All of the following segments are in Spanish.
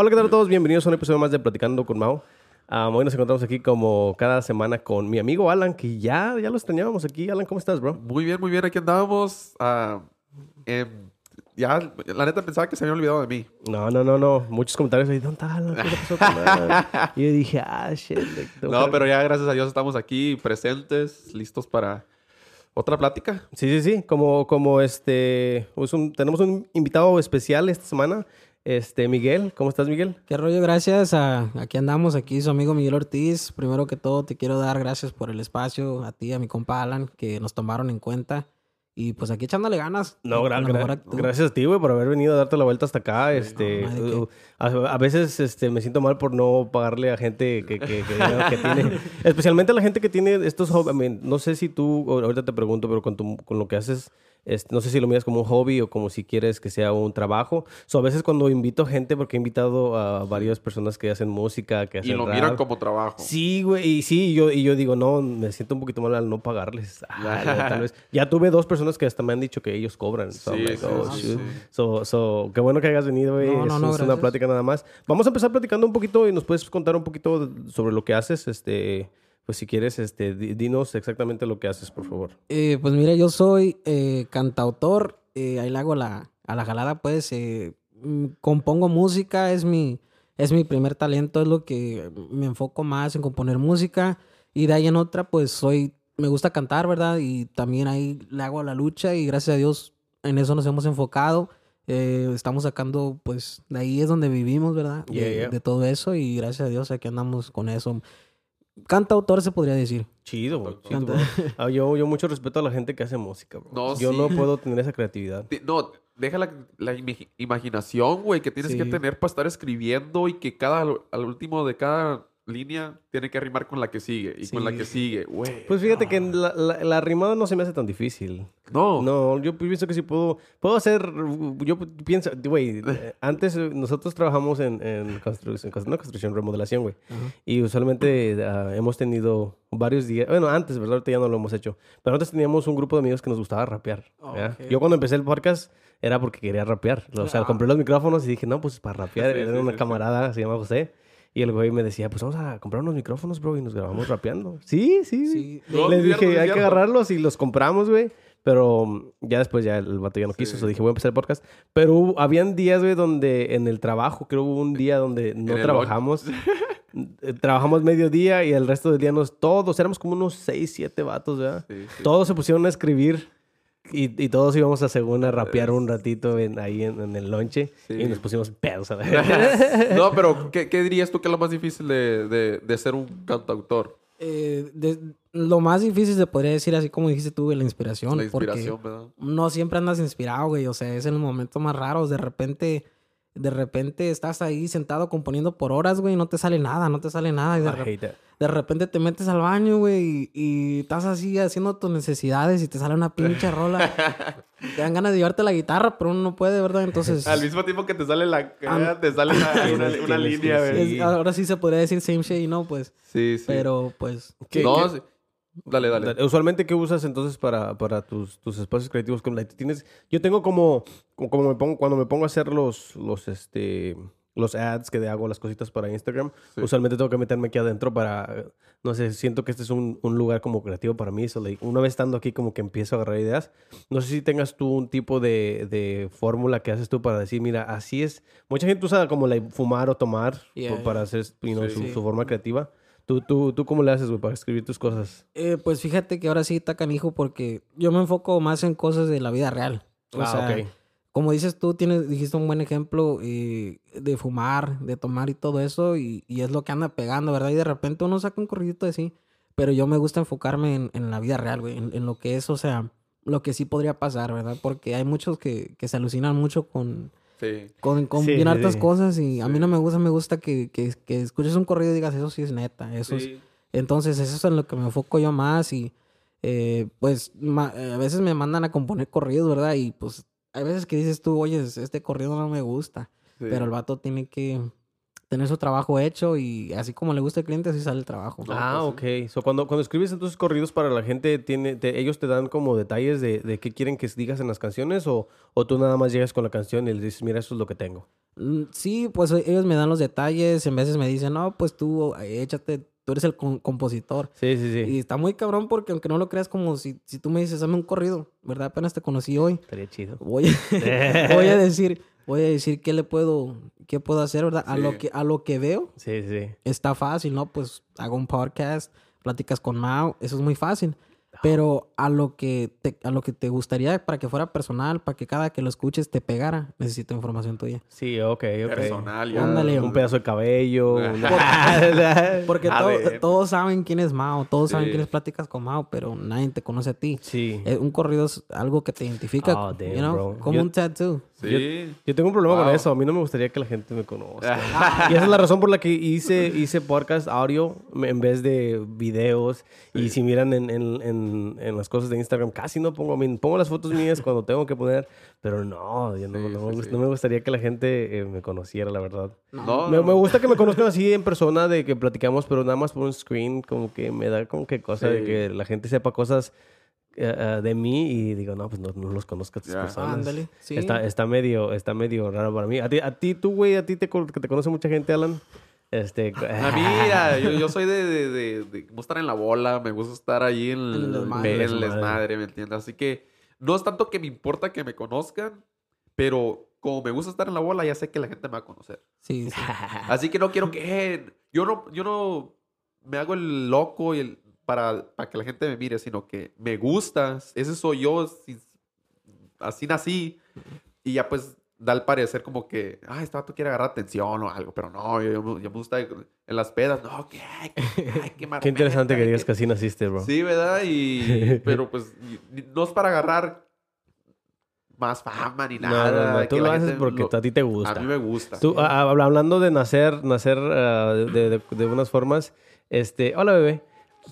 Hola, ¿qué tal a todos? Bienvenidos a un episodio más de Platicando con Mau. Um, hoy nos encontramos aquí como cada semana con mi amigo Alan, que ya, ya lo extrañábamos aquí. Alan, ¿cómo estás, bro? Muy bien, muy bien. Aquí andábamos. ah, em, ya, la neta pensaba que se había olvidado de mí. No, no, no, no. Muchos comentarios ahí, ¿dónde está Alan? ¿Qué pasó con y yo dije, ah, shit. No, pero ya gracias a Dios estamos aquí presentes, listos para otra plática. Sí, sí, sí. Como, como este, es un- tenemos un invitado especial esta semana. Este, Miguel. ¿Cómo estás, Miguel? Qué rollo, gracias. A, aquí andamos, aquí su amigo Miguel Ortiz. Primero que todo, te quiero dar gracias por el espacio, a ti, a mi compa Alan, que nos tomaron en cuenta. Y pues aquí echándole ganas. No, gra- gra- gracias a ti, güey, por haber venido a darte la vuelta hasta acá. este, no qué. uh, a, a veces este, me siento mal por no pagarle a gente que, que, que- que tiene, especialmente a la gente que tiene estos hobbies. I mean, no sé si tú, ahorita te pregunto, pero con, tu- con lo que haces, este, no sé si lo miras como un hobby o como si quieres que sea un trabajo. So, a veces cuando invito gente, porque he invitado a varias personas que hacen música, que hacen Y lo rap. miran como trabajo. Sí, güey, y sí, yo, y yo digo, no, me siento un poquito mal al no pagarles. Ah, no, tal vez. Ya tuve dos personas que hasta me han dicho que ellos cobran. So, Sí, like, oh, sí, sí. So, so, qué bueno que hayas venido, güey. No, no, es, no, es una plática nada más. Vamos a empezar platicando un poquito y nos puedes contar un poquito sobre lo que haces. Este, pues si quieres, este, di- dinos exactamente lo que haces, por favor. Eh, pues mira, yo soy eh, cantautor. eh, ahí le hago la, a la jalada, pues. eh, mm, compongo música, es mi, es mi primer talento, es lo que me enfoco más en componer música. Y de ahí en otra, pues soy, me gusta cantar, ¿verdad? Y también ahí le hago a la lucha y gracias a Dios en eso nos hemos enfocado. Estamos sacando, pues, de ahí es donde vivimos, ¿verdad? De, Yeah, yeah. de todo eso y gracias a Dios aquí andamos con eso. Cantautor se podría decir. Chido, Canta. bro. Ah, yo, yo mucho respeto a la gente que hace música, bro. No, yo sí. no puedo tener esa creatividad. Ti- No, deja la, imaginación, güey, que tienes que tener para estar escribiendo y que cada, al último de cada línea tiene que rimar con la que sigue y con la que sigue, güey. Pues fíjate que la, la, la rimada no se me hace tan difícil. no. No, yo pienso que sí puedo. Puedo hacer. Yo pienso, güey, eh, antes nosotros trabajamos en, en construcción, no construcción, remodelación, güey. Y usualmente ah, hemos tenido varios días. Bueno, antes, ¿verdad? Ahorita ya no lo hemos hecho. Pero antes teníamos un grupo de amigos que nos gustaba rapear. Ok. Yo cuando empecé el podcast era porque quería rapear. O sea, Ah. compré los micrófonos y dije, no, pues para rapear. Sí, Era sí, una sí, sí. camarada, se llama José. Y el güey me decía, pues vamos a comprar unos micrófonos, bro, y nos grabamos rapeando. Sí, sí, sí. Sí, No, Le es cierto, dije, hay que agarrarlos y los compramos, güey. Pero mm, ya después ya el vato ya no quiso. Sí. So dije, voy a empezar el podcast. Pero hubo- habían días, güey, donde en el trabajo, creo hubo un día donde no trabajamos. Eh, trabajamos mediodía y el resto del día nos... Todos, éramos como unos seis, siete vatos, ¿verdad? Sí, sí. Todos se pusieron a escribir y, y todos íbamos a según a rapear un ratito en- ahí en, en el lonche. Sí. Y nos pusimos pedos, a ver. no, pero ¿qué, qué dirías tú que es lo más difícil de, de- de ser un cantautor? Eh, de- lo más difícil se podría decir, así como dijiste tú, la inspiración. La inspiración, porque ¿verdad? no siempre andas inspirado, güey. O sea, es en los momentos más raros. De repente, de repente estás ahí sentado componiendo por horas, güey, y no te sale nada, no te sale nada. Y de, re- repente te metes al baño, güey, y, y estás así haciendo tus necesidades y te sale una pinche rola. te dan ganas de llevarte la guitarra, pero uno no puede, ¿verdad? Entonces, Al mismo tiempo que te sale la... Ah, te sale la- una, línea, güey. ahora sí se podría decir same shit, ¿no? Pues, Sí, sí. pero pues... ¿Qué- no, qué- sí. Dale, dale. Dale. Usualmente, ¿qué usas entonces para, para tus, tus espacios creativos? Like, tienes, yo tengo como, como, me pongo, cuando me pongo a hacer los, los, este, los ads que hago, las cositas para Instagram, Sí. usualmente tengo que meterme aquí adentro para, no sé, siento que este es un, un lugar como creativo para mí. So, like, una vez estando aquí, como que empiezo a agarrar ideas. No sé si tengas tú un tipo de, de fórmula que haces tú para decir, mira, así es. Mucha gente usa como like, fumar o tomar Yeah, para hacer you know, Sí. su, Sí. su forma creativa. ¿Tú, tú, ¿Tú cómo le haces, güey, para escribir tus cosas? Eh, pues fíjate que ahora sí está canijo porque yo me enfoco más en cosas de la vida real. O ah, sea, ok. como dices tú, tienes, dijiste un buen ejemplo eh, de fumar, de tomar y todo eso, y, y es lo que anda pegando, ¿verdad? Y de repente uno saca un corridito así, pero yo me gusta enfocarme en, en la vida real, güey, en, en lo que es, o sea, lo que sí podría pasar, ¿verdad? Porque hay muchos que, que se alucinan mucho con, Sí. con, con Sí, bien hartas sí. cosas y a mí no me gusta, me gusta que, que, que escuches un corrido y digas, eso sí es neta, eso es... Entonces eso es en lo que me enfoco yo más y eh, pues ma- eh, a veces me mandan a componer corridos, ¿verdad? Y pues hay veces que dices tú, oye, este corrido no me gusta, Sí. pero el vato tiene que tener su trabajo hecho y así como le gusta al cliente, así sale el trabajo. No, ah, pues ok. So, cuando, cuando escribes entonces corridos para la gente, tiene, te- ¿ellos te dan como detalles de, de qué quieren que digas en las canciones? O, ¿O tú nada más llegas con la canción y les dices, mira, esto es lo que tengo? Mm, Sí, pues ellos me dan los detalles. En veces me dicen, no, pues tú eh, échate, tú eres el compositor. Sí, sí, sí. Y está muy cabrón porque aunque no lo creas, como si, si tú me dices, dame un corrido, ¿verdad? Apenas te conocí hoy. Estaría chido. Voy a, voy a decir, voy a decir qué le puedo, qué puedo hacer, ¿verdad? A Sí. lo que, a lo que veo, Sí, sí. está fácil, ¿no? Pues hago un podcast, platicas con Mao, eso es muy fácil. Pero a lo que te, a lo que te gustaría para que fuera personal, para que cada que lo escuches te pegara, necesito información tuya. Sí, ok, ok. Personal, ya. Ándale. Un pedazo de cabello. una- Porque A todo- todos saben quién es Mao, todos saben Sí. quién es Pláticas con Mao, pero nadie te conoce a ti. Sí. Eh, un corrido es algo que te identifica, Oh, damn, you know, bro. como Yo- un tattoo. Sí. Yo tengo un problema con eso. A mí no me gustaría que la gente me conozca. y esa es la razón por la que hice, hice podcast audio en vez de videos. Y si miran en, en, en, en las cosas de Instagram, casi no pongo. Pongo las fotos mías cuando tengo que poner. Pero no, yo no, Sí, no, sí, me gust- sí. no me gustaría que la gente eh, me conociera, la verdad. No, Me, me gusta que me conozcan así en persona, de que platicamos, pero nada más por un screen, como que me da como que cosa de Sí. que la gente sepa cosas eh, de mí y digo, no, pues no, no los conozco a estas personas. Ándale, sí. Está, está medio, está medio raro para mí. A ti, a ti tú, güey, a ti te, que te conoce mucha gente, Alan. Este, A mí, mira, yo, yo soy de, de, de, de- me gusta estar en la bola, me gusta estar ahí en el desmadre. en el Desmadre. desmadre, ¿me entiendes? Así que no es tanto que me importa que me conozcan, pero como me gusta estar en la bola, ya sé que la gente me va a conocer. Sí, sí. Así que no quiero que... yo, no, yo no me hago el loco y el, para, para que la gente me mire, sino que me gusta, ese soy yo, si- así nací, y ya pues da el parecer como que, ah, este vato quiere agarrar atención o algo, pero no, yo, yo me- yo me gusta en las pedas, no, que, ay, que Qué interesante que digas que así naciste, bro. Sí, ¿verdad? Y, pero pues no es para agarrar más fama ni No, nada. no, no, tú que lo haces porque lo- a ti te gusta. A mí me gusta. Tú, a- a- hablando de nacer, nacer ah, de, de- de unas formas, este, hola bebé.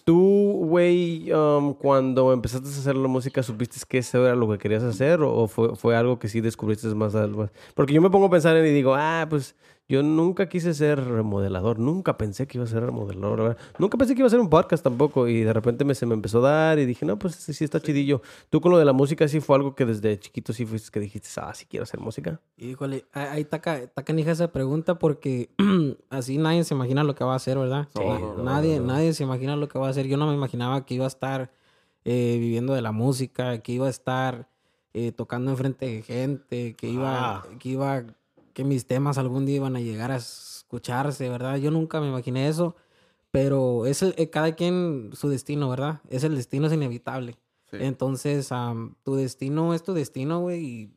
Tú, güey, um, cuando empezaste a hacer la música, ¿supiste que eso era lo que querías hacer o, fue, algo que sí descubriste más algo? Porque yo me pongo a pensar en y digo, ah, pues yo nunca quise ser remodelador, nunca pensé que iba a ser remodelador, ¿verdad? nunca pensé que iba a ser un podcast tampoco y de repente me, se me empezó a dar y dije, no, pues sí, sí está chidillo. Tú con lo de la música sí fue algo que desde chiquito sí fuiste que dijiste, ah, sí quiero hacer música. Híjole, ahí está, ca- está canija esa pregunta porque así nadie se imagina lo que va a hacer, ¿verdad? Sí, no, nadie, no. nadie se imagina lo que va a hacer. Yo no me imaginaba que iba a estar eh, viviendo de la música, que iba a estar eh, tocando enfrente de gente, que iba, Ah. que iba, que mis temas algún día iban a llegar a escucharse, ¿verdad? Yo nunca me imaginé eso, pero es el- eh, cada quien su destino, ¿verdad? Es el destino, es inevitable. Sí. Entonces, am, tu destino es tu destino, güey. Y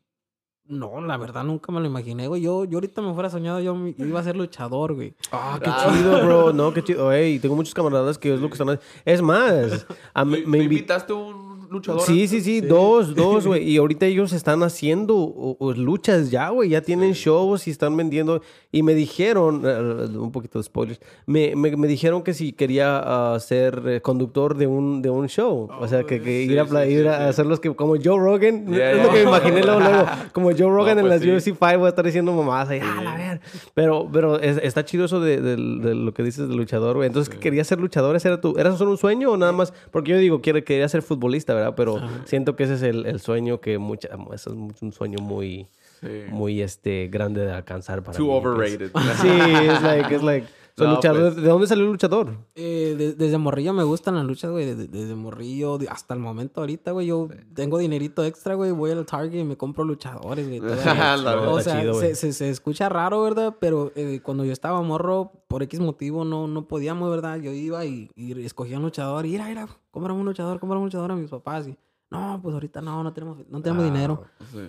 no, la verdad nunca me lo imaginé, güey. Yo, yo ahorita me fuera soñado, yo, yo iba a ser luchador, güey. Ah, qué chido, bro. No, qué chido. Ey, tengo muchos camaradas que es lo que están haciendo. Es más, a ¿Me, me me invi- invitaste a un luchador? Sí, antes? sí, sí, dos, dos, güey. Y ahorita ellos están haciendo o- o luchas ya, güey. Ya tienen shows y están vendiendo. Y me dijeron, eh, un poquito de spoilers, me, me, me dijeron que si quería ah, ser eh, conductor de un, de un show. o sea, que, que sí, ir a, sí, sí, ir a sí. hacerlos que, como Joe Rogan. Ya, es lo que me imaginé luego, luego. Como Joe Rogan No, en pues las sí. UFC 5 va a estar diciendo mamadas ahí, ah, la ver. Pero, pero es- está chido eso de, de- de lo que dices de luchador, güey. Entonces, ¿qué ¿querías ser luchador? ¿Ese era, tu, ¿Era solo un sueño o nada más? Porque yo digo, quiero, quería ser futbolista, ¿verdad? Pero siento que ese es el, el sueño que mucha, eso es un sueño muy, Sí. muy este, grande de alcanzar para Too mí, pues. overrated. Sí, es like, es like. so, No, luchador, pues. ¿De dónde salió el luchador? Eh, de- desde morrillo me gustan las luchas, güey. Desde, desde morrillo hasta el momento ahorita, güey. Yo tengo dinerito extra, güey. Voy al Target y me compro luchadores, güey. o sea, chido, se, se, se escucha raro, ¿verdad? Pero eh, cuando yo estaba morro, por X motivo, no, no podíamos, ¿verdad? Yo iba y, y escogía un luchador. Y mira, mira, cómprame un luchador, cómprame un luchador a mis papás. Y, no, pues ahorita no, no tenemos, no tenemos Ah, dinero. Sí.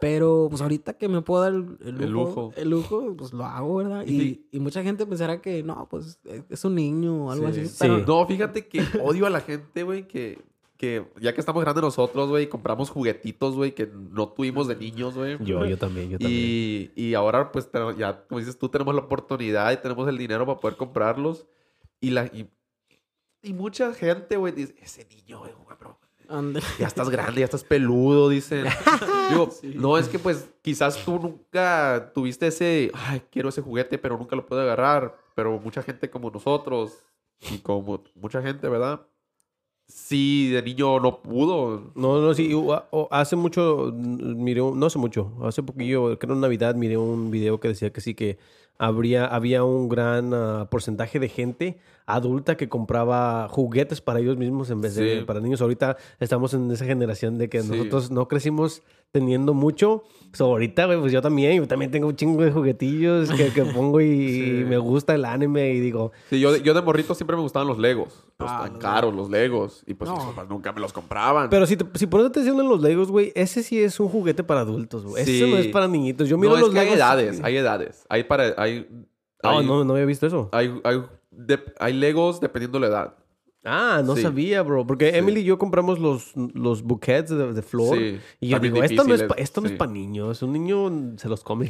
Pero pues ahorita que me puedo dar el, el lujo, El lujo. el lujo, pues lo hago, ¿verdad? Y Y, sí. y mucha gente pensará que no, pues es- un niño o algo Sí. así. Sí. Pero No, fíjate que odio a la gente, güey, que, que ya que estamos grandes nosotros, güey, compramos juguetitos, güey, que no tuvimos de niños, güey. Yo, yo también, yo también. Y, y ahora, pues, ya, como dices tú, tenemos la oportunidad y tenemos el dinero para poder comprarlos. Y, la, y, y mucha gente, güey, dice, ese niño, güey, bro, Ande- ya estás grande, ya estás peludo, dicen. Digo, no, es que pues quizás tú nunca tuviste ese, ay, quiero ese juguete, pero nunca lo puedo agarrar. Pero mucha gente como nosotros y como mucha gente, ¿verdad? sí, de niño no pudo. No, no, sí. Hace mucho, miré, no hace mucho, hace poquillo, creo en Navidad, miré un video que decía que sí que habría, había un gran ah, porcentaje de gente adulta que compraba juguetes para ellos mismos en vez de Sí. para niños. Ahorita estamos en esa generación de que Sí. nosotros no crecimos teniendo mucho. So, ahorita, güey, pues yo también, yo también tengo un chingo de juguetillos que, que pongo y, y me gusta el anime y digo, Sí, yo, de- yo de morrito siempre me gustaban los Legos. Pues Ah, tan los caros los Legos. Y pues No. mis papás nunca me los compraban. Pero si, te- si pones atención en los Legos, güey, ese sí es un juguete para adultos, güey. Ese Sí. no es para niñitos. Yo miro no, es los que hay Legos. edades, hay edades. Hay para... Hay, Ah, hay, no, no había visto eso. hay, hay, de- hay Legos dependiendo la edad. Ah, no Sí. sabía, bro. Porque Sí. Emily y yo compramos los, los bouquets de, de flor. Sí. Y yo También digo, esto no es, pa- esto no es para niños. Un niño se los come.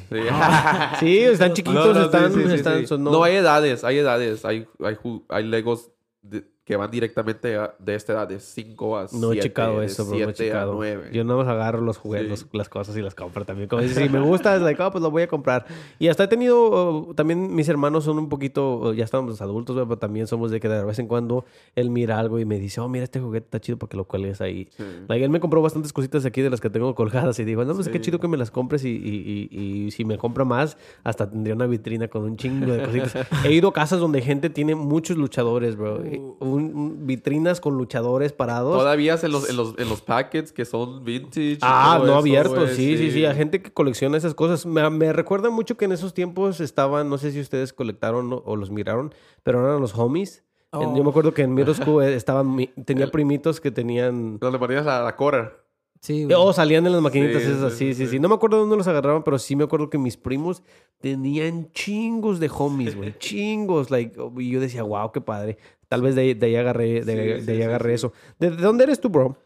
Sí. Están chiquitos, No, no, están... están son- no. hay edades, hay edades. Hay, hay, hay Legos de- que van directamente a- de esta edad, de 5 a 7. No he checado eso, bro. No he checado. 9. Yo nada más agarro los juguetes, Sí. las cosas y las compro también. Como dices, si me gusta, es like, oh, pues lo voy a comprar. Y hasta he tenido, uh, también mis hermanos son un poquito, uh, ya estamos adultos, pero también somos de que de vez en cuando él mira algo y me dice, oh, mira, este juguete está chido para que lo cuelgues ahí. Sí. Like, él me compró bastantes cositas aquí de las que tengo colgadas y digo, no, pues qué Sí. chido que me las compres y, y- y- y si me compra más, hasta tendría una vitrina con un chingo de cositas. He ido a casas donde gente tiene muchos luchadores, bro. Y un- un- vitrinas con luchadores parados. Todavía en los, en, los, en los packets que son vintage. Ah, no eso, abiertos, sí, sí, sí, Hay gente que colecciona esas cosas. Me, me recuerda mucho que en esos tiempos estaban, no sé si ustedes colectaron o, o los miraron, pero eran los homies. En- Oh. Yo me acuerdo que en Middle School eh, estaban, mi- tenía primitos que tenían... Donde ponías la, la cora. Sí, güey. O salían en las maquinitas Sí, esas, sí, sí, sí, sí. sí. No me acuerdo dónde los agarraban, pero sí me acuerdo que mis primos tenían chingos de homies, güey. chingos. Like, y yo decía, wow, qué padre. Tal vez de, ahí- de ahí agarré, de, Sí, de ahí sí, agarré sí. eso. ¿De, de dónde eres tú, bro?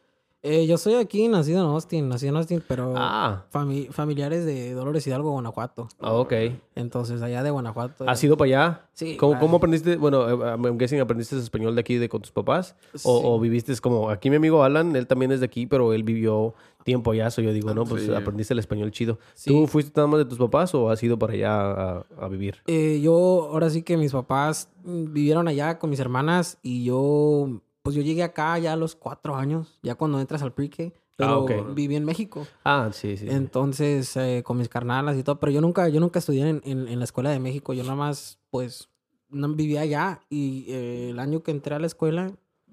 Eh, yo soy aquí, nacido en Austin, nacido en Austin, pero Ah, fami- familiares de Dolores Hidalgo, Guanajuato. ah, ok. Entonces, allá de Guanajuato. ¿Has ido para allá? Sí, ¿Cómo, claro. cómo aprendiste? Bueno, eh, I'm guessing aprendiste español de aquí de con tus papás. O, Sí. o viviste como aquí mi amigo Alan, él también es de aquí, pero él vivió tiempo allá. So yo digo, no, pues Sí. aprendiste el español chido. Sí. ¿Tú fuiste nada más de tus papás o has ido para allá a, a vivir? Eh, yo, ahora sí que mis papás mm, vivieron allá con mis hermanas y yo, pues yo llegué acá ya a los cuatro años, ya cuando entras al pre-K, pero Ah, ok. viví en México. Ah, sí, sí. sí. Entonces, eh, con mis carnalas y todo, pero yo nunca, yo nunca estudié en, en- en la escuela de México, yo nada más, pues, no, vivía allá y eh, el año que entré a la escuela,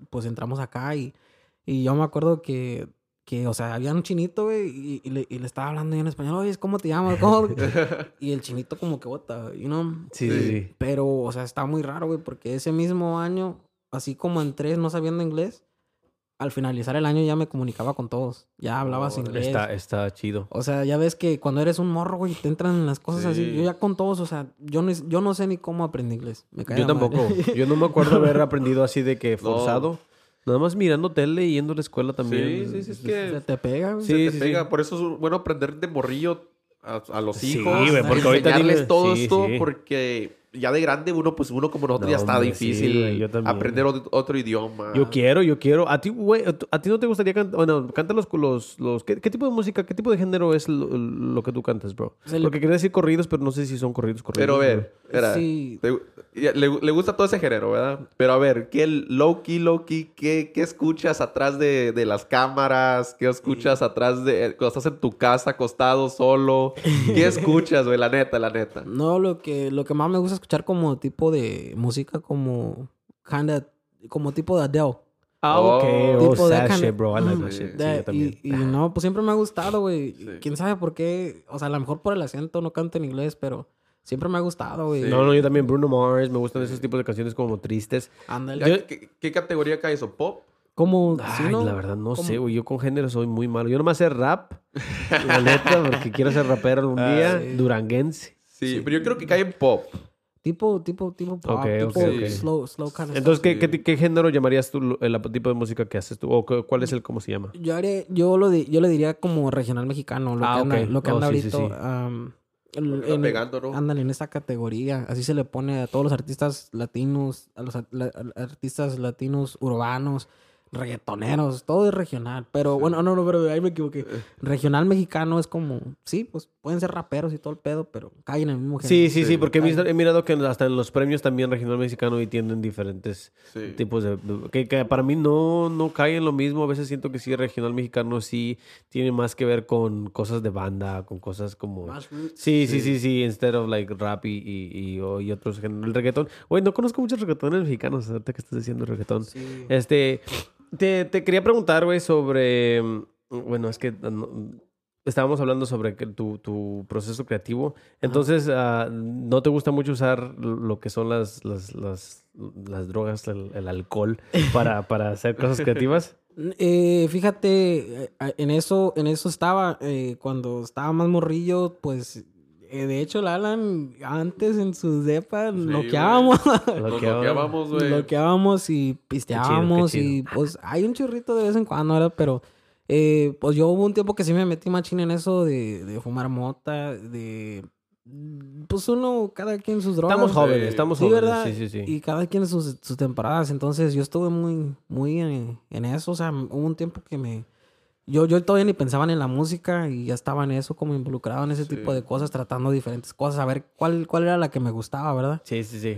pues entramos acá y, y yo me acuerdo que, que, o sea, había un chinito, güey, y, y le, y le estaba hablando yo en español, oye, ¿cómo te llamas? ¿Cómo?" y el chinito como que bota, you know? sí, sí, sí. Pero, o sea, está muy raro, güey, porque ese mismo año, así como entré no sabiendo inglés, al finalizar el año ya me comunicaba con todos. Ya hablabas Órale. inglés. Está, está chido. O sea, ya ves que cuando eres un morro, güey, te entran en las cosas así. Sí. Yo ya con todos, o sea, yo no, yo no sé ni cómo aprendí inglés. Me cae Yo la madre. tampoco. Yo no me acuerdo haber aprendido así de que forzado. Nada más mirando tele y yendo a la escuela también. Sí, sí, sí, es Se que te pega, güey. Sí, se te sí, pega. sí. Por eso es bueno aprender de morrillo a, a los Sí, hijos. güey, porque ahorita enseñarles tienes- todo sí, esto sí. porque ya de grande uno, pues uno como nosotros No, ya está hombre, difícil güey, yo también. aprender otro, otro idioma. Yo quiero, yo quiero. A ti, güey, a ti no te gustaría cantar. Bueno, canta los. los, los ¿qué, qué tipo de música, qué tipo de género es lo, lo que tú cantas, bro? Se le- Porque quería decir corridos, pero no sé si son corridos, corridos. Pero a ver, era, Sí. le, le gusta todo ese género, ¿verdad? Pero a ver, ¿qué low key, low key, qué, qué escuchas atrás de, de las cámaras? ¿Qué escuchas atrás de cuando estás en tu casa acostado solo? ¿Qué escuchas, güey? La neta, la neta. No, lo que, lo que más me gusta escuchar como tipo de música como kinda, como tipo de Adele. Ah, Oh. ok. Oh, Tipo de sad kind- shit, bro. I like Mm, that shit. Sí, de- yo también. y, y no, pues siempre me ha gustado, güey. Sí. Quién sabe por qué. O sea, a lo mejor por el acento no canto en inglés, pero siempre me ha gustado, güey. No, no, yo también. Bruno Mars. Me gustan esos tipos de canciones como tristes. Ándale. ¿Qué, qué categoría cae eso? ¿Pop? Como, sí, Ay, ¿no? la verdad, no Como- sé, güey. Yo con género soy muy malo. Yo nomás sé rap. la neta, porque quiero ser rapero algún Ah, día. sí. Duranguense. Sí, pero yo creo que cae en pop. Tipo, tipo, tipo pop, tipo slow, slow kind of Entonces, ¿qué, qué, género llamarías tú el tipo de música que haces tú? ¿O cuál es el, cómo se llama? Yo, haré- yo, lo di- yo le diría como regional mexicano, lo Ah, que anda, ok. lo que Oh, anda sí, sí, ahorita. sí. en- pegando, ¿no? Ándale, en esa categoría. Así se le pone a todos los artistas latinos, a los a- la- a- artistas latinos urbanos. Reggaetoneros, todo es regional. Pero bueno, no, no, pero ahí me equivoqué. Regional mexicano es como, sí, pues pueden ser raperos y todo el pedo, pero caen en el mismo género. Sí, sí, sí, Sí. porque he, mirado que hasta en los premios también regional mexicano y tienen diferentes Sí. tipos de... Que, que para mí no, no cae en lo mismo. A veces siento que sí, regional mexicano sí tiene más que ver con cosas de banda, con cosas como... Más roots. Sí, sí, sí, sí, instead of like rap y, y, y, o- y otros géneros. El reggaetón. Güey, no conozco muchos reggaetones mexicanos, ahorita que estás diciendo reggaetón. Sí. Este, te, te quería preguntar, güey, sobre... mm, Bueno, es que no- estábamos hablando sobre tu, tu proceso creativo. Entonces, ah, ¿no te gusta mucho usar lo que son las, las, las, las drogas, el, el alcohol, para, para hacer cosas creativas? Eh, fíjate, eh, en eso, en eso estaba, eh, cuando estaba más morrillo, pues, de hecho, el Alan, antes en su depa, loqueábamos, Nos bloqueábamos, güey. loqueábamos y pisteábamos qué chido. y, pues, hay un chorrito de vez en cuando, ¿verdad? Pero, eh, pues, yo hubo un tiempo que sí me metí machín en eso de, de fumar mota, de, pues, uno, cada quien sus drogas. Estamos jóvenes, Sí. estamos Sí, jóvenes. ¿verdad? Sí, sí, sí. Y cada quien sus, sus temporadas. Entonces yo estuve muy, muy en, en eso. O sea, hubo un tiempo que me... Yo, yo todavía ni pensaba en la música y ya estaba en eso, como involucrado en ese Sí. tipo de cosas, tratando diferentes cosas, a ver cuál, cuál era la que me gustaba, ¿verdad? Sí, sí, sí.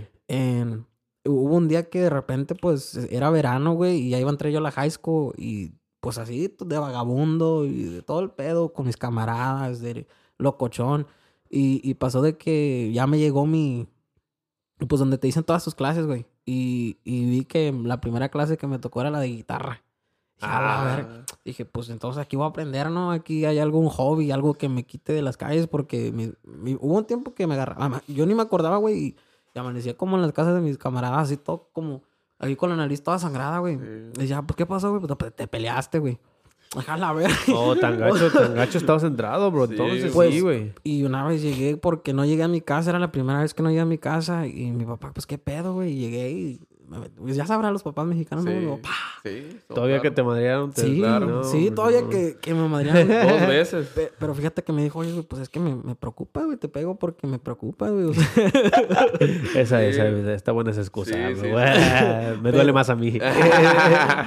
Hubo un día que de repente, pues, era verano, güey, y ya iba a entrar yo a la high school y, pues, así, de vagabundo y de todo el pedo con mis camaradas, de locochón. Y, y pasó de que ya me llegó mi, pues, donde te dicen todas tus clases, güey. Y, y vi que la primera clase que me tocó era la de guitarra. Dije, "A Ah. verga". Dije, pues entonces aquí voy a aprender, ¿no? Aquí hay algún hobby, algo que me quite de las calles, porque mi- mi- hubo un tiempo que me agarraba. Yo ni me acordaba, güey, y, y amanecía como en las casas de mis camaradas, así todo como ahí con la nariz toda sangrada, güey. Sí. Y decía, pues ¿qué pasó, güey? Pues te, te peleaste, güey. Ajá, la verga. Oh, tan gacho, tan gacho estabas centrado, bro. Sí, Entonces, pues, sí, güey. Y una vez llegué porque no llegué a mi casa, era la primera vez que no llegué a mi casa. Y mi papá, pues qué pedo, güey. Y llegué y pues, ya sabrán los papás mexicanos, ¿no? Sí. Digo, "Pa". Sí, Todavía que te madrearon. te- Sí, claro. sí, no, todavía no. que, que me madrearon. Dos veces. Pe- Pero fíjate que me dijo, oye, pues es que me, me preocupa, güey, te pego porque me preocupa, güey. O sea, Esa, Sí. esa, está buena esa excusa. Sí, bro. sí, sí. Me duele más a mí.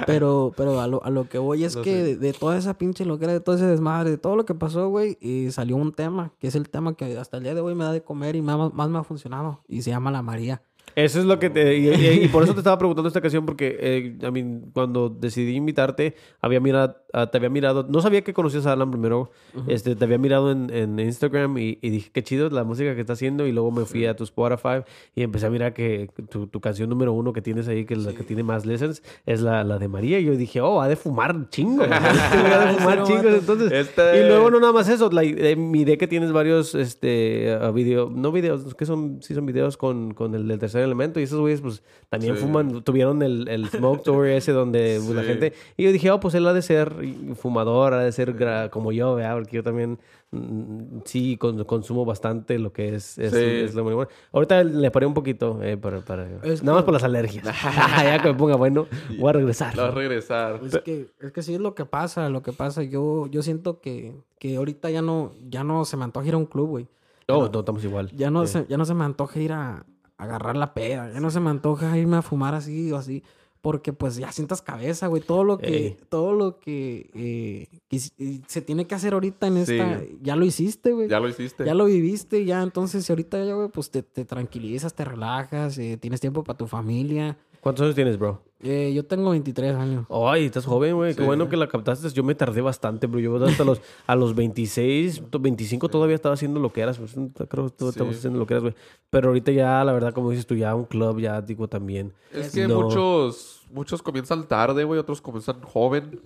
pero pero a, lo, a lo que voy es No que de toda esa pinche loquera, de todo ese desmadre, de todo lo que pasó, güey, y salió un tema, que es el tema que hasta el día de hoy me da de comer y más, más me ha funcionado, y se llama La María. Eso es lo que te... Y, y- y por eso te estaba preguntando esta canción, porque eh, a mí, cuando decidí invitarte, había mirado, ah, te había mirado... No sabía que conocías a Alan primero. este, te había mirado en, en Instagram y, y dije, qué chido la música que está haciendo. Y luego me fui a tu Spotify y empecé a mirar que tu, tu canción número uno que tienes ahí, que es la que tiene más lessons, es la, la de María. Y yo dije, oh, ha de fumar chingos. ha de fumar Sí, chingos. Entonces... Este- Y luego no nada más eso, like, eh, miré que tienes varios este uh, video, no videos, que son sí son videos con, con el del tercer elemento y esos güeyes pues también Sí. fuman, tuvieron el, el smoke tour ese donde pues, la gente y yo dije, "Oh, pues él ha de ser fumador, ha de ser gra- como yo, ¿verdad? Porque yo también mm, sí con- consumo bastante lo que es, es, Sí. es la marihuana. Ahorita le paré un poquito eh, para, para- Es nada más por las alergias. ya que me ponga bueno, voy a regresar. La vas a regresar. Es que, es que sí es lo que pasa, lo que pasa. Yo, yo siento que, que ahorita ya no, ya no se me antoja ir a un club, güey. No, no estamos igual. Ya no, Sí. se, ya no se me antoja ir a agarrar la peda. Ya no se me antoja irme a fumar así o así. Porque pues ya sientas cabeza, güey. Todo lo que, Ey. todo lo que, eh, quis- eh, se tiene que hacer ahorita en Sí. esta, ya lo hiciste, güey. Ya lo hiciste. Ya lo viviste, ya. Entonces, si ahorita ya, güey, pues te, te tranquilizas, te relajas, eh, tienes tiempo para tu familia. ¿Cuántos años tienes, bro? Eh, yo tengo 23 años. Ay, estás joven, güey. Qué Sí. bueno que la captaste. Yo me tardé bastante, bro. Yo hasta los, a los 26, 25 todavía estaba haciendo lo que eras. Pues, creo que Sí. haciendo lo que eras, güey. Pero ahorita ya, la verdad, como dices tú, ya un club, ya digo también. Es que No. muchos, muchos comienzan tarde, güey. Otros comienzan joven.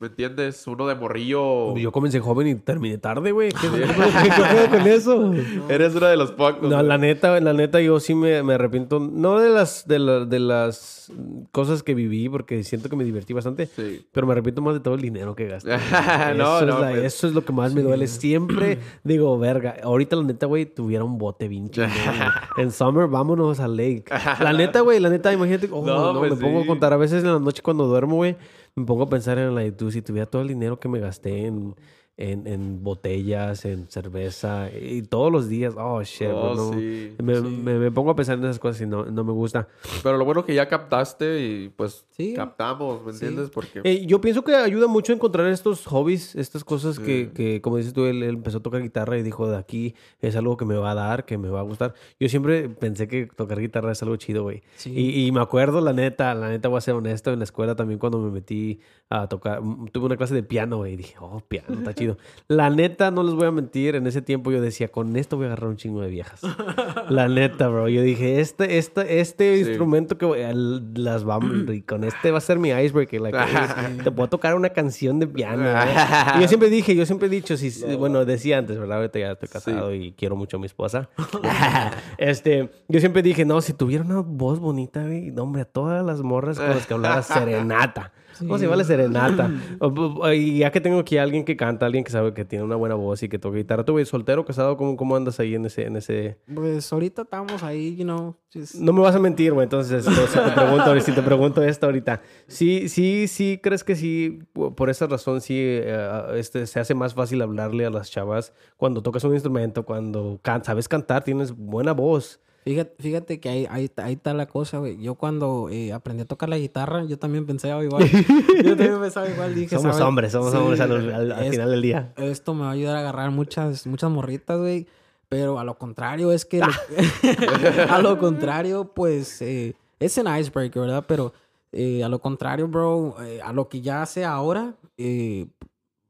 ¿Me entiendes? Uno de morrillo. Yo comencé joven y terminé tarde, güey. ¿Qué, pedo con eso? Eres uno de los pocos. No, la neta, la neta, yo sí me, me arrepiento. No de las, de, la- de las cosas que viví, porque siento que me divertí bastante. Sí. Pero me arrepiento más de todo el dinero que gasté. No, eso, no, es la- pues. eso es lo que más me duele. Siempre digo, verga, ahorita la neta, güey, tuviera un bote güey. En summer, vámonos al lake. La neta, güey, la neta, imagínate. oh, No, no, pues me pongo a contar. A veces en la noche cuando duermo, güey, me pongo a pensar en la tú, si tuviera todo el dinero que me gasté en en, en botellas, en cerveza, y todos los días. Oh, shit, Oh, no. sí. Me, me- me pongo a pensar en esas cosas y no, no me gusta. Pero lo bueno que ya captaste y pues Sí. captamos, ¿me entiendes? Porque Eh, yo pienso que ayuda mucho a encontrar estos hobbies, estas cosas que, que, como dices tú, él, él empezó a tocar guitarra y dijo, de aquí es algo que me va a dar, que me va a gustar. Yo siempre pensé que tocar guitarra es algo chido, güey. Sí. Y, y me acuerdo, la neta, la neta voy a ser honesto, en la escuela también cuando me metí a tocar, mm, tuve una clase de piano, güey, y dije, oh, piano, está chido. La neta, no les voy a mentir, en ese tiempo yo decía, con esto voy a agarrar un chingo de viejas. La neta, bro. Yo dije, este, este, este Sí. instrumento que voy a- las vamos, y con este va a ser mi icebreaker. like, te puedo tocar una canción de piano. Y yo siempre dije, yo siempre he dicho, si, bueno, decía antes, ¿verdad? Ahorita ya estoy casado y quiero mucho a mi esposa. este, yo siempre dije, no, si tuviera una voz bonita, güey, no, hombre, a todas las morras con las que hablara serenata. ¿Cómo se llama la serenata? O- o- y ya que tengo aquí a alguien que canta, alguien que sabe que tiene una buena voz y que toca guitarra. ¿Tú, güey, soltero, casado? ¿Cómo, cómo andas ahí en ese, en ese, Pues ahorita estamos ahí, you know. just- no me vas a mentir, güey. Entonces, entonces, te pregunto, si te pregunto esto ahorita. Sí, sí, sí, ¿crees que sí? Por esa razón, sí, eh, este, se hace más fácil hablarle a las chavas cuando tocas un instrumento, cuando can- sabes cantar, tienes buena voz. Fíjate, fíjate que ahí, ahí, ahí está la cosa, güey. Yo cuando eh, aprendí a tocar la guitarra, yo también pensaba igual. yo también pensaba igual. Dije, Somos ¿sabes? hombres, somos Sí, hombres al, al- al es- final del día. Esto me va a ayudar a agarrar muchas, muchas morritas, güey. Pero a lo contrario, es que... lo- a lo contrario, pues... eh, es un icebreaker, ¿verdad? Pero eh, a lo contrario, bro, eh, a lo que ya sé ahora, eh,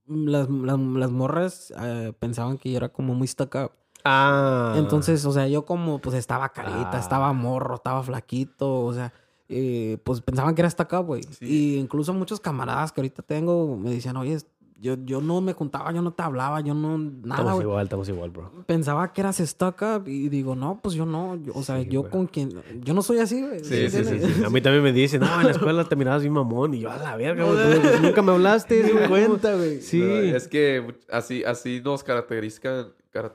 las, las, las morras eh, pensaban que yo era como muy stuck up. Ah. Entonces, o sea, yo como pues estaba carita, Ah. estaba morro, estaba flaquito, o sea, eh, pues pensaban que era hasta acá, güey. Y incluso muchos camaradas que ahorita tengo me decían, oye, yo, yo no me juntaba, yo no te hablaba, yo no, nada, Estamos igual, estamos igual, bro. Pensaba que eras stuck up y digo, no, pues yo no, yo- o sea, Sí, yo con quien, yo no soy así, güey. Sí, sí, sí. A mí también me dicen, no, en la escuela te mirabas bien mamón. Y yo, a la verga, güey, pues, nunca me hablaste. ¿cómo? cuenta, güey. Sí. No, es que así, así nos caracterizan. cara-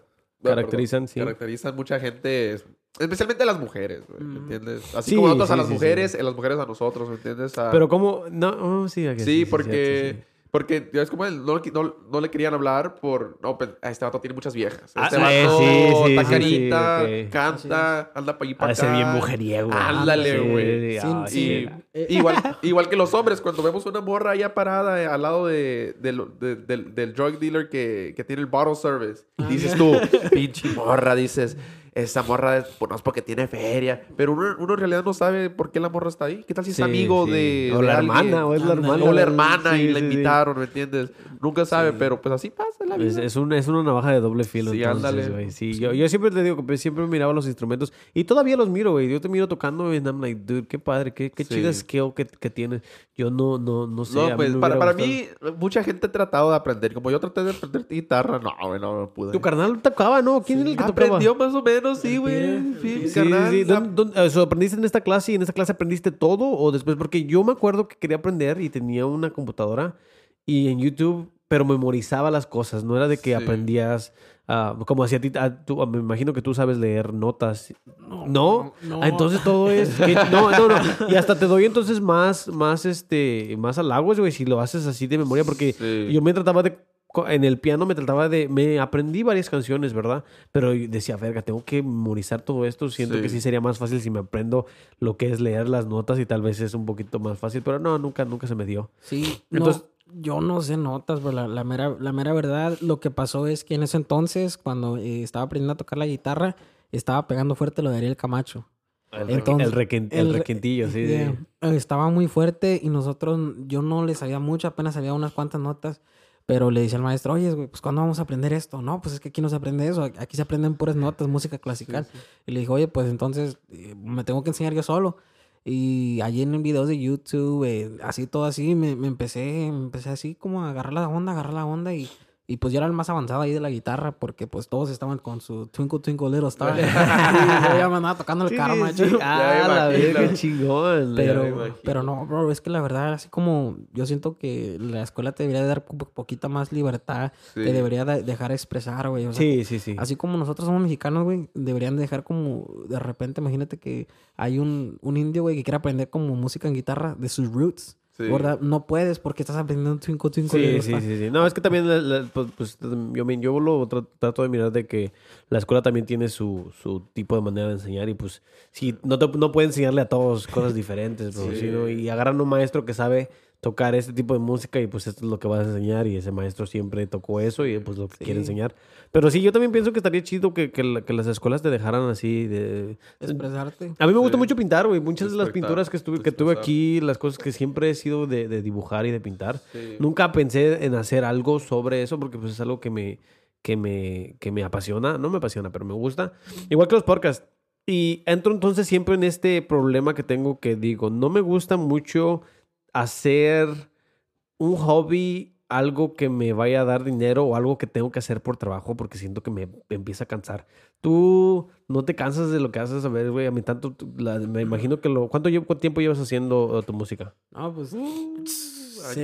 Caracterizan, perdón, sí. Caracterizan mucha gente, especialmente las mujeres, güey, ¿me entiendes? Así Sí, como nosotros a las sí, mujeres, sí. eh, las mujeres a nosotros, ¿me entiendes? A- Pero como, no, oh, sí, ok, sí, porque. Porque ya es como él, no, no, no le querían hablar por, no, pues, ah, este vato tiene muchas viejas. Ah, Este sí, vato sí, sí, está sí, carita, canta, anda para allí para acá. bien mujeriego. Ándale, güey. sí, ah, Sí, Y igual, igual que los hombres, cuando vemos una morra allá parada eh, al lado de, del- de- del, del drug dealer que, que tiene el bottle service, Ah, dices tú, pinche morra, dices, esa morra es, pues, no es porque tiene feria, pero uno, uno en realidad no sabe por qué la morra está ahí. ¿Qué tal si es Sí, amigo sí. de, O de la alguien? hermana, o es la hermana. O la hermana Sí, y la invitaron, ¿me entiendes? Nunca sabe, pero pues así pasa la vida. Es, es, un- es una navaja de doble filo. Sí, entonces, ándale. Sí, yo, yo siempre te digo que pues, siempre miraba los instrumentos y todavía los miro, güey. Yo te miro tocando y I'm like, dude, qué padre, qué, qué Sí. chida skill que, que tienes. Yo no, no, no sé. No, pues para, para mí, mucha gente ha tratado de aprender. Como yo traté de aprender guitarra, no, güey, no, no pude. Tu carnal tocaba, ¿no? ¿Quién era el que tocaba? Aprendió más o menos, sí, güey. Sí, carnal. sí, sí. ¿Dónde- dónde- eso, ¿Aprendiste en esta clase y en esta clase aprendiste todo o después? Porque yo me acuerdo que quería aprender y tenía una computadora y en YouTube, pero memorizaba las cosas. No era de que aprendías, ah, como hacía a ti, ah, tú- me imagino que tú sabes leer notas. ¿No? no. Ah, entonces todo es... que- no, no, no. Y hasta te doy entonces más, más, este, más halagos, güey, si lo haces así de memoria. Porque Sí. yo me trataba de... En el piano me trataba de... Me aprendí varias canciones, ¿verdad? Pero decía, verga, tengo que memorizar todo esto. Siento Sí. que sí sería más fácil si me aprendo lo que es leer las notas y tal vez es un poquito más fácil. Pero no, nunca, nunca se me dio. Sí, no, Entonces- yo no sé notas, pero la, la mera, la mera verdad, lo que pasó es que en ese entonces, cuando eh, estaba aprendiendo a tocar la guitarra, estaba pegando fuerte lo de Ariel Camacho. El, Entonces, el, requin- el el re- requintillo, sí. Yeah. sí. Estaba muy fuerte y nosotros, yo no le sabía mucho, apenas sabía unas cuantas notas, pero le decía al maestro, oye, güey, pues ¿cuándo vamos a aprender esto? No, pues es que aquí no se aprende eso, aquí se aprenden puras notas, música clásica. Y le dijo, oye, pues entonces eh, me tengo que enseñar yo solo. Y allí en videos de YouTube, eh, así todo así, me, me empecé, me empecé así como a agarrar la onda, agarrar la onda y, y pues yo era el más avanzado ahí de la guitarra porque pues todos estaban con su Twinkle Twinkle Little Star. yo ya me andaba tocando el Sí, karma. sí. Ah, la verga, chingón. Pero, pero no, bro, es que la verdad, así como yo siento que la escuela te debería dar un poquita más libertad, Sí. te debería de- dejar expresar, güey. o sea, Sí, sí, sí. Así como nosotros somos mexicanos, güey, deberían dejar como, de repente, imagínate que hay un, un indio, güey, que quiere aprender como música en guitarra de sus roots. Sí. ¿verdad? No puedes porque estás aprendiendo Twinkle Twinkle Sí, sí, sí, sí. No, es que también, la- la- pues, pues, yo, me- yo lo tra- trato de mirar de que la escuela también tiene su, su tipo de manera de enseñar y pues, si no, te, no puede enseñarle a todos cosas diferentes, bro, Sí. ¿sí, no? y agarran un maestro que sabe tocar este tipo de música y pues esto es lo que vas a enseñar y ese maestro siempre tocó eso y pues lo que Sí. quiere enseñar. Pero sí, yo también pienso que estaría chido que, que, la- que las escuelas te dejaran así de... Expresarte. A mí me gusta Sí. mucho pintar, güey. Muchas de las pinturas que, estuve, que tuve aquí, las cosas que siempre he sido de, de dibujar y de pintar. Sí. Nunca pensé en hacer algo sobre eso porque pues es algo que me, que me, que me apasiona. No me apasiona, pero me gusta. Igual que los podcasts. Y entro entonces siempre en este problema que tengo que digo, no me gusta mucho hacer un hobby algo que me vaya a dar dinero o algo que tengo que hacer por trabajo porque siento que me empieza a cansar. Tú no te cansas de lo que haces, a ver, güey, a mí tanto, la- me imagino que lo... ¿Cuánto, tiempo llevas haciendo eh, tu música? No, pues.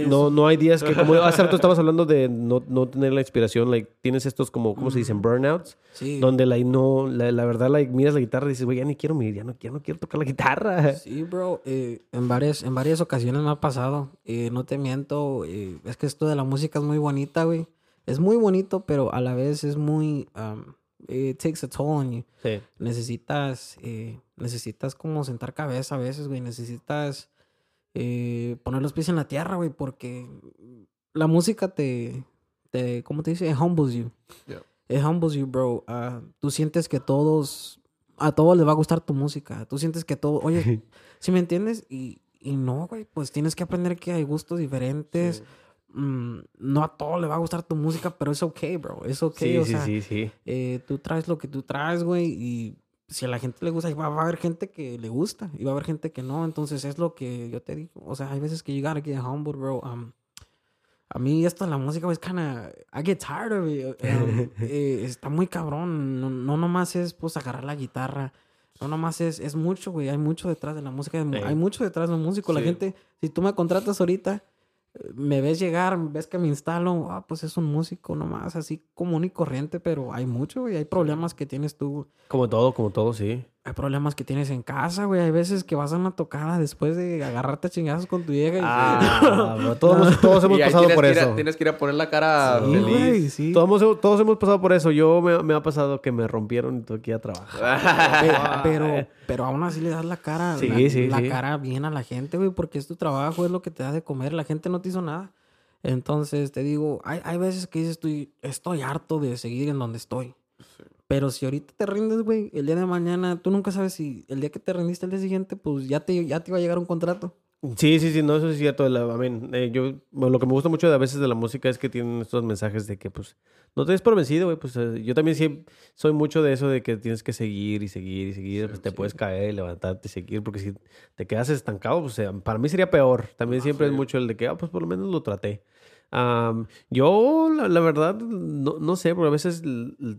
No, no hay días que, como hace rato estabas hablando de no, no tener la inspiración, like, tienes estos como, ¿cómo se dicen? Burnouts, Sí. donde like, no, la, la verdad, like, miras la guitarra y dices, güey, ya ni quiero mirar, ya no, ya no quiero tocar la guitarra. Sí, bro. eh, en, varias, en varias ocasiones me ha pasado. eh, no te miento. eh, es que esto de la música es muy bonita, güey. Es muy bonito, pero a la vez es muy. um, it takes a toll on you. Sí. Necesitas. necesitas como sentar cabeza a veces, güey. Necesitas eh, poner los pies en la tierra, güey, porque la música te. te ¿Cómo te dice? It humbles you. Yeah. It humbles you, bro. Ah, tú sientes que todos. A todos les va a gustar tu música. Tú sientes que todo. Oye, ¿sí me entiendes? Y, y no, güey. Pues tienes que aprender que hay gustos diferentes. Sí. Mm, no a todos les va a gustar tu música, pero es ok, bro. Es ok. Sí, o sí, sea, sí, sí. eh, tú traes lo que tú traes, güey, y si a la gente le gusta, va, va a haber gente que le gusta y va a haber gente que no. Entonces es lo que yo te digo. O sea, hay veces que you gotta get humble, bro. Um, a mí esto de la música, es kinda... I get tired of it. Um, eh, está muy cabrón. No, no nomás es, pues, agarrar la guitarra. No nomás es... Es mucho, güey. Hay mucho detrás de la música. Hay, mu- Ey. hay mucho detrás de un músico. La Sí. gente... Si tú me contratas ahorita me ves llegar, ves que me instalo, ah, pues es un músico nomás, así común y corriente, pero hay mucho, güey, hay problemas que tienes tú, Como todo, como todo, sí. Hay problemas que tienes en casa, güey, hay veces que vas a una tocada después de agarrarte a chingazos con tu vieja y... Ah, bro, todos, hemos- todos hemos Y ahí pasado por que ir a- eso. tienes que ir a poner la cara Sí, feliz. güey, sí. Todos, hemos- todos hemos pasado por eso. Yo me, me ha pasado que me rompieron y tuve que ir a trabajar. Pe- pero, pero aún así le das la cara, Sí, la, sí, la sí. cara bien a la gente, güey, porque es tu trabajo, es lo que te da de comer, la gente no te hizo nada. Entonces te digo, hay, hay veces que dices, estoy, estoy harto de seguir en donde estoy. Pero si ahorita te rindes, güey, el día de mañana, tú nunca sabes si el día que te rendiste el día siguiente, pues ya te, ya te iba a llegar un contrato. Sí, sí, sí, no, eso es cierto. La, I mean, eh, yo, bueno, lo que me gusta mucho de a veces de la música es que tienen estos mensajes de que, pues, no te des por vencido, güey. Pues eh, yo también sí soy mucho de eso de que tienes que seguir y seguir y seguir. pues te puedes caer y levantarte y seguir, porque si te quedas estancado, pues eh, para mí sería peor. También siempre es mucho el de que, ah, pues por lo menos lo traté. Am, yo, la, la verdad, no, no sé, porque a veces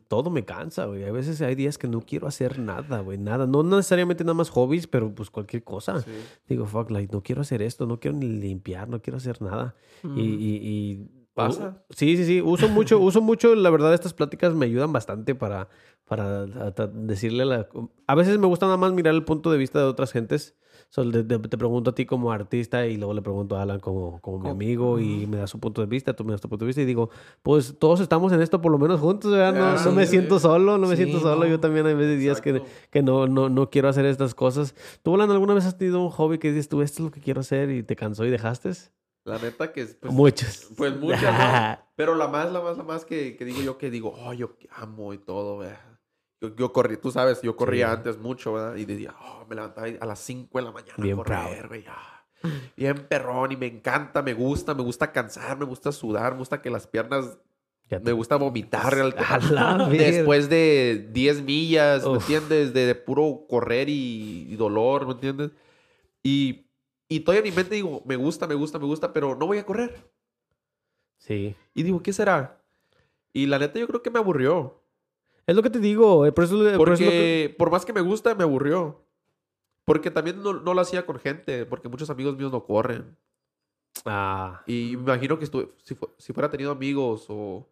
todo me cansa, güey. A veces hay días que no quiero hacer nada, güey, nada. No necesariamente nada más hobbies, pero pues cualquier cosa. Sí. Digo, fuck, like, no quiero hacer esto, no quiero ni limpiar, no quiero hacer nada. Y, y, y- Pasa. sí, sí, sí. Uso mucho, uso mucho, la verdad, estas pláticas me ayudan bastante para, para a- a- decirle a la... A veces me gusta nada más mirar el punto de vista de otras gentes. So, de- te pregunto a ti como artista y luego le pregunto a Alan como, como mi amigo y me da su punto de vista, tú me das tu punto de vista y digo, pues todos estamos en esto por lo menos juntos, ¿verdad? No, Ah, no me siento solo, no me Sí, siento solo. no. Yo también hay veces días que, que no, no, no quiero hacer estas cosas. ¿Tú, Alan, alguna vez has tenido un hobby que dices tú, esto es lo que quiero hacer y te cansó y dejaste? La neta que es... Pues, Muchos. Pues muchas, ¿no? Pero la más, la más, la más que, que digo yo, que digo, oh, yo amo y todo, ¿verdad? Yo, yo corrí, tú sabes, yo corría Sí. antes mucho, ¿verdad? Y decía, oh, me levantaba a las 5 de la mañana Bien a correr, güey. ah. Bien perrón y me encanta, me gusta, me gusta cansar, me gusta sudar, me gusta que las piernas, me gusta vomitar. verga. Después de 10 millas, ¿me entiendes? De, de puro correr y, y dolor, ¿me entiendes? Y, y todavía en mi mente digo, me gusta, me gusta, me gusta, pero no voy a correr. Sí. Y digo, ¿qué será? Y la neta yo creo que me aburrió. Es lo que te digo, eh, por eso, por eso es lo que- Porque por más que me gusta, me aburrió. Porque también no, no lo hacía con gente, porque muchos amigos míos no corren. Ah, Y me imagino que estuve, si, fu- si fuera tenido amigos o,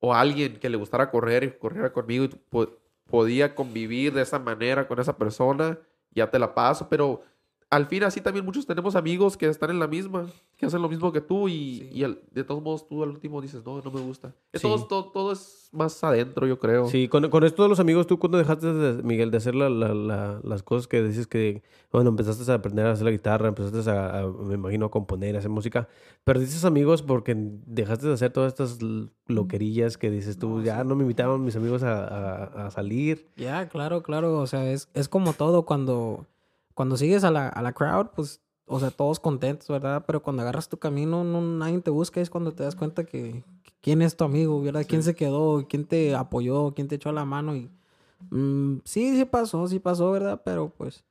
o alguien que le gustara correr y corriera conmigo y po- podía convivir de esa manera con esa persona, ya te la paso. Pero al fin así también muchos tenemos amigos que están en la misma, que hacen lo mismo que tú y, y al- de todos modos tú al último dices, no, no me gusta. Sí. todo, todo, todo es más adentro, yo creo. Sí, con, con esto de los amigos, ¿tú cuando dejaste, de- Miguel, de hacer la- la- la- las cosas que dices que, bueno, empezaste a aprender a hacer la guitarra, empezaste a, a, me imagino, a componer, a hacer música, perdiste amigos porque dejaste de hacer todas estas loquerillas que dices tú, No, ya sí. no me invitaban mis amigos a, a- a salir. Ya, claro, claro. O sea, es, es como todo cuando, cuando sigues a la, a la crowd, pues, o sea, todos contentos, ¿verdad? Pero cuando agarras tu camino, no, nadie te busca. Es cuando te das cuenta que, que quién es tu amigo, ¿verdad? ¿Quién se quedó? ¿Quién te apoyó? ¿Quién te echó la mano? Y mm, sí, sí pasó, sí pasó, ¿verdad? Pero pues,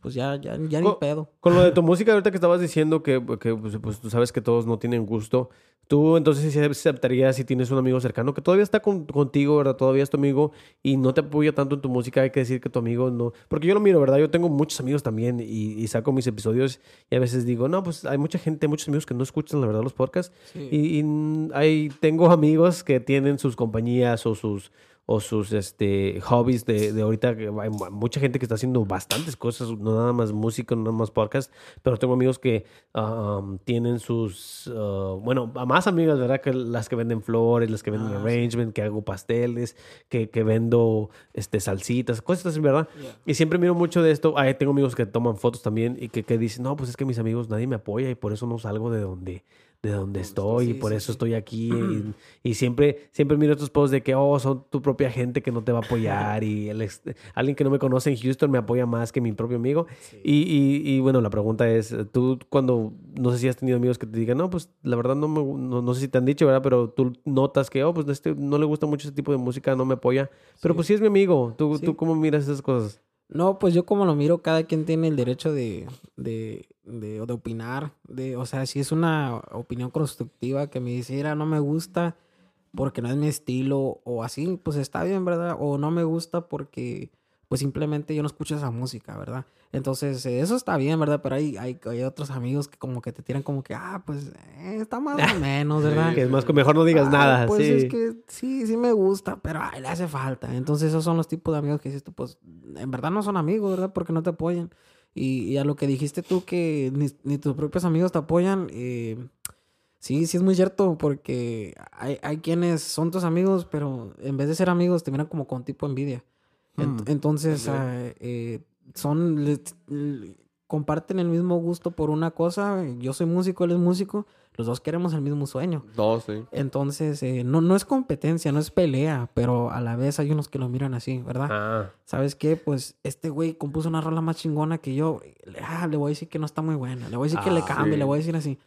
pues ya, ya, ya ni Co- pedo. Con lo de tu música, ahorita que estabas diciendo que, que, pues, pues, tú sabes que todos no tienen gusto, tú entonces sí aceptarías si tienes un amigo cercano que todavía está con- contigo, ¿verdad? Todavía es tu amigo y no te apoya tanto en tu música, hay que decir que tu amigo no... Porque yo lo miro, ¿verdad? Yo tengo muchos amigos también y, y saco mis episodios y a veces digo, no, pues hay mucha gente, muchos amigos que no escuchan, la verdad, los podcasts. Sí. Y, y, hay, tengo amigos que tienen sus compañías o sus, o sus este, hobbies de, de ahorita. Hay mu- mucha gente que está haciendo bastantes cosas, no nada más música, no nada más podcast, pero tengo amigos que um, tienen sus, uh, bueno, más amigas, ¿verdad? Que las que venden flores, las que venden Ah, sí. arrangement, que hago pasteles, que, que vendo este, salsitas, cosas así, ¿verdad? Y siempre miro mucho de esto. Ay, tengo amigos que toman fotos también y que, que dicen, no, pues es que mis amigos nadie me apoya y por eso no salgo de donde, de donde estoy y por sí, eso sí. estoy aquí. Y, y siempre, siempre miro estos posts de que, oh, son tu propia gente que no te va a apoyar y el ex- alguien que no me conoce en Houston me apoya más que mi propio amigo. Y, y, y, bueno, la pregunta es, tú cuando, no sé si has tenido amigos que te digan, no, pues la verdad no, me, no, no sé si te han dicho, ¿verdad? Pero tú notas que, oh, pues este no le gusta mucho ese tipo de música, no me apoya. Pero pues sí es mi amigo. ¿Tú. ¿Tú cómo miras esas cosas? No, pues yo como lo miro, cada quien tiene el derecho de, de, de, opinar. De, o sea, si es una opinión constructiva que me dice, "Mira, no me gusta porque no es mi estilo o así, pues está bien, ¿verdad? O no me gusta porque pues simplemente yo no escucho esa música, ¿verdad? Entonces, eh, eso está bien, ¿verdad? Pero hay, hay, hay otros amigos que como que te tiran como que, ah, pues eh, está más o menos, ¿verdad? Que es más que mejor no digas Ah, nada. Pues sí. es que sí, sí me gusta, pero ay, le hace falta. Entonces esos son los tipos de amigos que dices tú, pues en verdad no son amigos, ¿verdad? Porque no te apoyan. Y, y a lo que dijiste tú que ni, ni tus propios amigos te apoyan, eh, sí, sí es muy cierto, porque hay, hay quienes son tus amigos, pero en vez de ser amigos te miran como con tipo envidia. Mm. Entonces, ah, eh, son, le- le- comparten el mismo gusto por una cosa. Yo soy músico, él es músico. Los dos queremos el mismo sueño. No, sí. Entonces, eh, no, no es competencia, no es pelea, pero a la vez hay unos que lo miran así, ¿verdad? Ah, ¿Sabes qué? Pues este güey compuso una rola más chingona que yo. le- Ah, le voy a decir que no está muy buena. Le voy a decir que le Ah, cambie, sí. le voy a decir así.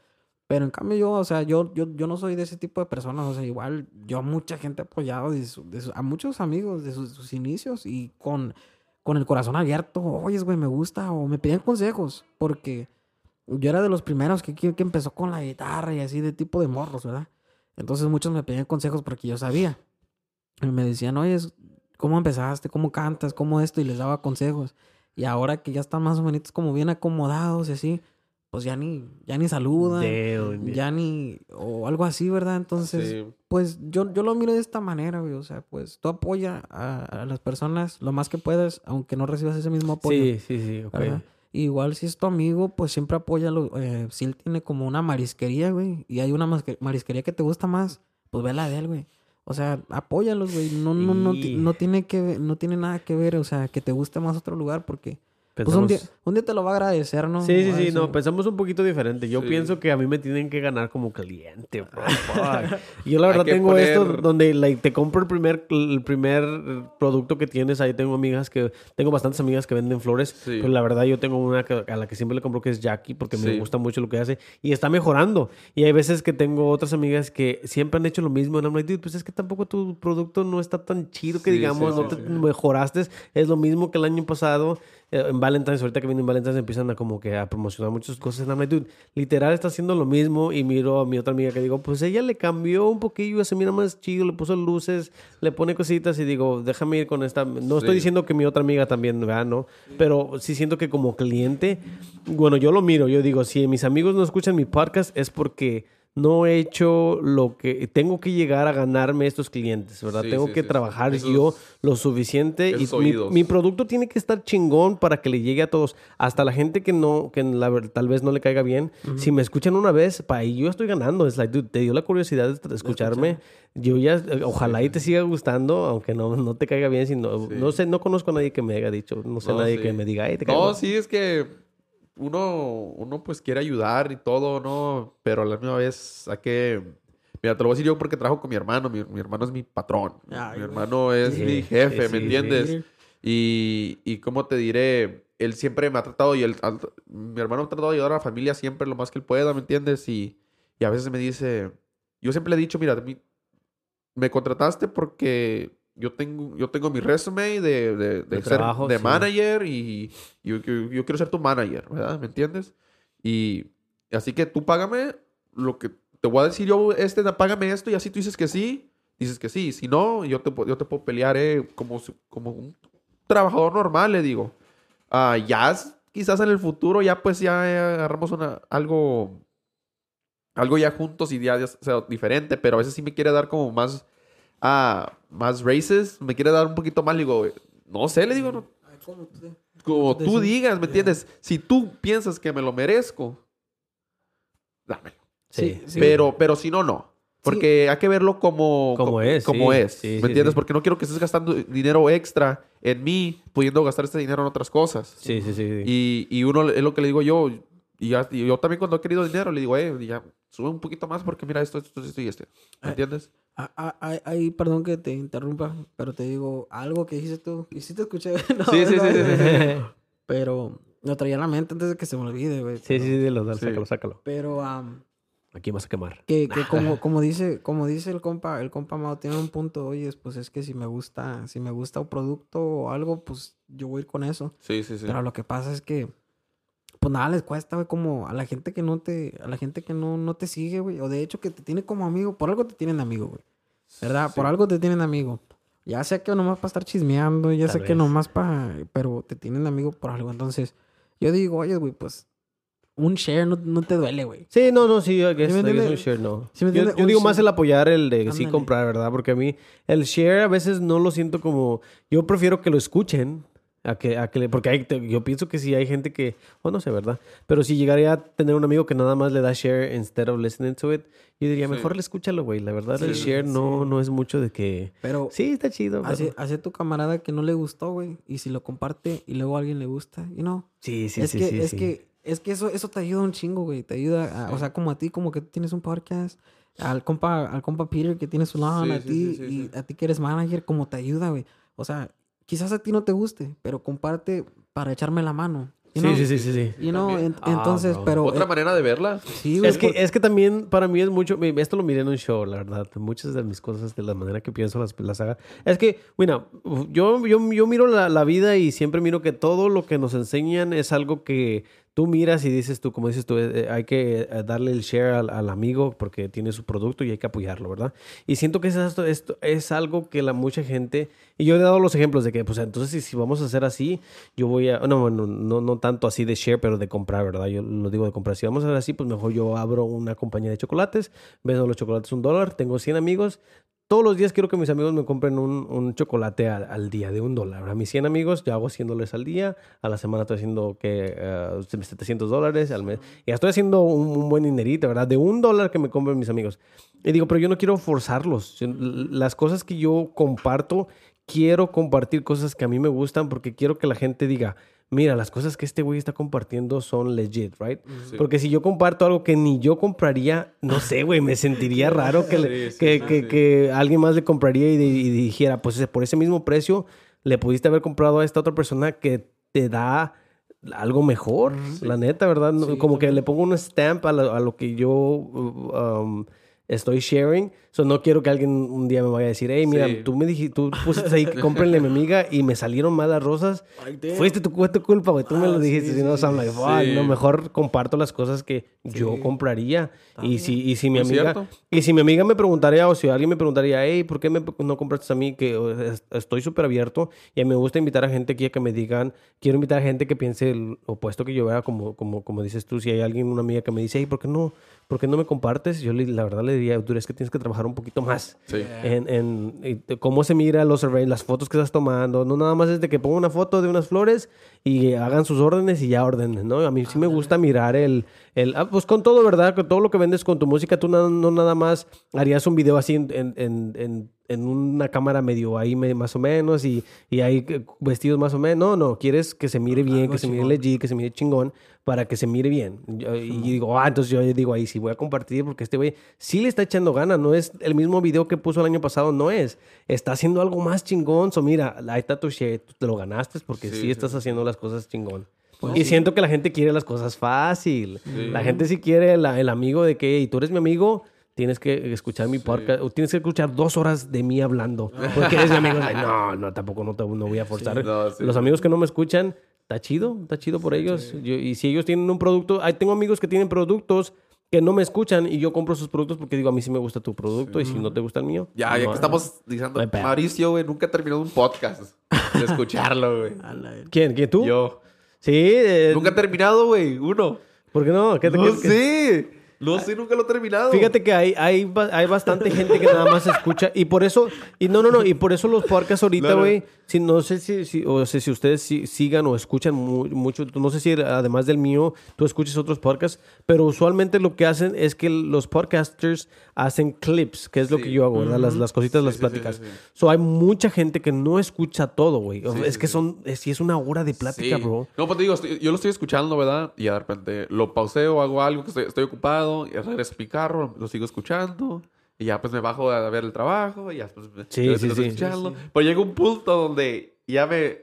Pero en cambio yo, o sea, yo, yo, yo no soy de ese tipo de personas. O sea, igual yo a mucha gente he apoyado, de su- de su- a muchos amigos de sus, sus inicios y con, con el corazón abierto. Oye, güey, me gusta. O me pedían consejos. Porque yo era de los primeros que, que, que empezó con la guitarra y así de tipo de morros, ¿verdad? Entonces muchos me pedían consejos porque yo sabía. Y me decían, oye, ¿cómo empezaste? ¿Cómo cantas? ¿Cómo esto? Y les daba consejos. Y ahora que ya están más o menos como bien acomodados y así, pues ya ni, ya ni saludan, damn. ya ni, o algo así, ¿verdad? Entonces, Sí. pues yo, yo lo miro de esta manera, güey. O sea, pues tú apoya a, a las personas lo más que puedas, aunque no recibas ese mismo apoyo. Sí, sí, sí. ok. ¿verdad? Igual si es tu amigo, pues siempre apóyalo. Eh, si él tiene como una marisquería, güey, y hay una marisquería que te gusta más, pues ve la de él, güey. O sea, apóyalos, güey. No, no, no, no tiene que ver- no tiene nada que ver, o sea, que te guste más otro lugar, porque pues un día, Pensamos- un día te lo va a agradecer, ¿no? Sí, sí, sí, no, pensamos un poquito diferente. Yo Sí. pienso que a mí me tienen que ganar como cliente, bro. Yo la verdad que tengo esto poner- donde like, te compro el primer, el primer producto que tienes. Ahí tengo amigas que, tengo bastantes amigas que venden flores. Sí. Pero la verdad yo tengo una que- a la que siempre le compro que es Jackie porque me Sí. gusta mucho lo que hace y está mejorando. Y hay veces que tengo otras amigas que siempre han hecho lo mismo. Y I'm like, dude, pues es que tampoco tu producto no está tan chido que Sí, digamos, sí, no sí, te sí. mejoraste. Es lo mismo que el año pasado. Eh, en Valentine's, ahorita que viene en Valentine's, empiezan a como que a promocionar muchas cosas. Like, dude, literal está haciendo lo mismo. Y miro a mi otra amiga que digo, pues ella le cambió un poquillo, se mira más chido, le puso luces, le pone cositas y digo, déjame ir con esta. No estoy Sí. diciendo que mi otra amiga también, ¿verdad? No. Pero sí siento que como cliente, bueno, yo lo miro, yo digo, si mis amigos no escuchan mi podcast es porque no he hecho lo que tengo que llegar a ganarme estos clientes, ¿verdad? Sí, tengo sí, que sí. trabajar Esos- yo lo suficiente y mi, mi producto tiene que estar chingón para que le llegue a todos, hasta la gente que no que la tal vez no le caiga bien. Si me escuchan una vez, pa ahí yo estoy ganando, es like, dude, te dio la curiosidad de escucharme. Yo ya ojalá y te siga gustando, aunque no, no te caiga bien, sino Sí. no sé, no conozco a nadie que me haya dicho, no sé No, nadie que me diga, "Ay, te caigo No, mal". sí, es que uno, uno pues quiere ayudar y todo, ¿no? Pero a la misma vez hay que... Mira, te lo voy a decir yo porque trabajo con mi hermano. Mi, mi hermano es mi patrón. Ay, mi hermano es Sí, mi jefe, sí, ¿me entiendes? sí. Y, y cómo te diré, él siempre me ha tratado y él, al- mi hermano me ha tratado de ayudar a la familia siempre lo más que él pueda, ¿me entiendes? Y, y a veces me dice, yo siempre le he dicho, mira, mi- me contrataste porque yo tengo, yo tengo mi resume de, de, ser trabajo, de sí. manager y, y yo, yo- yo quiero ser tu manager, ¿verdad? ¿Me entiendes? Y así que tú págame lo que te voy a decir yo, este, págame esto y así tú dices que sí, dices que sí. Si no, yo te, yo te puedo pelear eh, como, como un trabajador normal, le digo. Ah, ya quizás en el futuro ya pues ya agarramos una, algo, algo ya juntos y ya, ya sea diferente, pero a veces sí me quiere dar como más, ah, más races, me quiere dar un poquito más, le digo, no sé, le digo, no, Ay, ¿cómo te- como tú digas, ¿me entiendes? Si tú piensas que me lo merezco, dámelo. Sí. Sí. Pero, pero si no, no. Porque hay que verlo como, Como co- es, Como sí. es. Sí, ¿Me sí, entiendes? sí. Porque no quiero que estés gastando dinero extra en mí, pudiendo gastar este dinero en otras cosas. Sí, sí, sí. sí. Y, y uno es lo que le digo yo. Y, ya- y yo también cuando he querido dinero le digo, eh, ya, sube un poquito más porque mira esto, esto, esto y esto. ¿Me Eh, entiendes? Ah, ah, ah, Ahí, perdón que te interrumpa, pero te digo algo que dijiste tú. Y sí te escuché. No, Sí, sí, no, sí, sí, sí. Pero lo traía en la mente antes de que se me olvide, güey. Sí, sí, sí, Sí. sácalo, sácalo. Pero am, Aquí vas a quemar. que, que como, como dice, como dice el compa, el compa Mao tiene un punto, oye, pues es que si me gusta, si me gusta un producto o algo, pues yo voy a ir con eso. Sí, sí, sí. Pero lo que pasa es que, pues nada les cuesta, güey, como a la gente que no te, a la gente que no, no te sigue, güey, o de hecho que te tiene como amigo, por algo te tienen amigo, güey. ¿Verdad? Sí. Por algo te tienen amigo. Ya sea que nomás para estar chismeando, ya Tal sea que vez. nomás para, pero te tienen amigo por algo. Entonces, yo digo, oye, güey, pues un share no, no te duele, güey. Sí, no, no, sí, I guess, me I guess un share no. ¿Sí yo yo Un digo share. más el apoyar, el de sí Ándale. comprar, ¿verdad? Porque a mí el share a veces no lo siento como... Yo prefiero que lo escuchen. A que, a que le- porque hay, yo pienso que sí hay gente que... O no sé, ¿verdad? Pero si llegaría a tener un amigo que nada más le da share instead of listening to it, yo diría, Sí. mejor le escúchalo, güey. La verdad, el Sí, share no, no es mucho de que... Pero Sí, está chido. pero- hace, hace tu camarada que no le gustó, güey, y si lo comparte y luego a alguien le gusta, y no. Sí, sí, es sí, que, sí, es sí. que, es que eso, eso te ayuda un chingo, güey. Te ayuda, a- o sea, como a ti, como que tú tienes un podcast, al compa, al compa Peter que tiene su lado, Sí, a sí, ti, sí, sí, y sí. a ti que eres manager, como te ayuda, güey. O sea, quizás a ti no te guste, pero comparte para echarme la mano. you Sí, know? sí, sí, sí, sí. You know, en- Ah, entonces, bro. pero... Otra eh, manera de verla. sí, güey, Es que, por- es que también para mí es mucho, esto lo miré en un show, la verdad, muchas de mis cosas, de la manera que pienso las, las haga. Es que, bueno, yo, yo, yo miro la, la vida y siempre miro que todo lo que nos enseñan es algo que tú miras y dices tú, como dices tú, eh, eh, hay que eh, darle el share al, amigo porque tiene su producto y hay que apoyarlo, ¿verdad? Y siento que es esto, es algo que la mucha gente, y yo he dado los ejemplos de que, pues entonces si, si vamos a hacer así, yo voy a, no, bueno, no, no tanto así de share, pero de comprar, ¿verdad? Yo lo digo de comprar. Si vamos a hacer así, pues mejor yo abro una compañía de chocolates, vendo los chocolates un dólar, tengo 100 amigos. Todos los días quiero que mis amigos me compren un, un chocolate al, día de un dólar. A mis 100 amigos yo hago 100 dólares al día. A la semana estoy haciendo que eh, 700 dólares al mes. Y estoy haciendo un, un buen dinerito, ¿verdad? De un dólar que me compren mis amigos. Y digo, pero yo no quiero forzarlos. Las cosas que yo comparto, quiero compartir cosas que a mí me gustan porque quiero que la gente diga, mira, las cosas que este güey está compartiendo son legit, right? Sí. Porque si yo comparto algo que ni yo compraría, no sé, güey, me sentiría raro que, le- Sí, sí, que, sí, que- sí. que alguien más le compraría y, y dijera, pues por ese mismo precio le pudiste haber comprado a esta otra persona que te da algo mejor, la neta, ¿verdad? Como que le pongo un stamp a, lo- a lo que yo um, estoy sharing. So, no quiero que alguien un día me vaya a decir, hey, mira, Sí. tú me dijiste, tú pusiste ahí que cómprenle a mi amiga y me salieron mal las rosas. Fuiste tu, tu culpa, güey. Tú me Ah, lo dijiste. sí, si no, sí, I'm like, no, mejor comparto las cosas que yo compraría. Y si, y si mi amiga, cierto. y si mi amiga me preguntaría, o si alguien me preguntaría, hey, ¿por qué me, no compraste a mí? Que estoy súper abierto y me gusta invitar a gente aquí a que me digan, quiero invitar a gente que piense el opuesto que yo vea, como, como, como dices tú, si hay alguien, una amiga que me dice, hey, ¿por qué no, por qué no me compartes? Yo le- la verdad le diría, tú es que tienes que trabajar un poquito más Sí. en, en- cómo se mira los surveys, las fotos que estás tomando. No nada más es de que pongo una foto de unas flores y hagan sus órdenes y ya ordenen, ¿no? A mí sí me gusta mirar el... el ah, pues con todo, ¿verdad? Con todo lo que vendes con tu música, tú na- no nada más harías un video así en, en, en, una cámara medio ahí más o menos y, y ahí eh, vestidos más o menos. No, no, quieres que se mire bien, Algo que se mire chingón. legit, que se mire chingón para que se mire bien. Yo- y digo, ah, entonces yo digo ahí sí voy a compartir porque este güey sí le está echando ganas. No es el mismo video que puso el año pasado, no es. Está haciendo algo más chingón. So, mira, ahí está tu. Tú te lo ganaste porque sí, Sí, sí, estás haciendo las cosas chingón. Pues y sí. siento que la gente quiere las cosas fácil. La gente sí quiere la- el amigo de que, y tú eres mi amigo, tienes que escuchar mi podcast, o tienes que escuchar dos horas de mí hablando, porque eres mi amigo. No, no, tampoco no, te, no voy a forzar. No, sí. Los amigos que no me escuchan, está chido, está chido por ellos. Yo- y si ellos tienen un producto, ahí tengo amigos que tienen productos que no me escuchan y yo compro sus productos porque digo, a mí sí me gusta tu producto y si no te gusta el mío. Ya, ya que estamos diciendo. Mauricio, güey, nunca he terminado un podcast de escucharlo, güey. ¿Quién? ¿Quién tú? Yo. Sí. eh, Nunca he terminado, güey, uno. ¿Por qué no? ¿Qué te- No qué- sé. No sé, nunca lo he terminado. Fíjate que hay, hay, hay bastante gente que nada más escucha y por eso, y no, no, no, y por eso los podcasts ahorita, güey, si, no sé si, si- o sea, si ustedes si- sigan o escuchan mu- mucho, no sé si además del mío tú escuches otros podcasts, pero usualmente lo que hacen es que los podcasters hacen clips, que es lo Sí. que yo hago, ¿verdad? Las, las cositas, las sí, sí, pláticas. sí, sí. So, hay mucha gente que no escucha todo, güey. es sí, que sí. son, es, sí es una hora de plática, Sí. bro. No, pues te digo, yo lo estoy escuchando, ¿verdad? Y de repente lo pauseo, hago algo que estoy, estoy ocupado, y regreso a mi carro, lo sigo escuchando. Y ya pues me bajo a ver el trabajo y ya pues me, Sí, sí, sí. escuchando. Pero llega un punto donde ya me,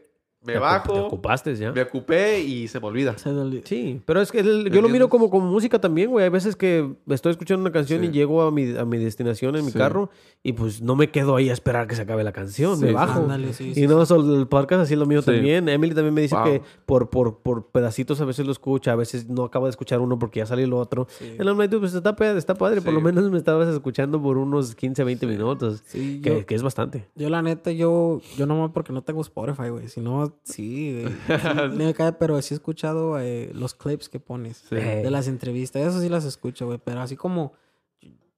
me Te ocu- Te bajo, ocupaste ya. me ocupé y se me olvida. Se Sí, pero es que el- yo lo miro como, como música también, güey. Hay veces que estoy escuchando una canción Sí. y llego a mi, a mi destinación en mi Sí. carro y pues no me quedo ahí a esperar que se acabe la canción, Sí, me sí, bajo. Ándale, sí, y sí, no, solo el podcast así es lo mío Sí. también. Emily también me dice Wow. que por, por, por pedacitos a veces lo escucha, a veces no acabo de escuchar uno porque ya salió el otro. Sí. En la night, pues está, está padre, por lo menos me estabas escuchando por unos 15, 20 minutos, Sí, que, yo- que es bastante. Yo la neta, yo, yo nomás porque no tengo Spotify, güey. Si no, sí, güey. Sí, me cae, pero sí he escuchado eh, los clips que pones Sí. de las entrevistas. Eso sí las escucho, güey. Pero así como...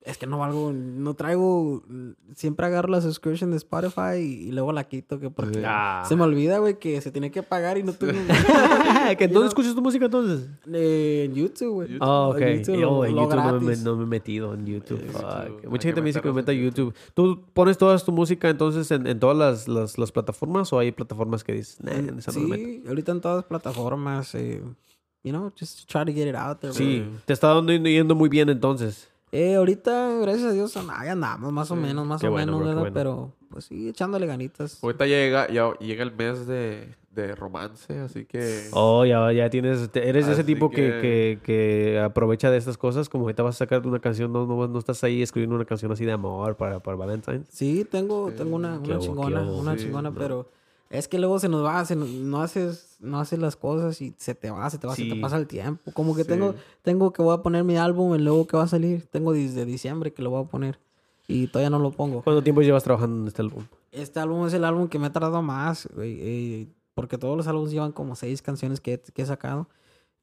Es que no valgo, no traigo... Siempre agarro la subscription de Spotify y, y luego la quito, que porque Ah. se me olvida, güey, que se tiene que pagar y no tengo... ¿Que ¿Dónde escuchas tu música entonces? eh, en YouTube, güey. Oh, ok. En YouTube, Yo en YouTube no me, no me he metido en YouTube. Sí, Fuck. YouTube. Mucha gente me dice que me meta en YouTube. ¿Tú pones toda tu música entonces en, en todas las, las, las plataformas o hay plataformas que dices, nah, en esa no me meto"? Sí, ahorita en todas las plataformas, eh, you know, just try to get it out there. Sí, bro. te está dando, yendo muy bien entonces. Eh, ahorita, gracias a Dios, ahí andamos, más o Sí. menos, más Qué o bueno, menos, bro, ¿verdad? bueno. Pero, pues sí, echándole ganitas. Ahorita llega, ya llega el mes de, de romance, así que... Oh, ya, ya tienes, eres de ese tipo que, que, que- que aprovecha de estas cosas, como ahorita vas a sacar una canción, no, no, no estás ahí escribiendo una canción así de amor para, para Valentine's. Sí, tengo, tengo una, una chingona, una sí, chingona, no. pero es que luego se nos va, se nos- no haces, no haces las cosas y se te va, se te va, se te pasa el tiempo. Como que Sí. tengo, tengo que voy a poner mi álbum, y luego que va a salir, tengo desde diciembre que lo voy a poner y todavía no lo pongo. ¿Cuánto tiempo llevas trabajando en este álbum? Este álbum es el álbum que me ha tardado más, eh, porque todos los álbumes llevan como seis canciones que he sacado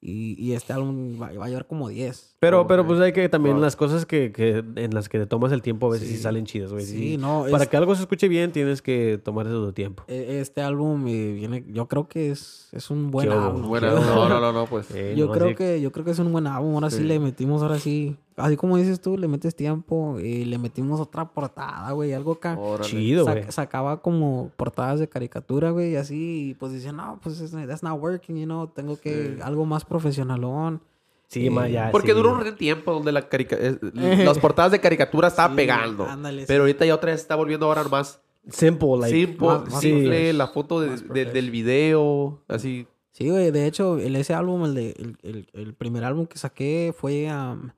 y, y este álbum va, va a llevar como diez. Pero, Ok. pero pues hay que también las cosas que, que en las que te tomas el tiempo a veces sí, Sí. salen chidas, güey. Sí, no, Para es- que algo se escuche bien tienes que tomar eso tu tiempo. e- Este álbum eh, viene, yo creo que es, es un buen álbum. Buena, no, no, no, no, pues... Eh, Yo no, creo así- que yo creo que es un buen álbum. Ahora sí. Sí. le metimos, ahora sí. Así como dices tú, le metes tiempo y le metimos otra portada, güey. Algo acá. Órale. Chido, Sac- güey. sacaba como portadas de caricatura, güey, y así, y pues decía, no, pues that's not working, you know, tengo que Sí. algo más profesionalón. Sí, Eh, ma, ya, Porque sí. duró un buen tiempo donde la carica- eh, las portadas de caricatura estaban Sí, pegando. ándale, pero sí. ahorita ya otra vez está volviendo ahora más Simple, like. simple, más- más simple, la foto de- de- del video, así. Sí, güey, de hecho, el, ese álbum, el, de, el, el- el primer álbum que saqué fue, um,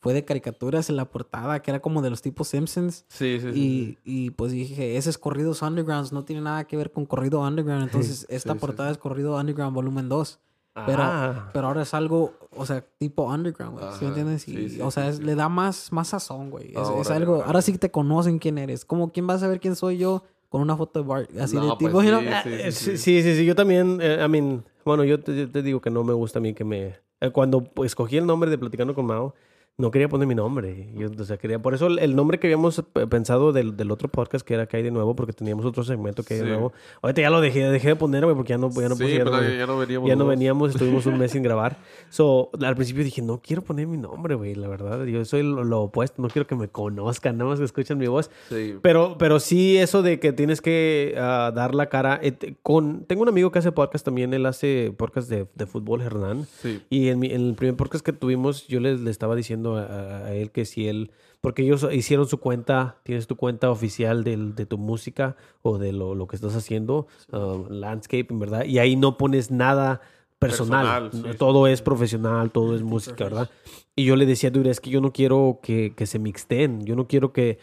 fue de caricaturas en la portada, que era como de los tipos Simpsons. Sí, sí, sí. Y, y pues dije, ese es Corridos Undergrounds, no tiene nada que ver con Corrido Underground. Entonces, esta sí, portada es Corrido Underground Volumen 2. Pero, Ah. pero ahora es algo, o sea, tipo underground, güey. ¿Sí me entiendes? Y, sí, sí, o sea, sí, es- sí. le da más, más sazón, güey. Es, es Órale, algo, ahora sí que te conocen quién eres. Como, ¿quién va a saber quién soy yo con una foto de Bart? Así No, de pues tipo, you know? sí, sí, sí, Sí, sí, sí, sí, Yo también, eh, I mean, bueno, yo te, yo te digo que no me gusta a mí que me... eh, cuando pues, escogí el nombre de Platicando con Mao, no quería poner mi nombre. Yo, o sea, quería... Por eso el, el nombre que habíamos pensado del, del otro podcast, que era que hay de nuevo, porque teníamos otro segmento que hay de nuevo. Ahorita ya lo dejé, dejé de poner, güey, porque ya no, ya no sí, puse- ya no- ya, ya no veníamos. ya no los dos. veníamos, estuvimos un mes sin grabar. So, al principio dije, no quiero poner mi nombre, güey, la verdad. Yo soy lo, lo opuesto, no quiero que me conozcan, nada más que escuchen mi voz. Sí. Pero, pero sí, eso de que tienes que ah, dar la cara. eh, con, tengo un amigo que hace podcast también, él hace podcast de, de fútbol, Hernán. Y en, mi- en el primer podcast que tuvimos, yo le, le estaba diciendo a, a- a él que si él, porque ellos hicieron su cuenta, tienes tu cuenta oficial del- de tu música o de lo, lo que estás haciendo, uh, landscaping, ¿verdad? Y ahí no pones nada personal, Personal, sí, todo es profesional, todo es música, ¿verdad? Y yo le decía, dude, es que yo no quiero que, que se mixten, yo no quiero que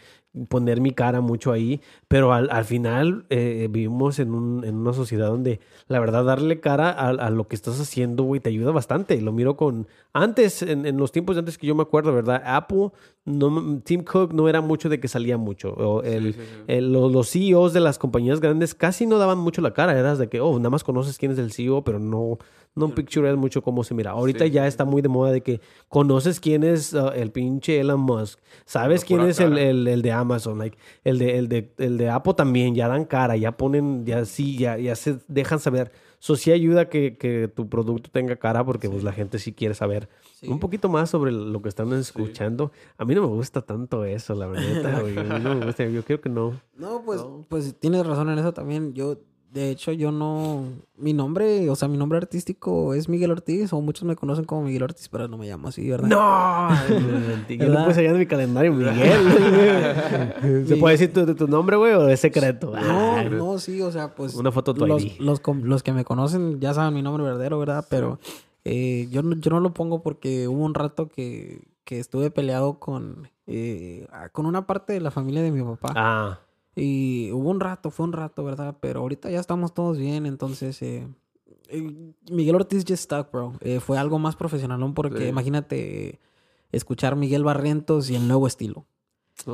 poner mi cara mucho ahí, pero al, al final eh, vivimos en, un- en una sociedad donde la verdad darle cara a, a lo que estás haciendo, güey, te ayuda bastante. Lo miro con... Antes, en, en los tiempos de antes que yo me acuerdo, ¿verdad? Apple, no, Tim Cook no era mucho de que salía mucho. O el, sí, sí. el- los, los CEOs de las compañías grandes casi no daban mucho la cara. Eras de que, oh, nada más conoces quién es el CEO, pero no, no pictureas mucho cómo se mira. Ahorita Sí, ya está muy de moda de que conoces quién es uh, el pinche Elon Musk. Sabes quién es el, el, el de Amazon. Like, el, de, el, de, el de Apple también. Ya dan cara, ya ponen, ya sí, ya, ya se dejan saber. Eso sí ayuda que, que tu producto tenga cara porque pues la gente sí quiere saber Sí. un poquito más sobre lo que están escuchando. A mí no me gusta tanto eso, la verdad. güey. A mí no me gusta. Yo creo que no. No, pues, No. pues tienes razón en eso también. Yo, de hecho, yo no. Mi nombre, o sea, mi nombre artístico es Miguel Ortiz, o muchos me conocen como Miguel Ortiz, pero no me llamo así, ¿verdad? No, yo ¿Verdad? puse allá en mi calendario, Miguel. ¿Se puede decir tu, tu nombre, güey, o es secreto? No, Ah, no, sí, o sea, pues. Una foto de tu los, los, los que me conocen ya saben mi nombre verdadero, ¿verdad? Pero eh, yo, no, yo no lo pongo porque hubo un rato que, que estuve peleado con, eh, con una parte de la familia de mi papá. Ah, Y hubo un rato, fue un rato, ¿verdad? Pero ahorita ya estamos todos bien, entonces... eh, Miguel Ortiz just stuck, bro. Eh, fue algo más profesional, ¿no? Porque Sí. imagínate escuchar Miguel Barrientos y el nuevo estilo.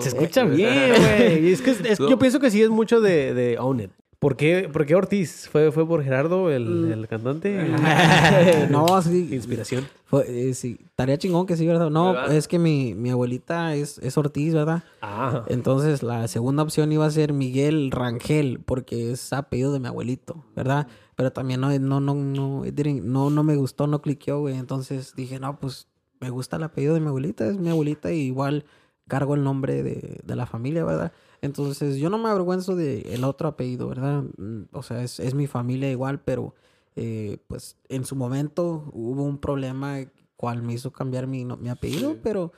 se escucha bien, güey. Y Es que, es que yo pienso que sí es mucho de, de Own It. ¿Por qué, por qué Ortiz? ¿Fue, ¿Fue por Gerardo, el, el cantante? no, sí. Inspiración. Fue, eh, sí, estaría chingón que sí, ¿verdad? No, ¿Verdad? es que mi, mi abuelita es, es Ortiz, ¿verdad? Ah. Entonces la segunda opción iba a ser Miguel Rangel, porque es apellido de mi abuelito, ¿verdad? Pero también no, no, no, no, it didn't- no, no me gustó, no cliqueó, güey. Entonces dije, no, pues me gusta el apellido de mi abuelita, es mi abuelita y igual cargo el nombre de, de la familia, ¿verdad? Entonces yo no me avergüenzo de el otro apellido, ¿verdad? Mm, O sea, es, es mi familia igual, pero eh, pues en su momento hubo un problema cual me hizo cambiar mi, no- mi apellido, Sí. pero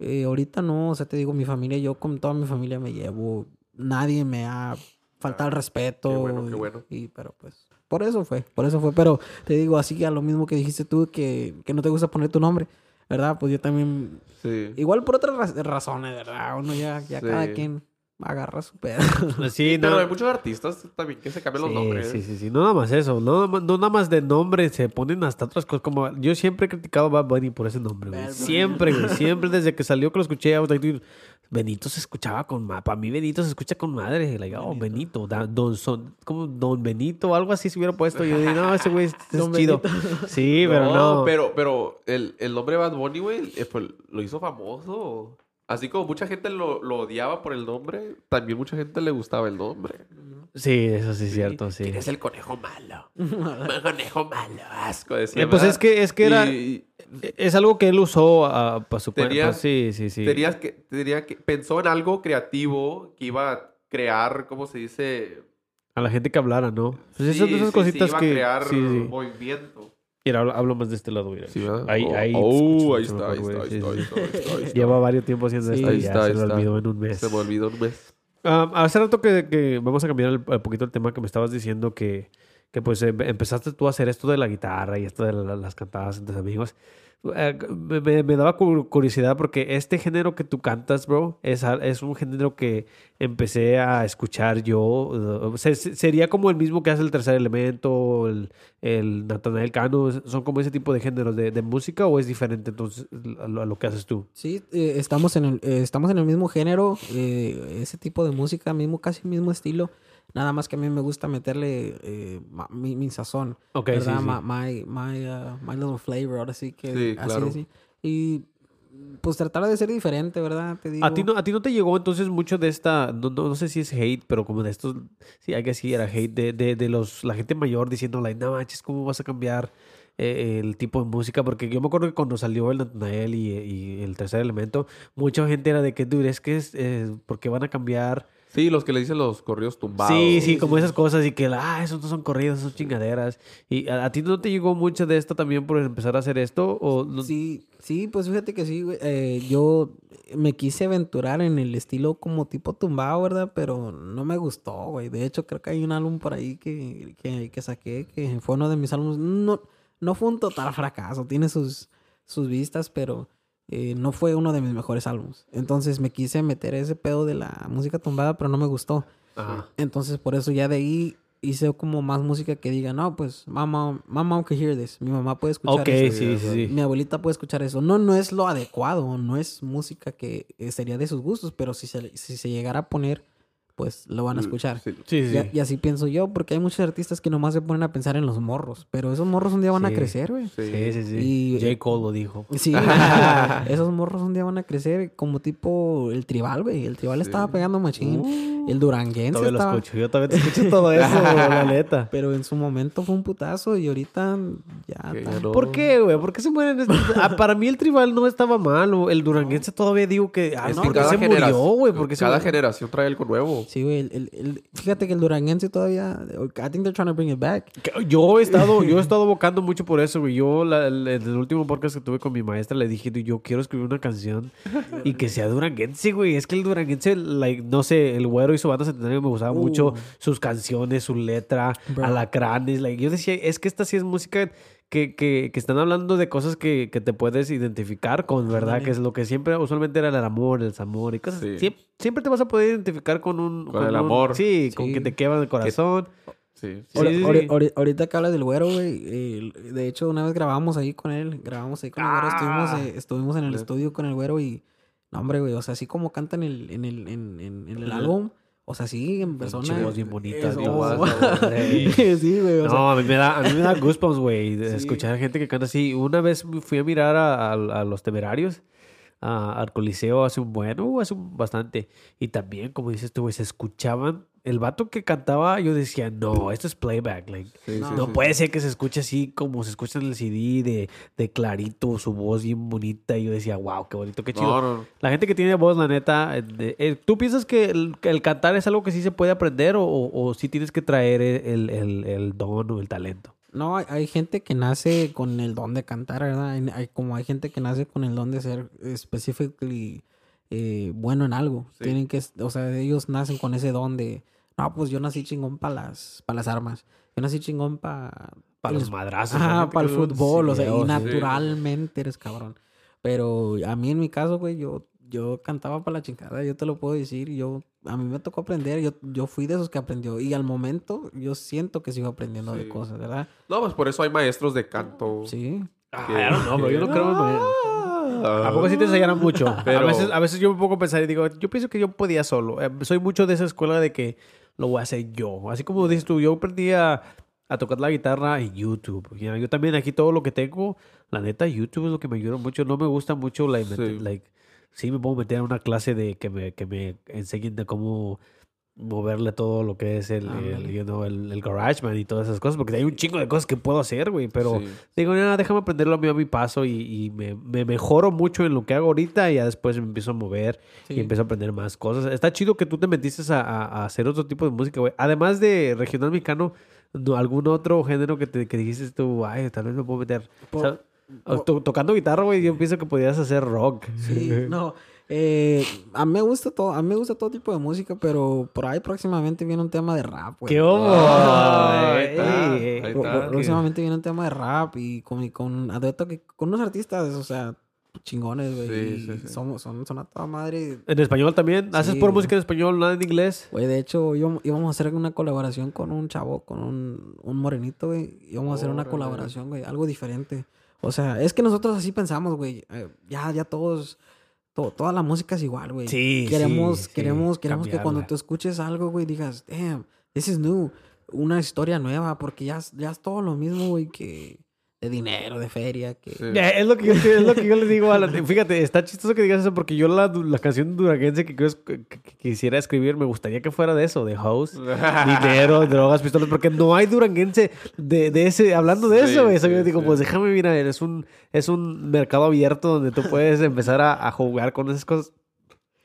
eh, ahorita no, o sea, te digo, mi familia, yo con toda mi familia me llevo, nadie me ha faltado el respeto. qué bueno, qué bueno. Y, pero pues, por eso fue, por eso fue, pero te digo, así a lo mismo que dijiste tú, que, que no te gusta poner tu nombre, ¿verdad? Pues yo también, Sí. igual por otras raz- razones, ¿verdad? Uno ya, ya Sí. cada quien agarra su pedo. Sí, Pero no. hay muchos artistas también que se cambian los Sí, nombres. sí, sí, sí. No nada más eso. No, no nada más de nombre. Se ponen hasta otras cosas. Como yo siempre he criticado a Bad Bunny por ese nombre, güey. Siempre, güey. Siempre desde que salió que lo escuché. Benito se escuchaba con... Para mí Benito se escucha con madre. Like, oh, Benito. da- don, son, como Don Benito o algo así se hubiera puesto. Yo digo, no, ese güey es, es chido. Sí, pero no. Pero, pero el, el nombre Bad Bunny, güey, eh, pues, lo hizo famoso. Así como mucha gente lo, lo odiaba por el nombre, también mucha gente le gustaba el nombre. Sí, eso sí es cierto, sí. Eres el conejo malo. el conejo malo, asco, decía. Eh, pues es que, es que era... Y- Es algo que él usó para su. Tenía- Sí, sí, sí. Tenías que, tenía que, pensó en algo creativo que iba a crear, ¿cómo se dice? A la gente que hablara, ¿no? Pues Sí, esas, esas sí, cositas iba que... a crear movimiento. Mira, hablo, más de este lado, mira. Ahí, Oh, ahí. oh, ahí está, ahí mejor, está, güey, ahí está, sí, ahí sí. está, ahí está, ahí está. Lleva varios tiempos haciendo esto y ya se está. olvidó en un mes. Se me olvidó un mes. Hace rato que, que vamos a cambiar un poquito el tema que me estabas diciendo que, que pues em- empezaste tú a hacer esto de la guitarra y esto de la- las cantadas entre amigos. Eh, me, daba cu- curiosidad porque este género que tú cantas, bro, es, es un género que empecé a escuchar yo. uh, se- se- sería como el mismo que hace el tercer elemento, el, el Natanael Cano. ¿Son como ese tipo de géneros de, música o es diferente entonces a lo, que haces tú? Sí, eh, estamos, en el, eh, estamos en el mismo género, ese tipo de música, mismo, casi mismo estilo. Nada más que a mí me gusta meterle eh, mi, mi sazón. Ok, sí, ¿verdad? sí. Ma- My, my, uh, my little flavor, ahora sí que Sí, así, claro. así. Y pues tratar de ser diferente, ¿verdad? Te digo. ¿A ti, no, ¿A ti no te llegó entonces mucho de esta, no, no, no sé si es hate, pero como de estos, sí, hay que sí era hate, de, de, de los, la gente mayor diciendo, like, no manches, ¿cómo vas a cambiar eh, el tipo de música? Porque yo me acuerdo que cuando salió el Natanael y, y el tercer elemento, mucha gente era de que, dude, es que es, eh, porque van a cambiar? Sí, los que le dicen los corridos tumbados. Sí, sí, como esas cosas y que, ah, esos no son corridos, son chingaderas. ¿Y a, a ti no te llegó mucho de esto también por empezar a hacer esto? O no- Sí, sí, pues fíjate que sí, güey. Eh, yo me quise aventurar en el estilo como tipo tumbado, ¿verdad? Pero no me gustó, güey. De hecho, creo que hay un álbum por ahí que, que, que saqué, que fue uno de mis álbumes. No, no fue un total fracaso, tiene sus, sus vistas, pero eh, no fue uno de mis mejores álbumes. Entonces me quise meter ese pedo de la música tumbada, pero no me gustó. Ajá. Entonces, por eso ya de ahí hice como más música que diga, no, pues, mamá, mamá can hear this. Mi mamá puede escuchar Ok, eso. sí, sí, sí. Mi abuelita puede escuchar eso. No, no es lo adecuado, no es música que sería de sus gustos, pero si se, si se llegara a poner, pues lo van a escuchar. Sí. Sí, sí. Y, así pienso yo, porque hay muchos artistas que nomás se ponen a pensar en los morros, pero esos morros un día van a crecer, güey. Sí. Sí, sí, sí. Y- J. Cole lo dijo. Sí, esos morros un día van a crecer como tipo el tribal, güey. El tribal estaba pegando machín. el duranguense Todavía lo estaba... escucho. Yo todavía te escucho todo eso, la neta. Pero en su momento fue un putazo y ahorita ya ¿Por qué, güey? ¿Por qué se mueren? estos? Ah, para mí el tribal no estaba mal. o El duranguense todavía digo que... Ah, Es no, que ¿por qué cada se murió, güey? ¿Por qué se Cada murió? generación trae algo nuevo. Sí, güey. el- el- el- fíjate que el duranguense todavía. I think they're trying to bring it back. Yo he estado, yo he estado vocando mucho por eso, güey. Yo, la- el, en el último podcast que tuve con mi maestra, le dije, yo quiero escribir una canción y que sea duranguense, güey. Es que el duranguense, like, no sé, el güero y su banda centenario me gustaba mucho. Uh. Sus canciones, su letra, Bro. alacranes. Like, yo decía, es que esta sí es música que, que, que están hablando de cosas que, que te puedes identificar con, ¿verdad? Que es lo que siempre, usualmente era el amor, el desamor y cosas. Sí. Siempre, siempre te vas a poder identificar con un... Con el un- amor. Sí, con que te quebra el corazón. Sí. Sí, sí, ahorita que hablas del güero, güey. eh, de hecho, una vez grabamos ahí con él. Grabamos ahí con el güero. Estuvimos, Ah. eh, estuvimos en el estudio con el güero y. No, hombre, güey. O sea, así como canta en el, en el, en, en- en el álbum. O sea, sí, en persona. voz bien bonita, Eso. bien guapa, sí, güey. O sea, No, a mí me da, a mí me da goosebumps, güey, Sí. escuchar gente que canta así. Una vez fui a mirar a, a- a los temerarios, a- al Coliseo hace un bueno, uh, hace un bastante. Y también, como dices tú, güey, se escuchaban. El vato que cantaba, yo decía, no, esto es playback. Like, Sí, No. sí, no sí. puede ser que se escuche así como se escucha en el CD de, de clarito, su voz bien bonita. Y yo decía, wow, qué bonito, qué chido. No, no, no. La gente que tiene voz, la neta, eh, de- eh, ¿tú piensas que el, que el cantar es algo que sí se puede aprender o, o, o sí tienes que traer el, el, el don o el talento? No, hay, hay gente que nace con el don de cantar, ¿verdad? Hay, hay- como hay gente que nace con el don de ser específicamente bueno en algo. Sí. Tienen que, o sea, ellos nacen con ese don de, no, pues yo nací chingón para las, para las armas. Yo nací chingón para... Para los madrazos. Ajá, gente para el fútbol, o sea, sí, y sí. naturalmente eres cabrón. Pero a mí en mi caso, güey, yo, yo cantaba para la chingada, yo te lo puedo decir. Yo, a mí me tocó aprender, yo, yo fui de esos que aprendió. Y al momento, yo siento que sigo aprendiendo de Sí. cosas, ¿verdad? No, pues por eso hay maestros de canto. Sí. Ah, I don't know, bro, yo no creo Ah. ¿A poco sí te enseñaron mucho? A, Pero- veces, a veces yo me pongo a pensar y digo, yo pienso que yo podía solo. Eh, soy mucho de esa escuela de que lo voy a hacer yo. Así como dices tú, yo aprendí a, a tocar la guitarra en YouTube. Yo también aquí todo lo que tengo, la neta, YouTube es lo que me ayuda mucho. No me gusta mucho, like, Sí. like, sí me puedo meter en una clase de que me, que me enseñen de cómo moverle todo lo que es el, el, you know, el, el GarageBand y todas esas cosas, porque hay un chingo de cosas que puedo hacer, güey, pero... Sí. Digo, nada, déjame aprenderlo a mí a mi paso y, y me, me mejoro mucho en lo que hago ahorita y ya después me empiezo a mover Sí. y empiezo a aprender más cosas. Está chido que tú te metiste a, a- a hacer otro tipo de música, güey. Además de regional mexicano, no, ¿algún otro género que, te, que dijiste tú, ay, tal vez me puedo meter? Por- tocando guitarra, güey, yo pienso que podías hacer rock. Sí, no. Eh, a mí me gusta todo, a mí me gusta todo tipo de música, pero por ahí próximamente viene un tema de rap, güey. ¡Qué homo! Pro- Próximamente viene un tema de rap y con, y con, que- con unos artistas, o sea, chingones, güey. Sí, y sí, sí. Somos, son, son a toda madre. ¿En español también? ¿Haces Sí, por música en español, nada en inglés? Güey, de hecho, íbamos, íbamos a hacer una colaboración con un chavo, con un, un morenito, güey. Íbamos a hacer una colaboración, güey, algo diferente. O sea, es que nosotros así pensamos, güey. eh, ya, ya todos, to- toda la música es igual, güey. Sí, Queremos, sí, sí, queremos, queremos que cuando tú escuches algo, güey, digas, damn, this is new. Una historia nueva, porque ya, ya es todo lo mismo, güey, que de dinero, de feria, que... Sí. Es lo que yo, es lo que yo le digo a la... Fíjate, está chistoso que digas eso porque yo la, la canción duranguense que, que, que- quisiera escribir me gustaría que fuera de eso, de house, dinero, drogas, pistolas, porque no hay duranguense de, de ese, hablando de Sí, eso, güey. Eso sí, yo digo, sí. pues déjame, mira, es un, es un mercado abierto donde tú puedes empezar a, a jugar con esas cosas.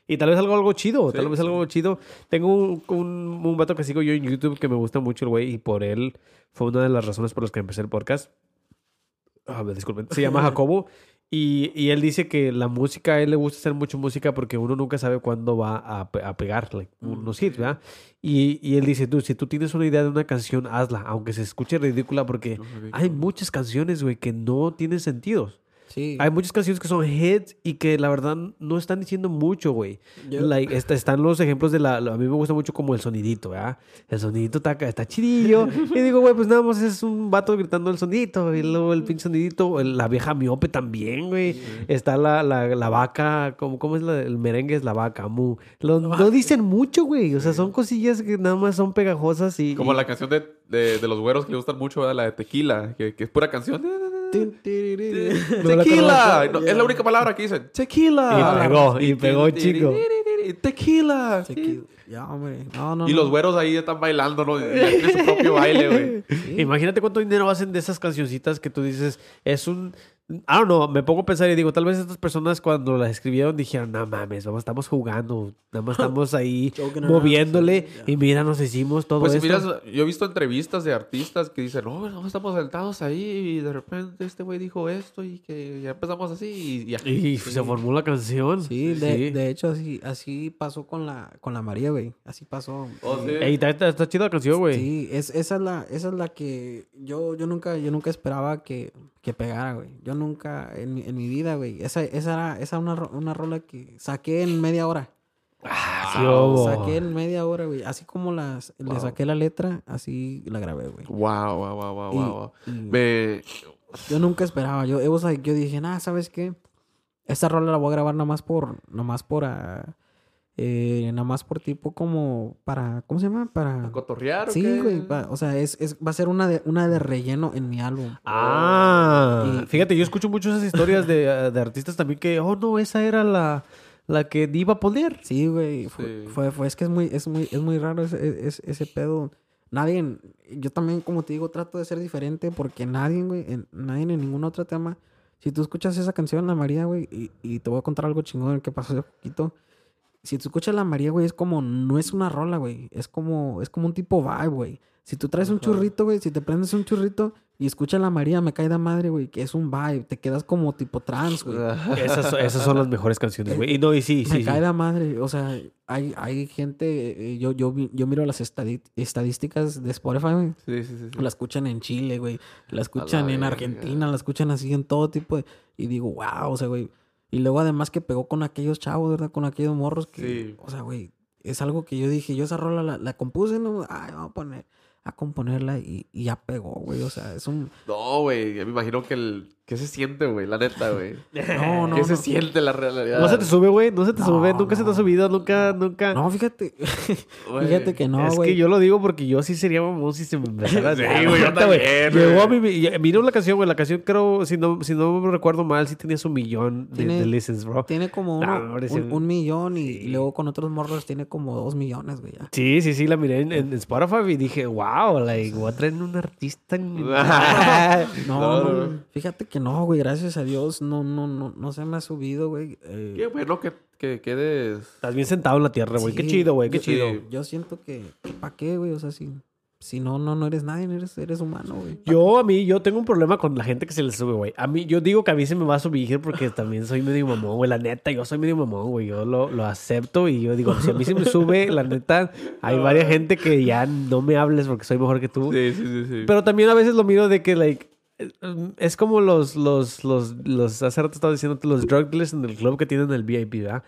Y tal vez algo, algo chido, Sí, tal vez sí. algo chido. Tengo un, un, un vato que sigo yo en YouTube que me gusta mucho el güey y por él fue una de las razones por las que empecé el podcast. Ah, disculpen. Se llama Jacobo. Y, y él dice que la música, a él le gusta hacer mucho música porque uno nunca sabe cuándo va a, a pegar like, unos hits, ¿verdad? Y, y él dice, tú, si tú tienes una idea de una canción, hazla, aunque se escuche ridícula porque hay muchas canciones, güey, que no tienen sentido. Sí. Hay muchas canciones que son hits y que la verdad no están diciendo mucho, güey. Yo- Like, está- están los ejemplos de la, A mí me gusta mucho como el sonidito, ¿verdad? El sonidito está, está chidillo. y digo, güey, pues nada más es un vato gritando el sonidito. Y luego el pinche sonidito. la vieja miope también, güey. Está la, la, la vaca. ¿Cómo, cómo es la- el merengue? Es la vaca, mu. Lo- no dicen mucho, güey. O sea, son cosillas que nada más son pegajosas y... Como y- la canción de, de, de los güeros que le gustan mucho, ¿verdad? la de Tequila, que, que es pura canción. Tequila. No, es la única palabra que dicen. Tequila. Y pegó, y pegó, chico. Tequila. Tequila. Ya, hombre. No, no, Y no. los güeros ahí están bailando, ¿no? Su propio baile, güey. Imagínate cuánto dinero hacen de esas cancioncitas que tú dices, es un... I don't know, me pongo a pensar y digo, tal vez estas personas cuando las escribieron dijeron, no mames, vamos, estamos jugando, nada más estamos ahí moviéndole sí, ya. y mira, nos hicimos todo Pues esto. miras, yo he visto entrevistas de artistas que dicen, no, no, estamos sentados ahí y de repente este güey dijo esto y que ya empezamos así y, y aquí. Y se formó la canción. Sí, de, de hecho, así, así pasó con la, con la María, güey. Así pasó. Oh, sí. Ey, está, está- está chida la canción, güey. Sí, es, esa, es la, esa es la que yo, yo, nunca, yo nunca esperaba que, que pegara, güey. Yo nunca, en, mi- en mi vida, güey. Esa, esa era esa una, una rola que saqué en media hora. Ah, hubo. Saqué en media hora, güey. Así como las, le saqué la letra, así la grabé, güey. Wow, wow, wow, wow, Y- wow. y Me... Yo nunca esperaba. Yo, it was like- yo dije, nah, ¿sabes qué? Esta rola la voy a grabar nada más por, nada más por, ah, eh, nada más por tipo como para, ¿cómo se llama? Para... ¿Cotorrear o Sí, güey. va- O sea, es, es, va a ser una de, una de relleno en mi álbum. Ah, Y- fíjate, yo escucho mucho esas historias de, de artistas también que, oh no, esa era la, la que iba a poner. Sí, güey. Fue, Sí. fue, fue- es que es muy, es muy, es muy raro ese, ese, ese pedo. Nadie, yo también, como te digo, trato de ser diferente porque nadie, güey, en, nadie en ningún otro tema. Si tú escuchas esa canción, La María, güey, y, y te voy a contar algo chingón que pasó hace poquito. Si tú escuchas La María, güey, es como, no es una rola, güey. Es como, es como un tipo vibe, güey. Si tú traes un churrito, güey, si te prendes un churrito y escuchas La María, me cae de madre, güey, que es un vibe. Te quedas como tipo trans, güey. Esas, esas son las mejores canciones, güey. Y no, y sí, Me sí. cae sí. de madre. O sea, hay, hay gente. eh, Yo, yo, vi- yo miro las estadísticas de Spotify, güey. Sí, sí, sí. sí. La escuchan en Chile, güey. La escuchan en. Argentina, la escuchan así en todo tipo de... Y digo, wow, o sea, güey. Y luego además que pegó con aquellos chavos, ¿verdad? Con aquellos morros que... Sí. O sea, güey, es algo que yo dije, yo esa rola la, la compuse, ¿no? Ay, vamos a poner... A componerla y, y ya pegó, güey. O sea, es un... No, güey. Me imagino que el... ¿Qué se siente, güey? La neta, güey. No, no, ¿Qué se siente la realidad? No se te sube, güey. No se te No, sube. Nunca se te ha subido. Nunca, nunca. No, fíjate. Fíjate que no, es güey. que yo lo digo porque yo sí sería mamón si se me empezara Sí, a- güey, yo también, Llegó a güey. mi... la canción, güey. La canción creo, si no, si no me recuerdo mal, sí tenía su millón de, Tiene- de listens, bro. Tiene como No, uno- un, un millón y, luego con otros morros tiene como dos millones, güey. ya. Sí, sí, sí, la miré en, en Spotify y dije, wow, like, voy a traer un artista. en- No, No, no, no, no. fíjate que no, güey, gracias a Dios no, no, no, no se me ha subido, güey. Eh, Qué bueno que, que quedes... Estás bien sentado en la tierra, güey. Qué chido, güey, qué Yo- chido. Yo siento que, ¿para qué, güey? O sea, si, Si no, no, no eres nadie, eres, eres humano, güey. Yo, a mí, yo tengo un problema con la gente que se le sube, güey. A mí, yo digo que a mí se me va a subir porque también soy medio mamón, güey. La neta, yo soy medio mamón, güey. Yo lo, lo acepto y yo digo, si a mí se me sube, la neta, hay varias gente que ya no me hables porque soy mejor que tú. Sí, sí, sí. sí. Pero también a veces lo miro de que, like, es como los, los, los, los, hace rato estaba diciendo los drug dealers en el club que tienen el VIP, ¿verdad?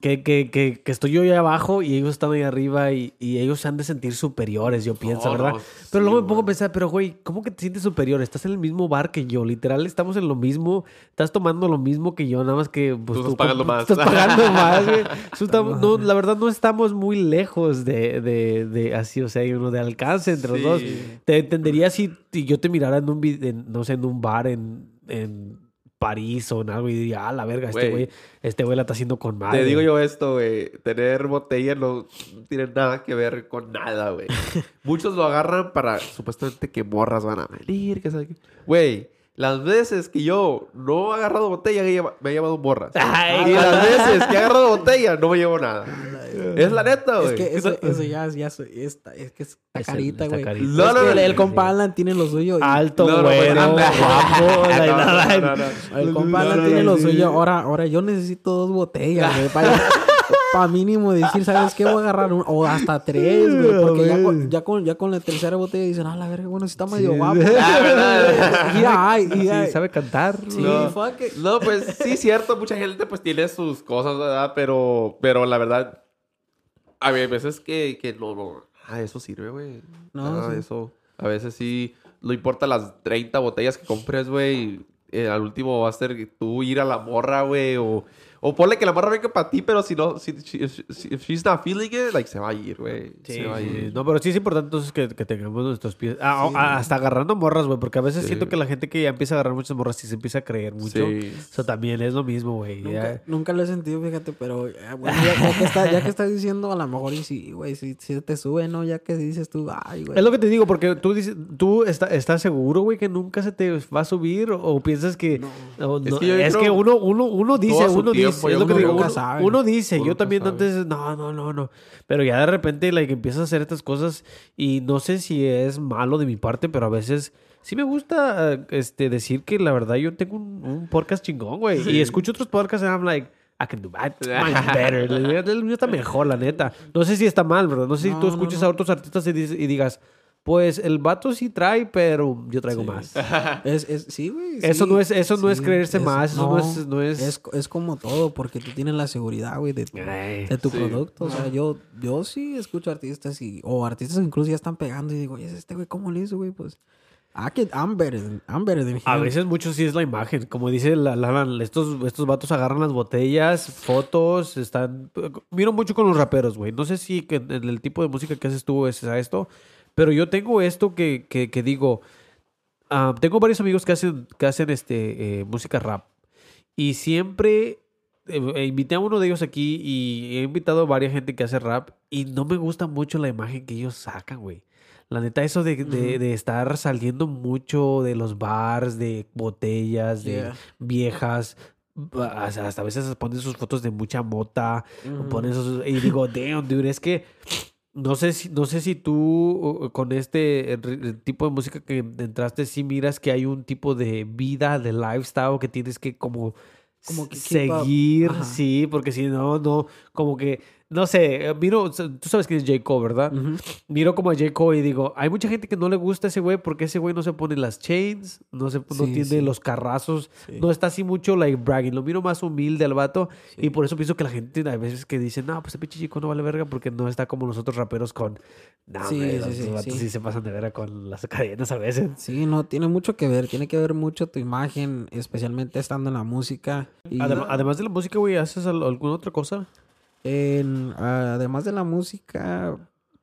Que, que, que, que estoy yo ahí abajo y ellos están ahí arriba y, y ellos se han de sentir superiores, yo pienso, ¿verdad? no, pero sí, luego me pongo a pensar, pero güey, ¿cómo que te sientes superior? Estás en el mismo bar que yo, literal, estamos en lo mismo, estás tomando lo mismo que yo, nada más que pues, Tú estás más. Estás pagando más, güey. Tú estamos- no, la verdad no estamos muy lejos de, de, de así, o sea, hay uno de alcance entre los dos. Te entendería si, si yo te mirara en un, en, no sé, en un bar en, en París o en algo y diría, ah, la verga, este Güey. este güey la está haciendo con madre. Te digo yo esto, güey. Tener botella no tiene nada que ver con nada, güey. Muchos lo agarran para supuestamente que morras van a venir, que sabe. Güey, las veces que yo no he agarrado botella, me he llevado morras. Ay, y las güey. veces que he agarrado botella, no me llevo nada. Es la neta, Es güey. que eso, eso ya, ya es, es que está Está- carita, güey. Es No, no, no, el, el compa Alan tiene lo suyo. y- Alto, No, no, pues, güero, anda. guapo, la- No, la- no, no, no. El compa No, Alan no, tiene lo suyo. Ahora, ahora yo necesito dos botellas, güey. Para, mínimo decir, ¿sabes qué? Voy a agarrar un, o hasta tres, güey. Porque ya con, ya, con, ya con la tercera botella dicen, ah, la verga, bueno, sí está medio guapo. Ah, ¿verdad? Y ay, y Sí, sabe cantar. Sí, No. fuck it. No, pues sí, cierto, mucha gente pues tiene sus cosas, ¿verdad? Pero, pero la verdad, a veces que, que no, no, ah, eso sirve, güey. No, Ah, sí. eso, a veces sí, no importa las 30 botellas que compres, güey, eh, al último va a ser tú ir a la morra, güey, o, o ponle que la morra venga para ti, pero si no, si, si, si- if she's not feeling it, like, se va a ir, güey. Sí, se va a sí. ir. No, pero sí es importante entonces que, que tengamos nuestros pies. Ah, ah, hasta agarrando morras, güey. Porque a veces Sí. siento que la gente que ya empieza a agarrar muchas morras sí se empieza a creer mucho. Sí. Eso también es lo mismo, güey. Nunca, nunca lo he sentido, fíjate, pero eh, bueno, ya, ya que está, ya que estás diciendo, a lo mejor y sí, güey, si, si te sube, ¿no? Ya que dices tú, ay, güey. Es lo que te digo, porque tú dices, tú está- estás seguro, güey, que nunca se te va a subir o, piensas que no, Es no, que yo es creo- que uno, uno, uno dice, uno tiempo, dice, es yo lo que digo, uno, sabe. uno dice, Uno yo también sabe. antes, no, no, no, no, pero ya de repente, like, empiezas a hacer estas cosas y no sé si es malo de mi parte, pero a veces sí me gusta, eh, este, decir que la verdad yo tengo un, un podcast chingón, güey, y escucho otros podcasts y I'm like, I can do that. Mine's better. El mío está mejor, la neta. No sé si está mal, ¿verdad? No sé si No, tú no, escuchas no. a otros artistas y, dices- y digas, pues el vato sí trae, pero yo traigo más. Es, es, sí, güey. Eso sí, no es- eso no es creerse más, eso no es- no es- es... Es como todo, porque tú tienes la seguridad, güey, de, tu- Ay, de tu sí. producto. O sea, yo, yo sí escucho artistas y... O artistas incluso ya están pegando y digo, oye, este güey, ¿cómo le hizo, güey? Pues... I can, I'm better than, I'm better than A veces mucho sí es la imagen. Como dice la, la- la- estos, estos vatos agarran las botellas, fotos, están... Miro mucho con los raperos, güey. No sé si que en el tipo de música que haces tú es a esto, pero yo tengo esto que, que, que digo... ah, tengo varios amigos que hacen, que hacen este, eh, música rap. Y siempre... eh, invité a uno de ellos aquí y he invitado a varias gente que hace rap y no me gusta mucho la imagen que ellos sacan, güey. La neta, eso de, de- de estar saliendo mucho de los bars, de botellas, de Yeah. viejas. Hasta, hasta a veces ponen sus fotos de mucha mota. Ujú. Ponen sus- y digo, damn, dude, es que no sé si, no sé si tú con este tipo de música que entraste, si miras que hay un tipo de vida, de lifestyle que tienes que como, Como que seguir, sí, porque si no, no, como que, no sé, eh, miro, tú sabes quién es J. Cole, ¿verdad? Ujú. miro como a J. Cole y digo, hay mucha gente que no le gusta ese güey porque ese güey no se pone las chains, no se no Sí, tiene sí. los carrazos, Sí. no está así mucho like bragging, lo miro más humilde al vato y por eso pienso que la gente a veces que dice, no, pues ese pinche chico no vale verga porque no está como nosotros raperos con, no, Sí, hombre, sí, los sí, vatos sí. sí. se pasan de verga con las cadenas a veces. Sí, no, tiene mucho que ver. Tiene que ver mucho tu imagen, especialmente estando en la música. Y Adem- además de la música, güey, ¿haces al- alguna otra cosa? En- además de la música,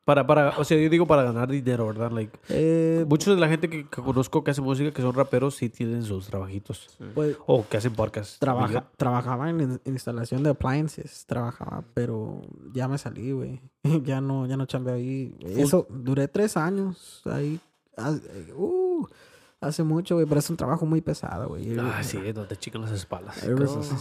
Para, para, o sea, yo digo para ganar dinero, ¿verdad? Like, eh, muchos de la gente que, que conozco que hace música, que son raperos, sí tienen sus trabajitos. pues, O que hacen podcasts. trabaja, trabajaba en, in- instalación de appliances. Trabajaba, pero ya me salí, güey. ya no, ya no chambeo ahí. Eso, duré tres años ahí. haz- uh, hace mucho, güey, pero es un trabajo muy pesado, güey. Ah, sí, donde te chican las espaldas. It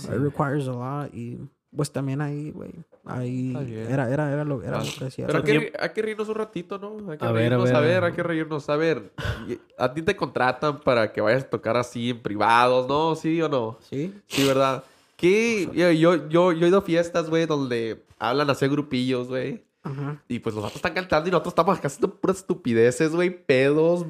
requires a lot y pues también ahí, güey, ahí era, era, era lo, era Ah, lo que decía. Pero hay que, hay que reírnos un ratito, ¿no? Hay que A ver, a reírnos, ver, a a ver, hay que reírnos. A ver, a ti te contratan para que vayas a tocar así en privados, ¿no? ¿Sí o no? Sí, Sí, ¿verdad? ¿Qué? Yo, yo, yo, yo he ido a fiestas, güey, donde hablan así grupillos, güey. Ajá. Y pues los vatos están cantando y nosotros estamos acá haciendo puras estupideces, güey, pedos.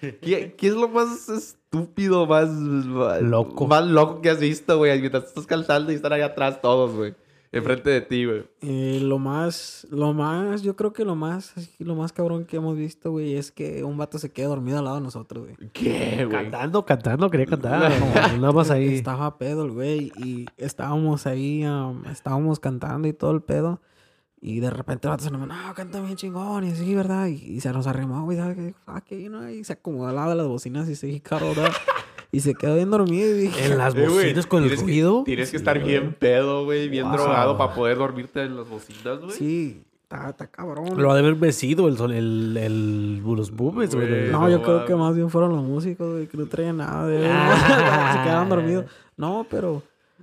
¿Qué, qué es lo más estúpido, más, más Loco. Más loco que has visto, güey? Mientras estás cantando y están ahí atrás todos, güey. Enfrente de ti, güey. Eh, lo más, lo más, yo creo que lo más, lo más cabrón que hemos visto, güey, es que un vato se quede dormido al lado de nosotros, güey. ¿Qué, güey? Cantando, cantando, quería cantar. más ahí. Estaba pedo el güey y estábamos ahí, um, estábamos cantando y todo el pedo. Y de repente el vato se nos no, canta bien chingón y así, ¿verdad? Y, y se nos arrimó, güey, ¿sabes qué? Fuck it, you know, Y se acomodó al lado de las bocinas y se carro, Y se quedó bien dormido y dije, En las Eh, bocinas con el tienes que- ruido. Tienes que estar bien pedo, güey, bien Wow. drogado para poder dormirte en las bocinas, güey. sí, está, está cabrón. Lo ha de haber mecido el, sol- el, el, los boobies, güey. Güey. No, yo creo que más bien fueron los músicos, güey, que no traían nada de Ah. Se quedaron dormidos. No, pero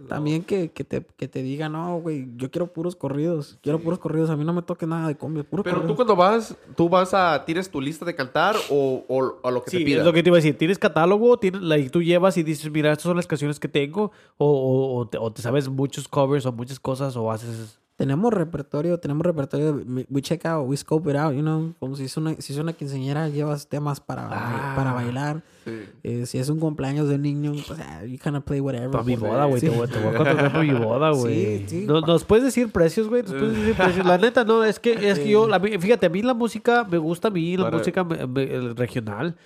también que, que, te, que te digan, no, güey, yo quiero puros corridos. Quiero puros corridos. A mí no me toque nada de combi, puro Pero tú corrido. cuando vas, tú vas a, ¿tienes tu lista de cantar o, o, o lo que Sí, te pidan? es lo que te iba a decir. ¿Tienes catálogo? ¿Tienes, la, y tú llevas y dices, mira, estas son las canciones que tengo? O, o, o te, o te sabes muchos covers o muchas cosas o haces... Tenemos repertorio, tenemos repertorio. We we check out, we scope it out, you know. Como si es una, si es una quinceañera, llevas temas para, Ah. para bailar. Sí. Eh, si es un cumpleaños de un niño, pues, ah, you kind of play whatever. Para mi boda, güey. sí. Te, voy- te voy a contratar para mi boda, güey. Sí, sí. ¿Nos, nos puedes decir precios, güey? ¿Nos puedes decir precios? La neta, no, es que, es que yo, la- fíjate, a mí la música me gusta, a mí la Para- música me- me- el regional.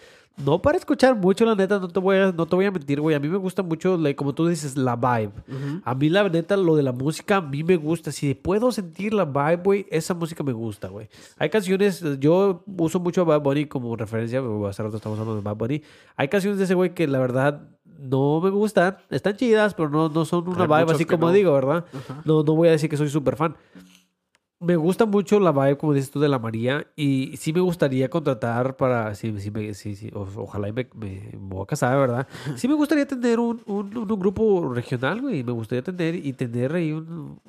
No para escuchar mucho, la neta, no te voy a, no te voy a mentir, güey. A mí me gusta mucho, like, como tú dices, la vibe. A mí, la neta, lo de la música, a mí me gusta. Si puedo sentir la vibe, güey, esa música me gusta, güey. Hay canciones, yo uso mucho a Bad Bunny como referencia, hace rato estamos hablando de Bad Bunny. Hay canciones de ese güey que la verdad no me gustan. Están chidas, pero no, no son una Hay vibe así como no. digo, ¿verdad? No, no voy a decir que soy súper fan. Me gusta mucho la vibe, como dices tú, de la María. Y sí me gustaría contratar para. Sí, sí, me- sí, sí, o- ojalá y me, me, me voy a casar, ¿verdad? Sí me gustaría tener un, un, un- un grupo regional, güey. Me gustaría tener y tener ahí un-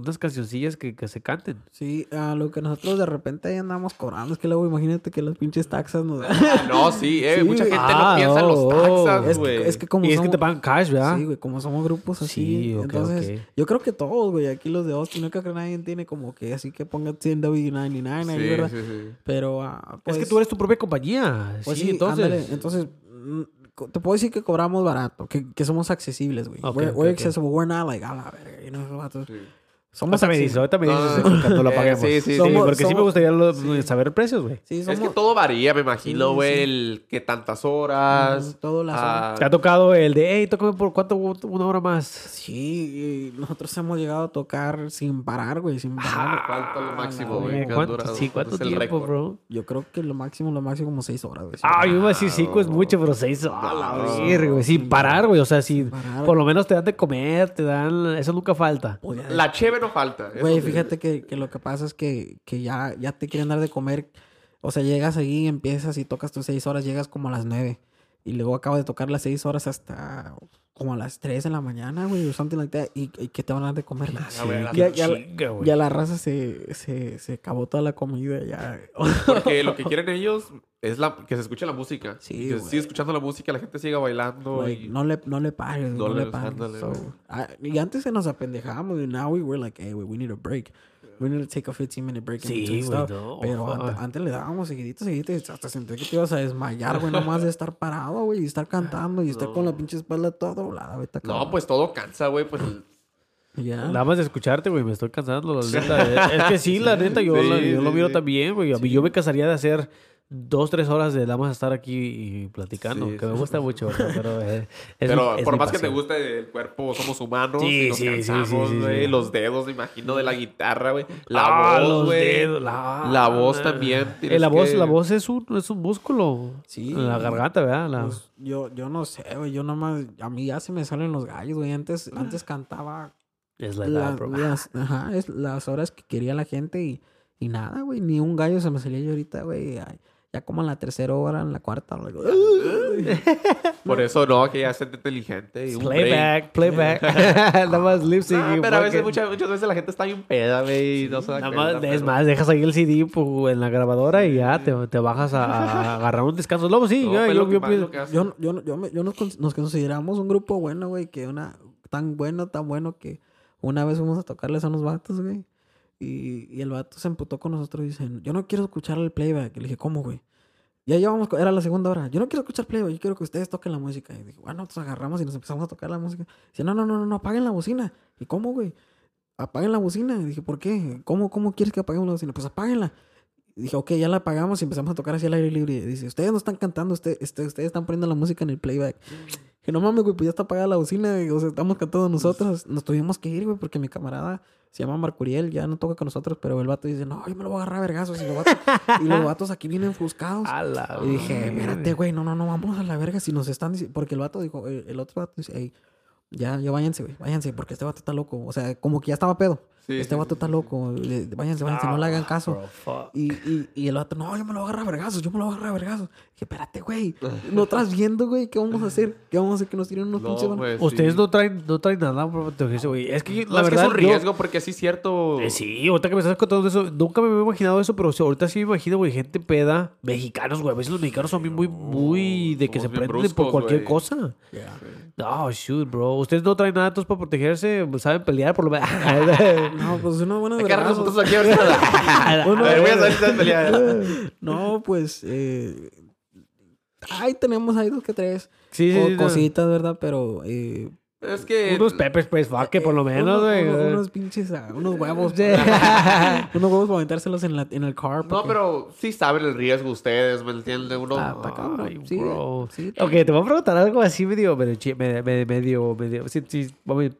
unas cancioncillas que, que se canten. Sí, a lo que nosotros de repente ahí andamos cobrando. Es que luego imagínate que las pinches taxas nos dan. Ah, no, sí, eh, Sí, mucha güey. gente Ah, no piensa en los oh, taxas, es, güey. que, es que como y es que somos... te pagan cash, ¿verdad? Sí, güey, como somos grupos así. Sí, ok, entonces, ok. yo creo que todos, güey, aquí los de Austin, no creo que nadie tiene como que así que ponga 10W99 ahí, Sí, ¿verdad? sí, sí. Pero, ah, pues, es que tú eres tu propia compañía. pues sí, sí, entonces. ándale. Entonces, mm, te puedo decir que cobramos barato, que, que somos accesibles, güey. Ok, we're, ok, we're ok. accessible, we're not like, a la verga, you know. Sí. Somos accesibles. ahorita me dices cuando lo eh, paguemos. sí, sí, sí. Somos- porque sí me somos- gustaría lo- saber precios, güey. Sí, Es somos... que todo varía, me imagino, Sí, güey. sí. el que tantas horas. Todo las ah, ¿Te ha tocado el de, hey, tócame por cuánto, una hora más? Sí, y nosotros hemos llegado a tocar sin parar, güey, sin parar. ¿Cuánto es lo máximo, la güey? ¿Cuánto, durado? sí, ¿cuánto es el tiempo, récord? bro? Yo creo que lo máximo, lo máximo como seis horas, güey. Ah, yo iba a decir cinco es mucho, pero seis horas. la verga, güey. Sin parar, güey. O sea, si parar. por lo menos te dan de comer, te dan. Eso nunca falta. La cheve no falta. Güey, sí. fíjate que, que lo que pasa es que, que ya, ya te quieren dar de comer. O sea, llegas ahí, empiezas y tocas tus seis horas, llegas como a las nueve. Y luego acabas de tocar las seis horas hasta como a las tres de la mañana, güey, o something like that. Y, y que te van a dar de comer. Ah, la ya, ya, chinga, güey. ya la raza se, se, se acabó toda la comida, ya. Porque lo que quieren ellos es la, que se escuche la música. Sí, que siga escuchando la música, la gente siga bailando. Y... no le, no le pares, no, No le pares. So, ah, y antes se nos apendejábamos y now we were like, hey, we, we need a break. We need to take a 15 minute break. Sí, güey, no, Pero antes le dábamos seguidito, seguidito y hasta sentí que te ibas a desmayar, güey, nomás de estar parado, güey, y estar cantando y estar con la pinche espalda toda doblada, güey. No, pues todo cansa, güey. Pues Ya. Nada más de escucharte, güey, me estoy cansando, la neta. Es, es que sí, la neta, yo, Sí, la- yo lo miro sí. también, güey. A mí yo me cansaría de hacer dos, tres horas de nada más estar aquí y platicando, Sí, que me sí, gusta mucho, pero es Pero mi- es por más que te guste el cuerpo, somos humanos. Sí, y nos sí, sí, sí, cansamos, sí, sí. güey. Los dedos, me imagino, de la guitarra, güey. La Ah, voz, güey. la, La voz también. Eh, la voz, que- la voz es un, es un músculo. Sí. La garganta, ¿verdad? La- Pues, yo, yo no sé, güey, yo nomás, a mí ya se me salen los gallos, güey. Antes, antes cantaba es la edad, la- bro. las, ajá, es las horas que quería la gente y, y nada, güey, ni un gallo se me salía yo ahorita, güey. Ay, Ya como en la tercera hora, en la cuarta. like, Por eso no, que ya es inteligente. Y un break. Playback, playback. Nada más lip sync. Ah, y pero a veces, muchas, muchas veces la gente está bien peda, güey. y no se da Nada más, es más, dejas ahí el CD pues, en la grabadora y ya te, te bajas a, a agarrar un descanso. Luego sí, No, ya, pues yo, lo que yo. Yo, yo, yo, me- yo nos, nos consideramos un grupo bueno, güey, que una tan bueno, tan bueno que una vez fuimos a tocarles a unos vatos, güey. Y, y el vato se emputó con nosotros y dice, yo no quiero escuchar el playback. Y le dije, ¿cómo, güey? Ya llevamos, era la segunda hora. Yo no quiero escuchar playback, yo quiero que ustedes toquen la música. Y dije, bueno, nos agarramos y nos empezamos a tocar la música. Dice, no, no, no, no, no, apaguen la bocina. ¿Y cómo, güey? Apaguen la bocina. Y dije, ¿por qué? ¿Cómo, cómo quieres que apaguemos la bocina? Pues apáguenla. Y dije, ok, ya la apagamos y empezamos a tocar así al aire libre. Dice, ustedes no están cantando, usted, este, ustedes están poniendo la música en el playback. Que no mames, güey, pues ya está apagada la bocina, güey, o sea, estamos cantando nosotros. Nos tuvimos que ir, güey, porque mi camarada se llama Marcuriel, ya no toca con nosotros, pero el vato dice, no, yo me lo voy a agarrar a vergazos. Y los vatos, y los vatos aquí vienen. A la Y dije, espérate, güey, no, no, no, vamos a la verga si nos están diciendo. Porque el vato dijo, el, el otro vato dice, hey, ya, ya váyanse, güey, váyanse, porque este vato está loco. O sea, como que ya estaba pedo. Sí, este sí, vato sí, está loco. le- Váyanse, váyanse, no le hagan caso. Bro, fuck. Y, y, y el vato, no, yo me lo voy a agarrar a vergazos, yo me lo voy a agarrar a vergazos. Dije, espérate, güey, no estás viendo, güey, ¿qué vamos a hacer? ¿Qué vamos a hacer que nos tiren unos pinches No, pues, Ustedes sí. no traen, no traen nada para protegerse, güey. Es que No, la es que verdad. es un yo- riesgo porque sí es cierto. Eh, sí, ahorita que me estás contando eso, nunca me había imaginado eso, pero sí, ahorita sí me imagino, güey, gente peda, mexicanos, güey. A veces los mexicanos son bien muy, muy de que se prenden por cualquier güey. cosa. Yeah. No, shoot, bro. Ustedes no traen nada entonces para protegerse, saben pelear por lo menos. No, pues una buena vergazos. nosotros aquí ahorita. A ver, voy a saber si estás peleando. No, pues, eh, ahí tenemos ahí dos que tres sí, sí, co- sí, no. cositas, ¿verdad? Pero, eh, Es que. Unos peppers, pues, fuck, que por lo menos, uno- güey. uno- unos pinches, ah, unos huevos. Unos huevos para aventárselos en, la, en el car. No, pero sí saben el riesgo ustedes, ¿me entienden? Uno. Ah, está cabrón. Ay, Sí, bro. sí. Ok, te voy a preguntar algo así medio, medio, medio, medio, medio, si, si,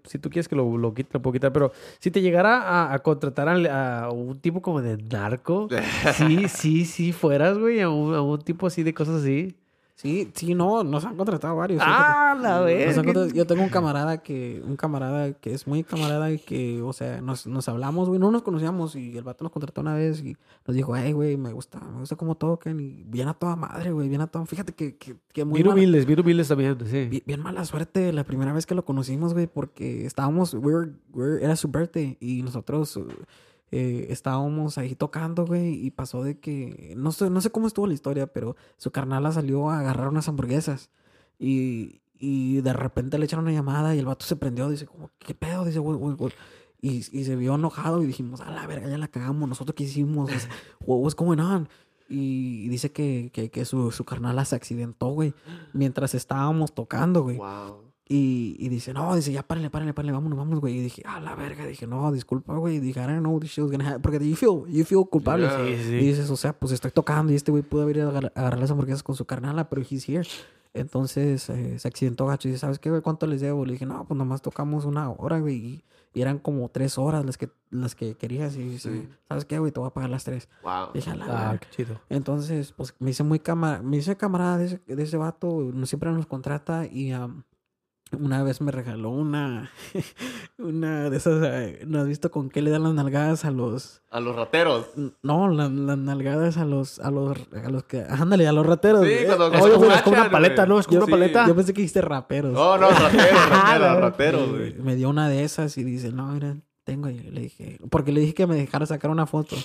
si tú quieres que lo, lo quite, lo puedo quitar, pero si te llegara a, a contratar al- a, un tipo como de narco, sí, sí, sí fueras, güey, a un, a un tipo así de cosas así. Sí, sí, no, nos han contratado varios. Ah, la vez. Yo tengo un camarada que, un camarada que es muy camarada y que, o sea, nos, nos hablamos, güey, no nos conocíamos y el vato nos contrató una vez y nos dijo, hey, güey, me gusta, me gusta cómo tocan y bien a toda madre, güey, bien a toda, fíjate que, que, que muy Bien mala- humildes, bien humildes también, sí. bien, bien mala suerte la primera vez que lo conocimos, güey, porque estábamos, we were- we were- era su birthday y nosotros eh, estábamos ahí tocando, güey, y pasó de que, no sé, no sé cómo estuvo la historia, pero su carnala salió a agarrar unas hamburguesas y, y de repente le echaron una llamada y el vato se prendió, dice, como, ¿qué pedo? Dice, güey, güey, güey. Y, y se vio enojado y dijimos, a la verga, ya la cagamos, nosotros qué hicimos, what was going on? Y dice que, que, que su, su carnala se accidentó, güey, mientras estábamos tocando, güey. Wow. Y, y dice, no, dice, ya párenle, párenle, párenle, vámonos, vámonos, güey. Y dije, a la verga, dije, no, disculpa, güey. Y dije, I don't know this shit was gonna happen. Porque you feel, you feel culpable. Yeah. Sí, sí. Y dices, o sea, pues estoy tocando y este güey pudo haber ido a agar- a agarrar las hamburguesas con su carnala, pero he's here. Entonces eh, se accidentó gacho y dice, ¿sabes qué, güey? ¿Cuánto les debo? Le dije, no, pues nomás tocamos una hora, güey. Y, y eran como tres horas las que, las que querías. Y dice, Sí. ¿sabes qué, güey? Te voy a pagar las tres. Wow. Dije, a la Ah, qué chido. Entonces, pues me hice muy camarada, me hice camarada de ese, de ese vato, siempre nos contrata y am, una vez me regaló una, una de esas, eh, ¿no has visto con qué le dan las nalgadas a los, A los rateros. no, la- las nalgadas a los, a los, a los que, ándale, a los rateros. Sí, eh, cuando- oye, cuando Es como, una paleta. ¿no? Es como Yo una sí. paleta. yo pensé que dijiste raperos. No, no, rateros, rateros, rateros, Y güey. me dio una de esas y dice, no, mira, tengo. Y le dije, porque le dije que me dejara sacar una foto.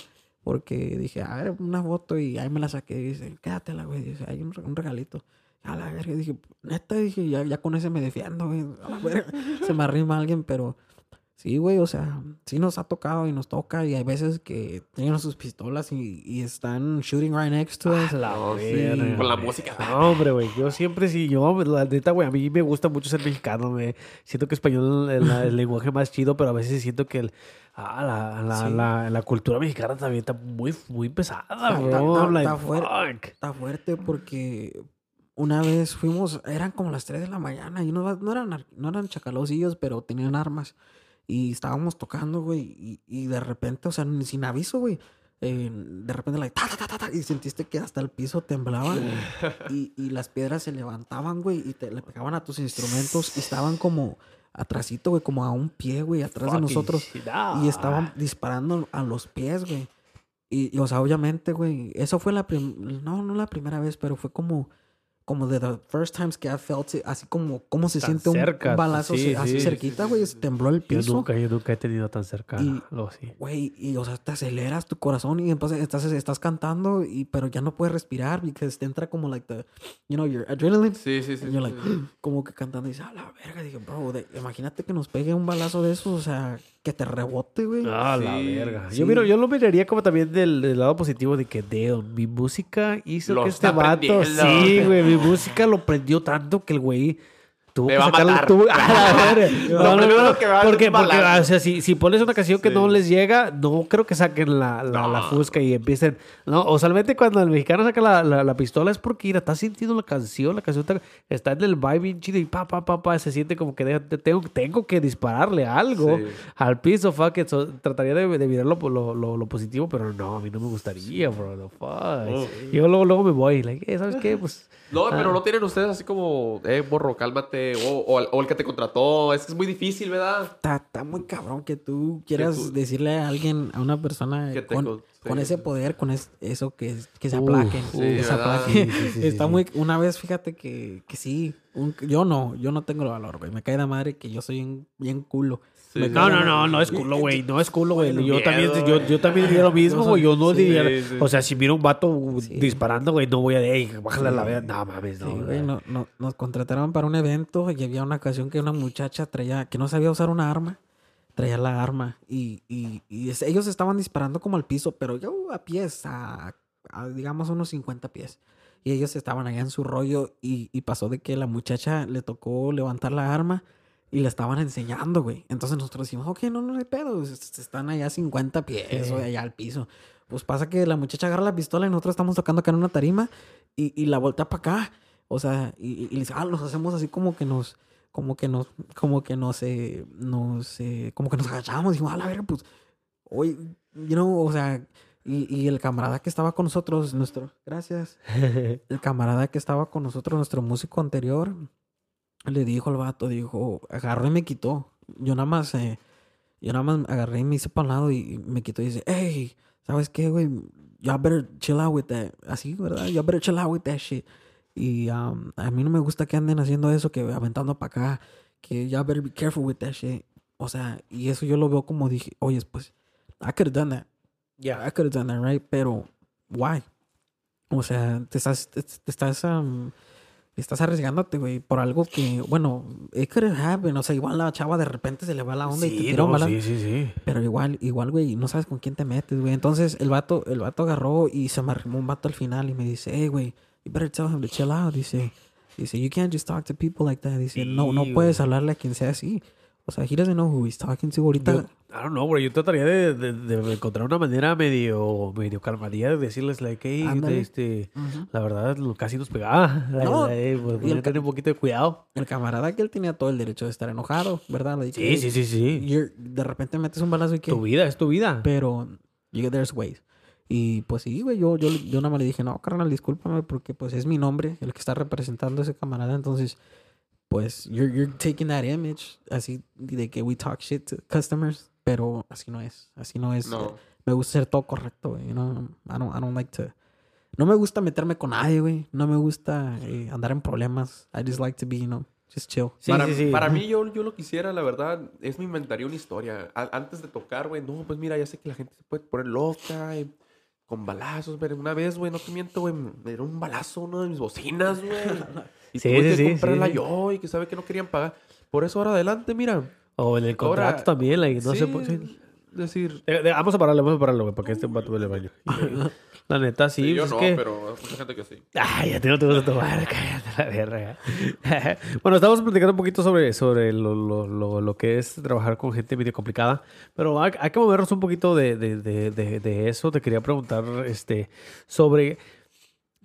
Porque dije, a ver, una foto y ahí me la saqué. Y dice, quédatela, güey. Dice, hay un regalito. A la verga, dije, neta, dije, ya, ya con ese me defiendo, güey. A la verga. Se me arrima alguien, pero sí, güey, o sea, sí nos ha tocado y nos toca. Y hay veces que tienen sus pistolas y, y están shooting right next to us. Ah, la No, sí, verga, con la güey. música. No, hombre, güey. Yo siempre sí, yo, la neta, güey, a mí me gusta mucho ser mexicano, me Siento que español es la- el lenguaje más chido, pero a veces siento que el, ah, la, la, Sí. la, la cultura mexicana también está muy, muy pesada, Está- bro. está- está- like, está fuerte. Está fuerte porque una vez fuimos, eran como las 3 de la mañana y no, no eran, no eran chacalosillos, pero tenían armas. Y estábamos tocando, güey, y, y de repente, o sea, sin aviso, güey. eh, de repente, like, ta, ta, ta, ta, y sentiste que hasta el piso temblaba y, y las piedras se levantaban, güey, y te le pegaban a tus instrumentos y estaban como atrasito, güey, como a un pie, güey, atrás de nosotros. ah. Y estaban disparando a los pies, güey. Y, y, o sea, obviamente, güey, eso fue la primera, no, no la primera vez, pero fue como, como de the first times que I felt it, así como, cómo se Tan siente un- cerca, un, balazo sí, así sí, cerquita, güey, se tembló el Yo piso. nunca, yo nunca he tenido tan cerca Y- algo así. Güey, y o sea, te aceleras tu corazón y entonces estás, estás cantando, y, pero ya no puedes respirar porque te entra como like the, you know, your adrenaline. Sí, sí, sí. Y yo, sí, like, sí. como que cantando y dices, a la verga. Dije, bro, de- imagínate que nos pegue un balazo de eso, o sea, que te rebote, güey. Ah, la Sí, verga. sí. Yo, miro, yo lo miraría como también del, del lado positivo de que, damn, mi música hizo Lo que este vato... Sí, güey, mi música lo prendió tanto que el güey... Tuvo que a tuvo-. Lo No, no, no, que va porque, porque, o sea, si, si pones una canción que Sí. no les llega, no creo que saquen la, la, la fusca y empiecen... No, usualmente cuando el mexicano saca la, la, la pistola es porque, mira, está sintiendo la canción, la canción está, está en el vibe bien chido y pa, pa, pa, pa, se siente como que de- tengo, tengo que dispararle algo Sí. al piso, fuck it. So, trataría de, de mirar lo, lo, lo- lo positivo, pero no, a mí no me gustaría, bro. No, fuck. Oh. Yo luego, luego me voy, like, eh, ¿sabes qué? Pues, No, pero no tienen ustedes así como, eh, borro, cálmate. O, o, el- o el que te contrató. Es que es muy difícil, ¿verdad? Está, está muy cabrón que tú quieras tú- decirle a alguien, a una persona Que con, con- ese poder, con es- eso que, que se aplaquen. Está sí, muy... Una vez, fíjate que, que sí. un- yo no, yo no tengo el valor, güey. Me cae de madre que yo soy bien, bien culo. Sí. Me No, cae no, no, no, no es culo, güey. No es culo, güey. Yo también, yo, yo también diría lo mismo, güey. Yo no Sí, diría. sí. O sea, si miro un vato Sí. disparando, güey, no voy a decir, "Ey, bájale a la verga. No mames, no. Sí, güey. no- no- nos contrataron para un evento y había una ocasión que una muchacha traía, que no sabía usar una arma, traía la arma y, y- y es- ellos estaban disparando como al piso, pero yo a pies, a, a, digamos unos 50 pies. Y ellos estaban allá en su rollo y, y pasó de que la muchacha le tocó levantar la arma y la estaban enseñando, güey. Entonces nosotros decimos, ok, no, no hay pedo, es- están allá a 50 pies o allá al piso. Pues pasa que la muchacha agarra la pistola y nosotros estamos tocando acá en una tarima y, y la voltea para acá. O sea, y, y le dice, ah, nos hacemos así como que nos, como que nos, como que nos, eh, nos, eh, como que nos agachamos. Dijimos, a la verga, pues, oye, you know, o sea, y, y el camarada que estaba con nosotros, nuestro, gracias, el camarada que estaba con nosotros, nuestro músico anterior, le dijo al vato, dijo, agarró y me quitó. Yo nada más, eh, yo nada más agarré y me hice para un lado y me quitó y dice, hey, ¿sabes qué, güey? Y'all better chill out with that. Así, ¿verdad? Y'all better chill out with that shit. Y um, a mí no me gusta que anden haciendo eso, que aventando para acá, que y'all better be careful with that shit. O sea, y eso yo lo veo como dije, oye, pues, I could have done that. Ya. I could have done that, right? Pero, why? O sea, te estás, te, te estás, um, estás arriesgándote, güey, por algo que, bueno, it could have happened. O sea, igual la chava de repente se le va la onda y te un no, balazo. sí, sí, sí. Pero igual, igual, güey, no sabes con quién te metes, güey. Entonces, el vato, el vato agarró y se me arrimó un vato al final y me dice, hey, güey, you better tell him to chill out. Dice, dice, you can't just talk to people like that. Dice, no, no puedes hablarle a quien sea así. O sea, he doesn't know who he's talking to ahorita. Yo, I don't know, bro. Yo trataría de, de, de encontrar una manera medio, medio calmadía de decirles, like, hey, Ándale. este, Ujú. la verdad, casi nos pegaba. La, No, la- eh, pues, y el voy a tener un poquito de cuidado. El camarada que él tenía todo el derecho de estar enojado, ¿verdad? Le dije, Sí, "Hey, sí, sí, sí. you're- de repente metes un balazo y que... Tu vida, es tu vida. Pero, you, there's ways. Y pues sí, güey, yo, yo, yo nada más le dije, no, carnal, discúlpame porque pues es mi nombre el que está representando a ese camarada. Entonces, pues, you're, you're taking that image así de que we talk shit to customers. Pero así no es, así no es. No. Me gusta ser todo correcto, güey, you know? I don't, I don't like to... No me gusta meterme con nadie, güey. No me gusta eh, andar en problemas. I just like to be, you know, just chill. Sí, para, sí, sí. para mí, yo, yo lo quisiera, la verdad, es me inventaría una historia. A- antes de tocar, güey, no, pues mira, ya sé que la gente se puede poner loca, y con balazos, pero una vez, güey, no te miento, güey, me dieron un balazo a una de mis bocinas, güey. Y Sí, tuve sí, que sí, comprarla sí. yo y que sabe que no querían pagar. Por eso ahora adelante, mira. O en el contrato Ahora- también, like, no sí, se puede... decir... Eh, eh, vamos a pararlo, vamos a pararlo, güey, porque este vato el baño. La neta, sí. Sí, yo pues, no, es que... pero hay mucha gente que sí. Ay, a ti no te gusta tomar, cállate la verga. bueno, estamos platicando un poquito sobre, sobre lo, lo, lo, lo que es trabajar con gente medio complicada, pero hay, hay que movernos un poquito de, de, de, de, de eso. Te quería preguntar este, sobre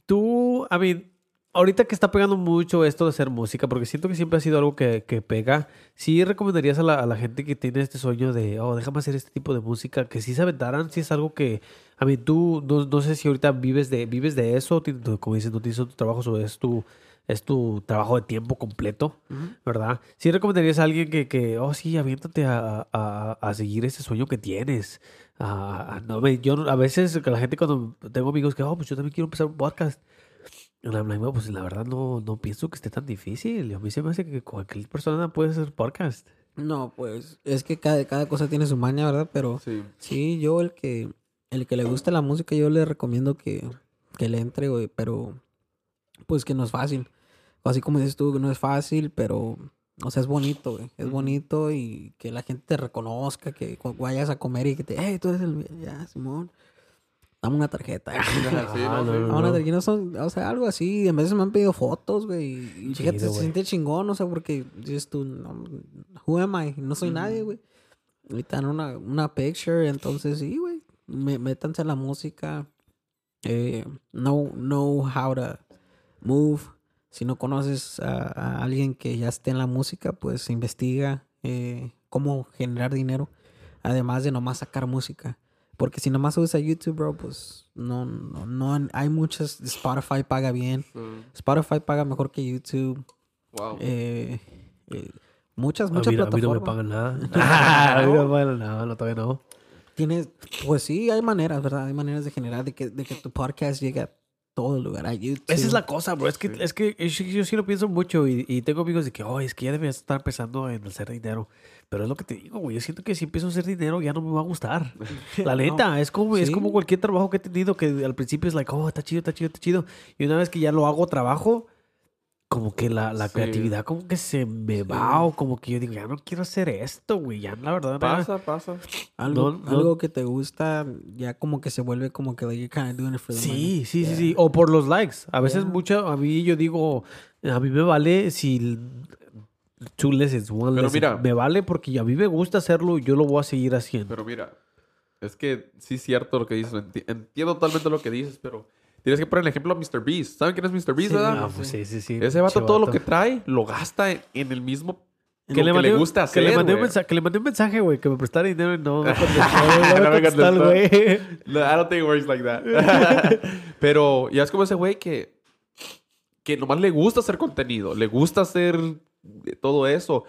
tú, a mí, ahorita que está pegando mucho esto de hacer música, porque siento que siempre ha sido algo que, que pega, ¿sí recomendarías a la, a la gente que tiene este sueño de, oh, déjame hacer este tipo de música, que sí se aventaran, si es algo que, a mí, tú, no, no sé si ahorita vives de, vives de eso, como dices, no tienes tu trabajo, o es tu, es tu trabajo de tiempo completo, ¿verdad? Sí recomendarías a alguien que, que oh, sí, aviéntate a, a- a seguir ese sueño que tienes. A- no, me- yo a veces la gente cuando tengo amigos que, oh, pues yo también quiero empezar un podcast. Y I'm like, "Bueno, pues la verdad no, no pienso que esté tan difícil. A mí se me hace que cualquier persona puede hacer podcast. No, pues es que cada, cada cosa tiene su maña, ¿verdad? Pero Sí. sí, yo el que el que le guste la música, yo le recomiendo que, que le entre, güey, pero pues que no es fácil. Así como dices tú, que no es fácil, pero, o sea, es bonito, güey. Es bonito y que la gente te reconozca, que vayas a comer y que te, hey, tú eres el... Ya, Simón, dame una tarjeta. Sí, Ah, no, no, sí. no, Dame una tarjeta. No son, o sea, algo así. En veces me han pedido fotos, güey. Y fíjate, se siente chingón, o sea, porque dices tú, no, who am I? No soy nadie, güey. Ahorita en una, una picture, entonces sí, güey. Me- Métanse a la música. Eh, know, know how to move. Si no conoces a, a alguien que ya esté en la música, pues investiga eh, cómo generar dinero. Además de nomás sacar música. Porque si nomás subes a YouTube, bro, pues no, no, no hay muchas. Spotify paga bien. Mm, Spotify paga mejor que YouTube. Wow. Eh, eh, muchas, A muchas mí, a mí no me plataformas. pagan nada. a mí no me pagan nada, no, todavía no. Tienes, pues sí, hay maneras, ¿verdad? Hay maneras de generar, de que, de que tu podcast llegue a todo lugar, a YouTube. Esa es la cosa, bro. Es que, es que yo, yo sí lo pienso mucho y, y tengo amigos de que, oh, es que ya deberías estar empezando en hacer dinero. Pero es lo que te digo, güey. Yo siento que si empiezo a hacer dinero ya no me va a gustar. La neta, es, como, es como cualquier trabajo que he tenido que al principio es like, oh, está chido, está chido, está chido. Y una vez que ya lo hago trabajo, como que la, la Sí. creatividad como que se me va o como que yo digo, ya no quiero hacer esto, güey. Ya la verdad. ya- Pasa, pasa. Algo, no, no. algo que te gusta, ya como que se vuelve como que like, you're kind of doing it for the Sí, money. sí, sí, sí. O por los likes. A veces Yeah. mucho, a mí yo digo, a mí me vale si two lessons, one Pero lesson. mira. Me vale porque a mí me gusta hacerlo y yo lo voy a seguir haciendo. Pero mira, es que sí es cierto lo que dices. enti- Entiendo totalmente lo que dices, pero tienes que poner el ejemplo a Mr. Beast. ¿Saben quién es Mr. Beast, Sí, verdad? Ah, pues sí, sí, sí. Ese vato todo lo que trae lo gasta en, en el mismo que le, que mandé, le un- gusta hacer, que le mandé un mensaje, que le mandé un mensaje, güey, que me prestara dinero y no, no contestó, No no me contestó güey. No, I don't think it works like that. Pero ya es como ese güey que, que nomás le gusta hacer contenido, le gusta hacer todo eso.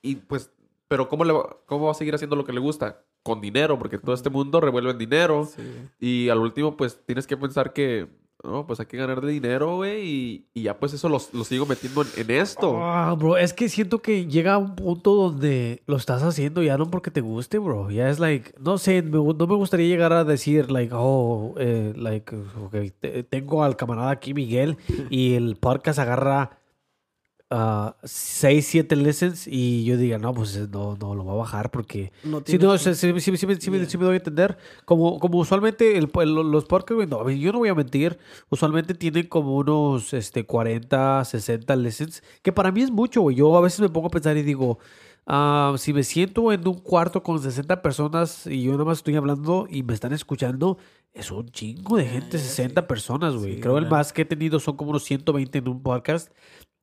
Y pues, pero ¿cómo, le va, ¿cómo va a seguir haciendo lo que le gusta? Con dinero, porque todo este mundo revuelve en dinero. Sí. Y al último, pues tienes que pensar que, no, pues hay que ganar de dinero, güey. Y, y ya pues eso lo, sigo metiendo en, en esto. Ah, bro, es que siento que llega a un punto donde lo estás haciendo ya no porque te guste, bro. Ya es like, no sé, me no me gustaría llegar a decir, like, oh, eh, like, te- tengo al camarada aquí, Miguel, y el podcast agarra 6, 7 lessons y yo diga, no, pues no, no, lo voy a bajar porque... No Sí, tienes no, que- sí, sí, sí, sí, me- sí me- sí doy a entender. Como, como usualmente el, el- los podcasts, no, yo no voy a mentir, usualmente tienen como unos este, 40, 60 lessons, que para mí es mucho, güey. Yo a veces me pongo a pensar y digo, ah, si me siento en un cuarto con 60 personas y yo nada más estoy hablando y me están escuchando, es un chingo de gente, 60 personas, güey. Sí, Creo el claro. más que he tenido son como unos 120 en un podcast.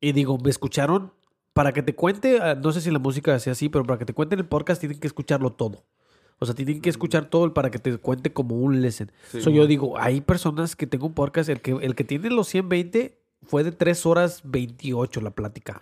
Y digo, me escucharon para que te cuente, ah, no sé si la música sea así, pero para que te cuente el podcast tienen que escucharlo todo. O sea, tienen que escuchar todo el para que te cuente como un lesson. Sí. So, yo digo, hay personas que tengo un podcast, el que, el que tiene los 120 fue de 3 horas 28 la plática.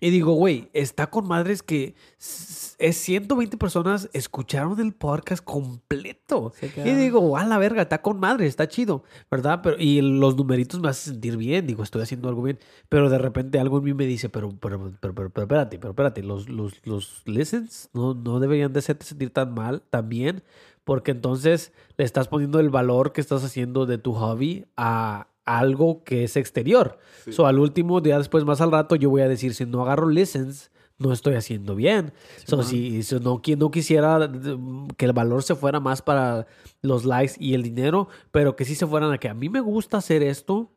Y digo, güey, está con madres que es 120 personas escucharon el podcast completo. Y digo, a la verga, está con madre, está chido, ¿verdad? Pero, y los numeritos me hacen sentir bien, digo, estoy haciendo algo bien. Pero de repente algo en mí me dice, pero, pero, pero, pero, pero espérate, pero espérate, los, los, los listens no, no deberían de hacerte sentir tan mal, tan bien, porque entonces le estás poniendo el valor que estás haciendo de tu hobby a algo que es exterior. Sí. So, al último, ya después, más al rato, yo voy a decir, si no agarro listens, no estoy haciendo bien. So, man. si, si no, no quisiera mm, que el valor se fuera más para los likes y el dinero, pero que sí se fueran a que a mí me gusta hacer esto,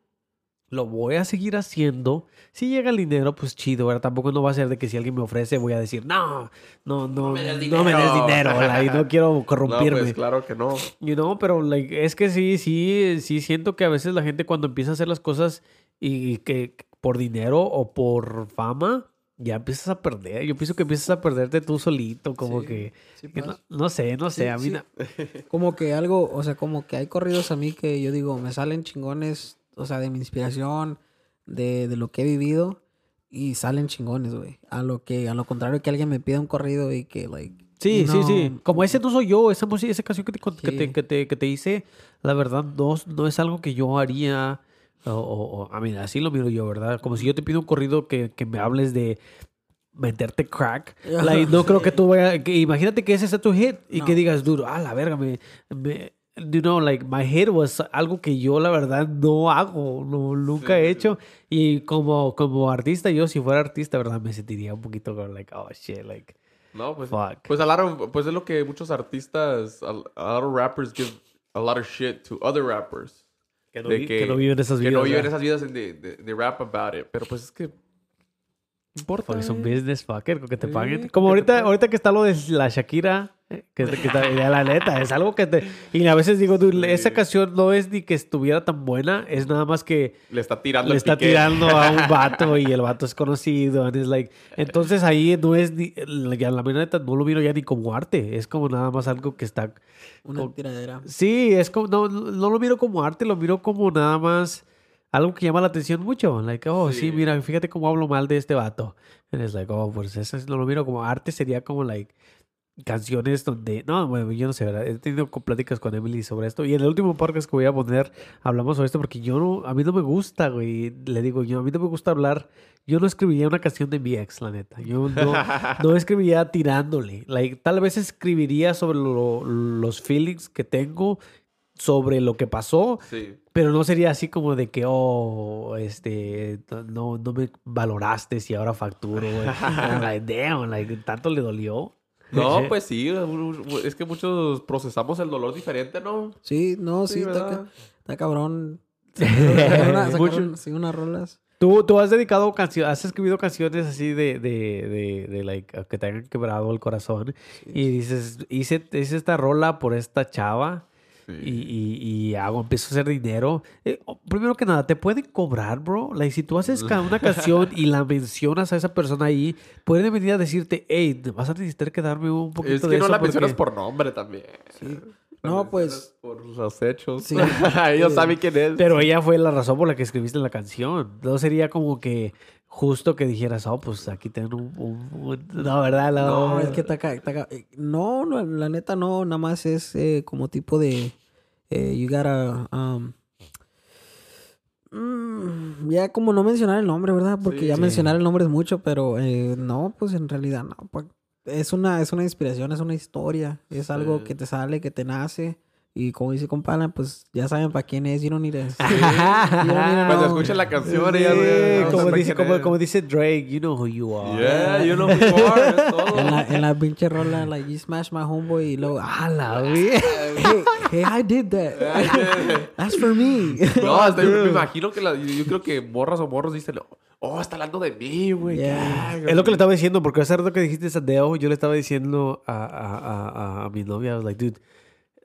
lo voy a seguir haciendo. Si llega el dinero, pues chido, ¿verdad? Tampoco no va a ser de que si alguien me ofrece voy a decir, no, no, no, no me des dinero, no quiero No, corrompirme. pues claro que no. You know, pero like, es que sí, sí, sí siento que a veces la gente cuando empieza a hacer las cosas y que por dinero o por fama, ya empiezas a perder. Yo pienso que empiezas a perderte tú solito, como Sí, que, sí que pasa. no, no sé, no sé, Sí, a mí sí. na- Como que algo, o sea, como que hay corridos a mí que yo digo, me salen chingones, o sea, de mi inspiración, de, de lo que he vivido y salen chingones, güey. A lo que, a lo contrario que alguien me pida un corrido y que, like, Sí, sí, no- sí. Como ese no soy yo, esa, música- esa canción que te, con- que, Sí. te, que, te, que te hice, la verdad, no, no es algo que yo haría. O, o- o- a mí, así lo miro yo, ¿verdad? Como si yo te pido un corrido que, que me hables de meterte crack. Like, no creo que tú vayas. que imagínate que ese sea tu hit y No. que digas, dude, ah, la verga, me. me you know, like, my hit was algo que yo, la verdad, no hago, no, nunca he hecho. Y como, como artista, yo, si fuera artista, ¿verdad? Me sentiría un poquito como, like, oh shit, like. No, pues. Fuck. Pues, a lot of- pues es lo que muchos artistas, a, lot of rappers give a lot of shit to other rappers. Que no, vi- que no viven esas que vidas. no viven esas vidas de, de, de rap about it. Pero pues es que. Importa. Porque es un eh. business fucker, con que te Sí, paguen. Como ahorita, paguen. ahorita que está lo de la Shakira, eh, que, que está, la neta, es algo que te... Y a veces digo, dude, esa canción no es ni que estuviera tan buena, es nada más que Le está tirando le el está tirando a un vato y el vato es conocido. and it's like, entonces ahí no es ni... Ya la neta no lo miro ya ni como arte, es como nada más algo que está... una con- tiradera. Sí, es como, no, no lo miro como arte, lo miro como nada más algo que llama la atención mucho. Like, oh, sí, Sí. mira, fíjate cómo hablo mal de este vato. And it's like, oh, pues eso es- no lo miro como arte, sería como, like, canciones donde, no, bueno, yo no sé, ¿verdad? He tenido pláticas con Emily sobre esto y en el último podcast que voy a poner hablamos sobre esto porque yo no, a mí no me gusta, güey, le digo yo, a mí no me gusta hablar, yo no escribiría una canción de mi ex, la neta, yo no, no escribiría tirándole, like, tal vez escribiría sobre lo- los feelings que tengo sobre lo que pasó, Sí. Pero no sería así como de que, oh, este, no, no me valoraste y ahora facturo, like, damn, like, tanto le dolió. No, pues sí. Es que muchos procesamos el dolor diferente, ¿no? Sí, no, sí, Sí, está, está cabrón. Sacaron sacaron, sí, unas rolas. ¿Tú, tú has dedicado canciones, has escrito canciones así de, de, de, de, like, que te hayan quebrado el corazón y dices, hice, hice esta rola por esta chava y, y, y hago, empiezo a hacer dinero. Eh, oh, primero que nada, ¿te pueden cobrar, bro? Like, si tú haces una canción y la mencionas a esa persona ahí, pueden venir a decirte, hey, vas a necesitar que darme un poquito Es de que no eso la mencionas porque-" por nombre también. Sí. La No, pues- Por los hechos. Sí. Ellos saben quién es. Pero ella fue la razón por la que escribiste la canción. No sería como que justo que dijeras, oh, pues aquí tengo un... un- un-". No, ¿verdad? No, No, es que está ca- está ca- eh, No, no, la neta no, nada más es eh, como tipo de. eh, you gotta. um, mm, ya como no mencionar el nombre, ¿verdad? Porque Sí. ya Sí. mencionar el nombre es mucho, pero eh, no, pues en realidad no. Es, una, es una inspiración, es una historia, es algo que te sale, que te nace. Y como dice compana, pues ya saben para quién es, you don't need to- Cuando escuchen la canción, Sí, ella ve- como, dice, como, como dice Drake, you know who you are. Yeah, you know who you are. Todo. En la, en la pinche rola, like, you smash my homeboy y luego, ah, la vida. hey, hey, I did that. That's for me. No, hasta yo me imagino que la- yo, creo que morras o morros dicen, oh, está hablando de mí, güey. Yeah. Es lo que le estaba diciendo, porque hace rato que dijiste Adeo, yo le estaba diciendo a, a, a, a- a mi novia, I was like, dude,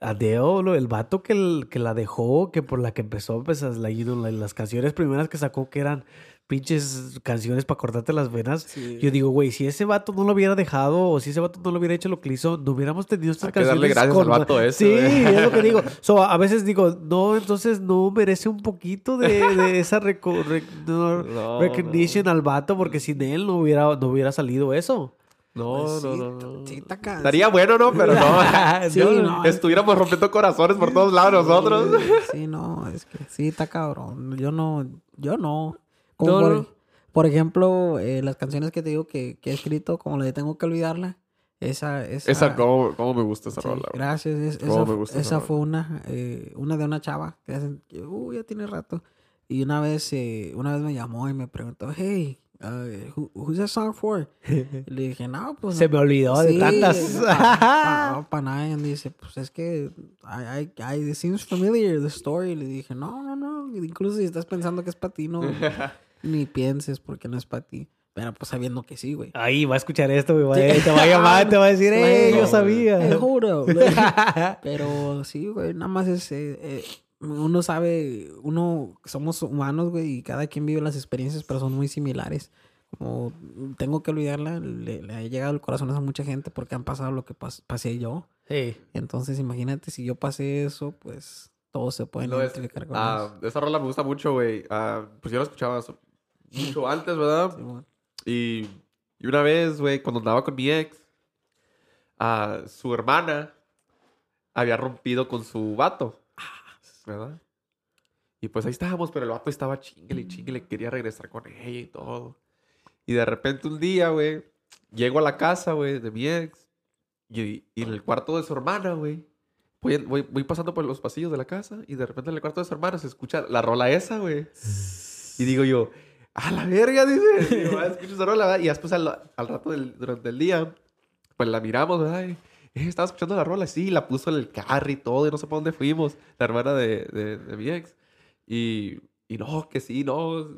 Lo- el vato que, el- que la dejó, que por la que empezó, pues, like, las canciones primeras que sacó, que eran pinches canciones para cortarte las venas. Sí. Yo digo, güey, si ese vato no lo hubiera dejado, o si ese vato no lo hubiera hecho lo que hizo, no hubiéramos tenido estas Hay que canciones. darle gracias al con- vato ese, Sí, es lo que digo. So, a veces digo, no, entonces no merece un poquito de, de esa reco- rec- no, No, recognition al vato, porque sin él no hubiera, no hubiera salido eso. No, Pues no, sí, no, no. sí, está Estaría bueno, ¿no? Pero no. Sí, no. Estuviéramos rompiendo corazones por todos lados nosotros. Sí, no, es que sí, está cabrón. Yo no, yo no. Como No, por, no. por ejemplo, eh, las canciones que te digo que, que he escrito, como la de Tengo que olvidarla, esa, esa, Esa, ¿cómo, cómo me gusta esa sí, rola? gracias. es- Cómo esa me gusta esa fue una, eh, una de una chava que hacen, uh, ya tiene rato. Y una vez, eh, una vez me llamó y me preguntó, hey, uh, who- who's that song for? Le dije, no, pues. Se me olvidó de Sí, tantas. pa- pa-. Y dice, pues es que I, I, I- it seems familiar the story. Le dije, no, no, no. Incluso si estás pensando que es para ti, no. ni pienses porque no es para ti. Pero pues sabiendo que sí, güey. Ahí va a escuchar esto, güey. va- Te va a llamar, te va a decir, ¡eh! Yo sabía. Te juro. Pero sí, güey, nada más es... eh, eh, uno sabe, uno, somos humanos, güey, y cada quien vive las experiencias, pero son muy similares. Como tengo que olvidarla, le, le ha llegado el corazón a mucha gente porque han pasado lo que pas- pasé yo. Sí. Entonces, imagínate, si yo pasé eso, pues todos se pueden No, es- identificar con ah, eso. esa rola me gusta mucho, güey. Ah, pues yo la escuchaba mucho antes, ¿verdad? Simón. Y, y una vez, güey, cuando andaba con mi ex, a su hermana había rompido con su vato, ¿verdad? Y pues ahí estábamos, pero el vato estaba chinguele y chinguele, quería regresar con ella y todo. Y de repente un día, güey, llego a la casa, güey, de mi ex, y, y en el cuarto de su hermana, güey, voy, voy, voy pasando por los pasillos de la casa, y de repente en el cuarto de su hermana se escucha la rola esa, güey. Y digo yo, a la verga, dice. Y "Ah, escucho esa rola, ¿verdad? Y después al, al rato del, durante el día, pues la miramos, ¿verdad? Y, estaba escuchando la rola, sí, la puso en el carro y todo, y no sé para dónde fuimos, la hermana de, de, de mi ex. Y, y no, que sí, no.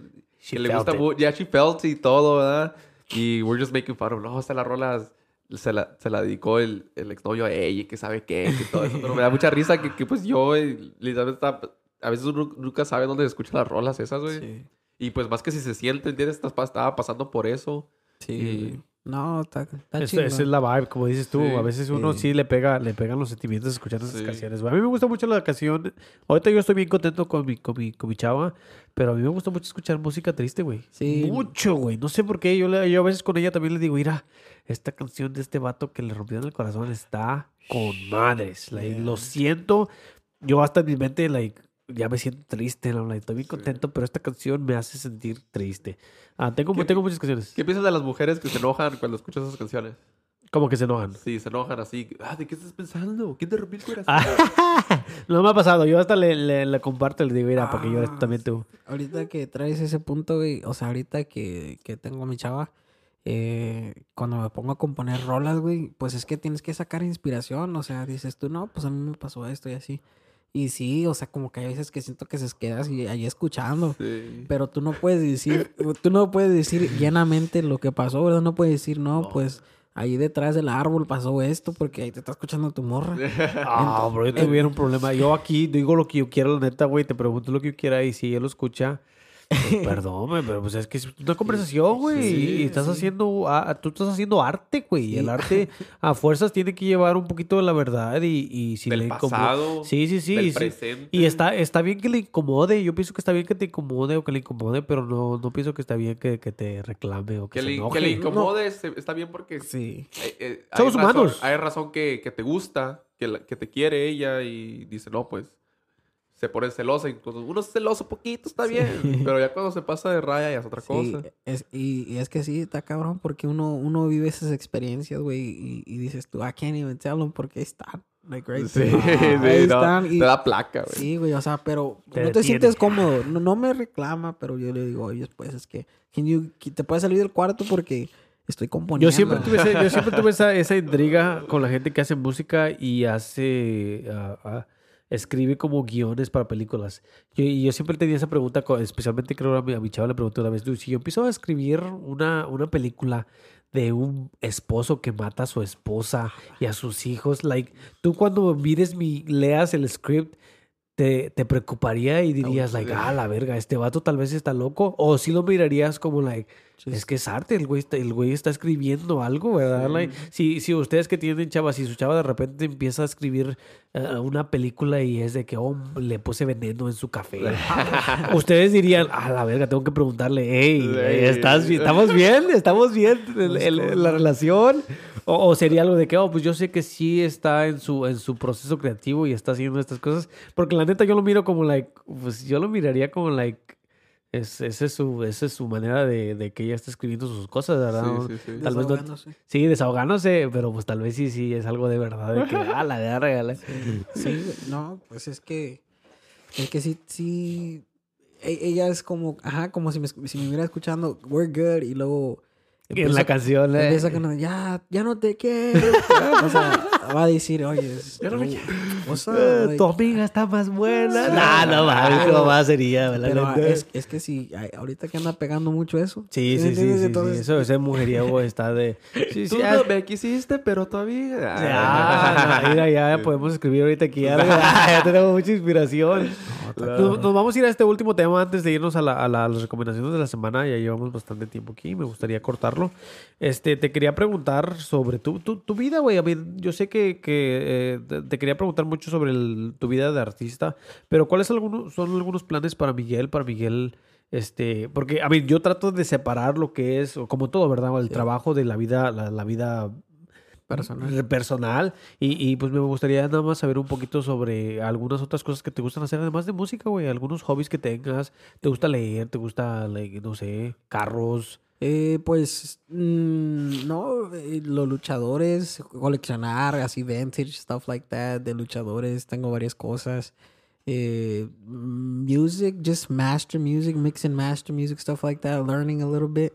She que le gusta mucho, ya she felt y todo, ¿verdad? Y we're just making fun of, no, esta la rola se la, se la dedicó el, el exnovio a ella, que sabe qué, que todo eso. Pero me da mucha risa que, que pues yo, eh, literalmente, está- a veces uno nunca sabe dónde escucha las rolas esas, güey. Sí. Y pues más que si se siente, ¿entiendes? Estaba pasando por eso. Sí. Y-. No, está, está Esa chido. esa es la vibe, como dices tú. Sí, a veces uno sí. sí le pega, le pegan los sentimientos escuchando esas Sí. canciones. güey. A mí me gusta mucho la canción. Ahorita yo estoy bien contento con mi, con mi, con mi chava, pero a mí me gusta mucho escuchar música triste, güey. Sí. Mucho, güey. No sé por qué. Yo, le- yo a veces con ella también le digo, mira, esta canción de este vato que le rompió en el corazón está con madres. like, Lo siento. Yo hasta en mi mente, like, ya me siento triste. like, estoy bien contento, pero esta canción me hace sentir triste. Ah, tengo, ¿Qué- tengo muchas canciones. ¿Qué piensas de las mujeres que se enojan cuando escuchas esas canciones? Como que se enojan. Sí, se enojan así. Ah, ¿de qué estás pensando? ¿Quién te rompió el corazón? Ah, no me ha pasado. Yo hasta le, le, le comparto y le digo, mira, para que llores Ah, también tú. Ahorita que traes ese punto, güey, o sea, ahorita que, que tengo a mi chava, eh, cuando me pongo a componer rolas, güey, pues es que tienes que sacar inspiración, o sea, dices tú, no, pues a mí me pasó esto y así. Y sí, o sea, como que hay veces que siento que se quedas y ahí escuchando. Sí. Pero tú no puedes decir, tú no puedes decir llenamente lo que pasó, ¿verdad? No puedes decir, no, pues ahí detrás del árbol pasó esto porque ahí te está escuchando tu morra. Ah, bro, yo tuviera un problema. Yo aquí digo lo que yo quiero, la neta, güey. Te pregunto lo que yo quiera y si él lo escucha, pues, perdón, güey, pero pues es que es una conversación, güey. Sí, y estás sí. haciendo, ah, tú estás haciendo arte, güey. Y el arte a fuerzas tiene que llevar un poquito de la verdad y, y si Del le incomoda- pasado. Sí, sí, sí. Del sí. presente. Y está, está bien que le incomode. Yo pienso que está bien que te incomode o que le incomode, pero no, no pienso que está bien que, que te reclame o que, Que se le, enoje. que le incomode está bien porque Sí. eh, eh, hay Somos razón- humanos. hay razón que, que te gusta, que, la- que te quiere ella y dice, no, pues se pone celosa. Y cuando uno es celoso poquito está bien, pero ya cuando se pasa de raya ya es otra Sí, cosa. es, y, y es que sí, está cabrón porque uno, uno vive esas experiencias, güey, y, y dices tú, I can't even tell them porque ahí están. Like, right Sí, there. sí, Ahí no, están, y- te da placa, güey. Sí, güey, o sea, pero Te no te detiene. sientes cómodo. No, no me reclama, pero yo le digo, oye, pues es que can you- te puedes salir del cuarto porque estoy componiendo. Yo siempre tuve, ese- yo siempre tuve esa, esa intriga con la gente que hace música y hace. ah, ah, escribe como guiones para películas. Yo, y yo siempre tenía esa pregunta, especialmente creo a mi, a mi chava le pregunté una vez: "Dude, si yo empiezo a escribir una, una película de un esposo que mata a su esposa y a sus hijos, like, tú cuando mires mi, leas el script. Te, te preocuparía y dirías, like, ah, la verga, este vato tal vez está loco. O si lo mirarías como, like, es que es arte, el güey está, el güey está escribiendo algo, ¿verdad? Sí. Like, si, si ustedes que tienen chavas, si su chava de repente empieza a escribir eh, una película y es de que, oh, le puse veneno en su café. ustedes dirían, ah, la verga, tengo que preguntarle, hey. ¿estás, ¿estamos bien? ¿Estamos bien en, en la relación? O, o sería algo de que, oh, pues yo sé que sí está en su, en su proceso creativo y está haciendo estas cosas. Porque la neta yo lo miro como, like, pues yo lo miraría como, like, es, esa, es su, esa es su manera de, de que ella está escribiendo sus cosas, ¿verdad? Sí, sí, sí. Tal vez no-. Sí, desahogándose, pero pues tal vez sí, sí, es algo de verdad. De que, ah, la verga, la- Sí, güey, no, pues es que. Es que sí, sí. e- Ella es como, ajá, como si me, si me estuviera escuchando, we're good, y luego. En la canción, eh. Empieza con, ya, ya no te quiero. o sea, va a decir, oye, no what's up, Eh, like, tu amiga está más buena. No, no mames, tu mamá sería, Pero es, es que sí, ahorita que anda pegando mucho eso. Sí, sí, sí, sí, sí, Entonces, Eso, ese mujeriego está de... Sí, sí, Tú ah, no me quisiste, pero todavía... No, mira, ya podemos escribir ahorita aquí. Ya, ya tenemos mucha inspiración. Nos, nos vamos a ir a este último tema antes de irnos a, la- a la- a las recomendaciones de la semana. Ya llevamos bastante tiempo aquí. Me gustaría cortarlo. Este, te quería preguntar sobre tu, tu, tu vida, güey. A ver, yo sé que, que, eh, te, quería preguntar mucho sobre el- tu vida de artista, pero ¿cuáles algunos, son algunos planes para Miguel? Para Miguel Este, porque, a mí, yo trato de separar lo que es, como todo, ¿verdad? El trabajo de la vida, la, la vida Personal. personal. Y, y, pues me gustaría nada más saber un poquito sobre algunas otras cosas que te gustan hacer, además de música, güey. Algunos hobbies que tengas. ¿Te gusta leer? ¿Te gusta, like, no sé, carros? Eh, pues mm, no, eh, los luchadores, coleccionar así vintage, stuff like that, de luchadores, tengo varias cosas. Eh, music, just master music, mix and master music, stuff like that, learning a little bit.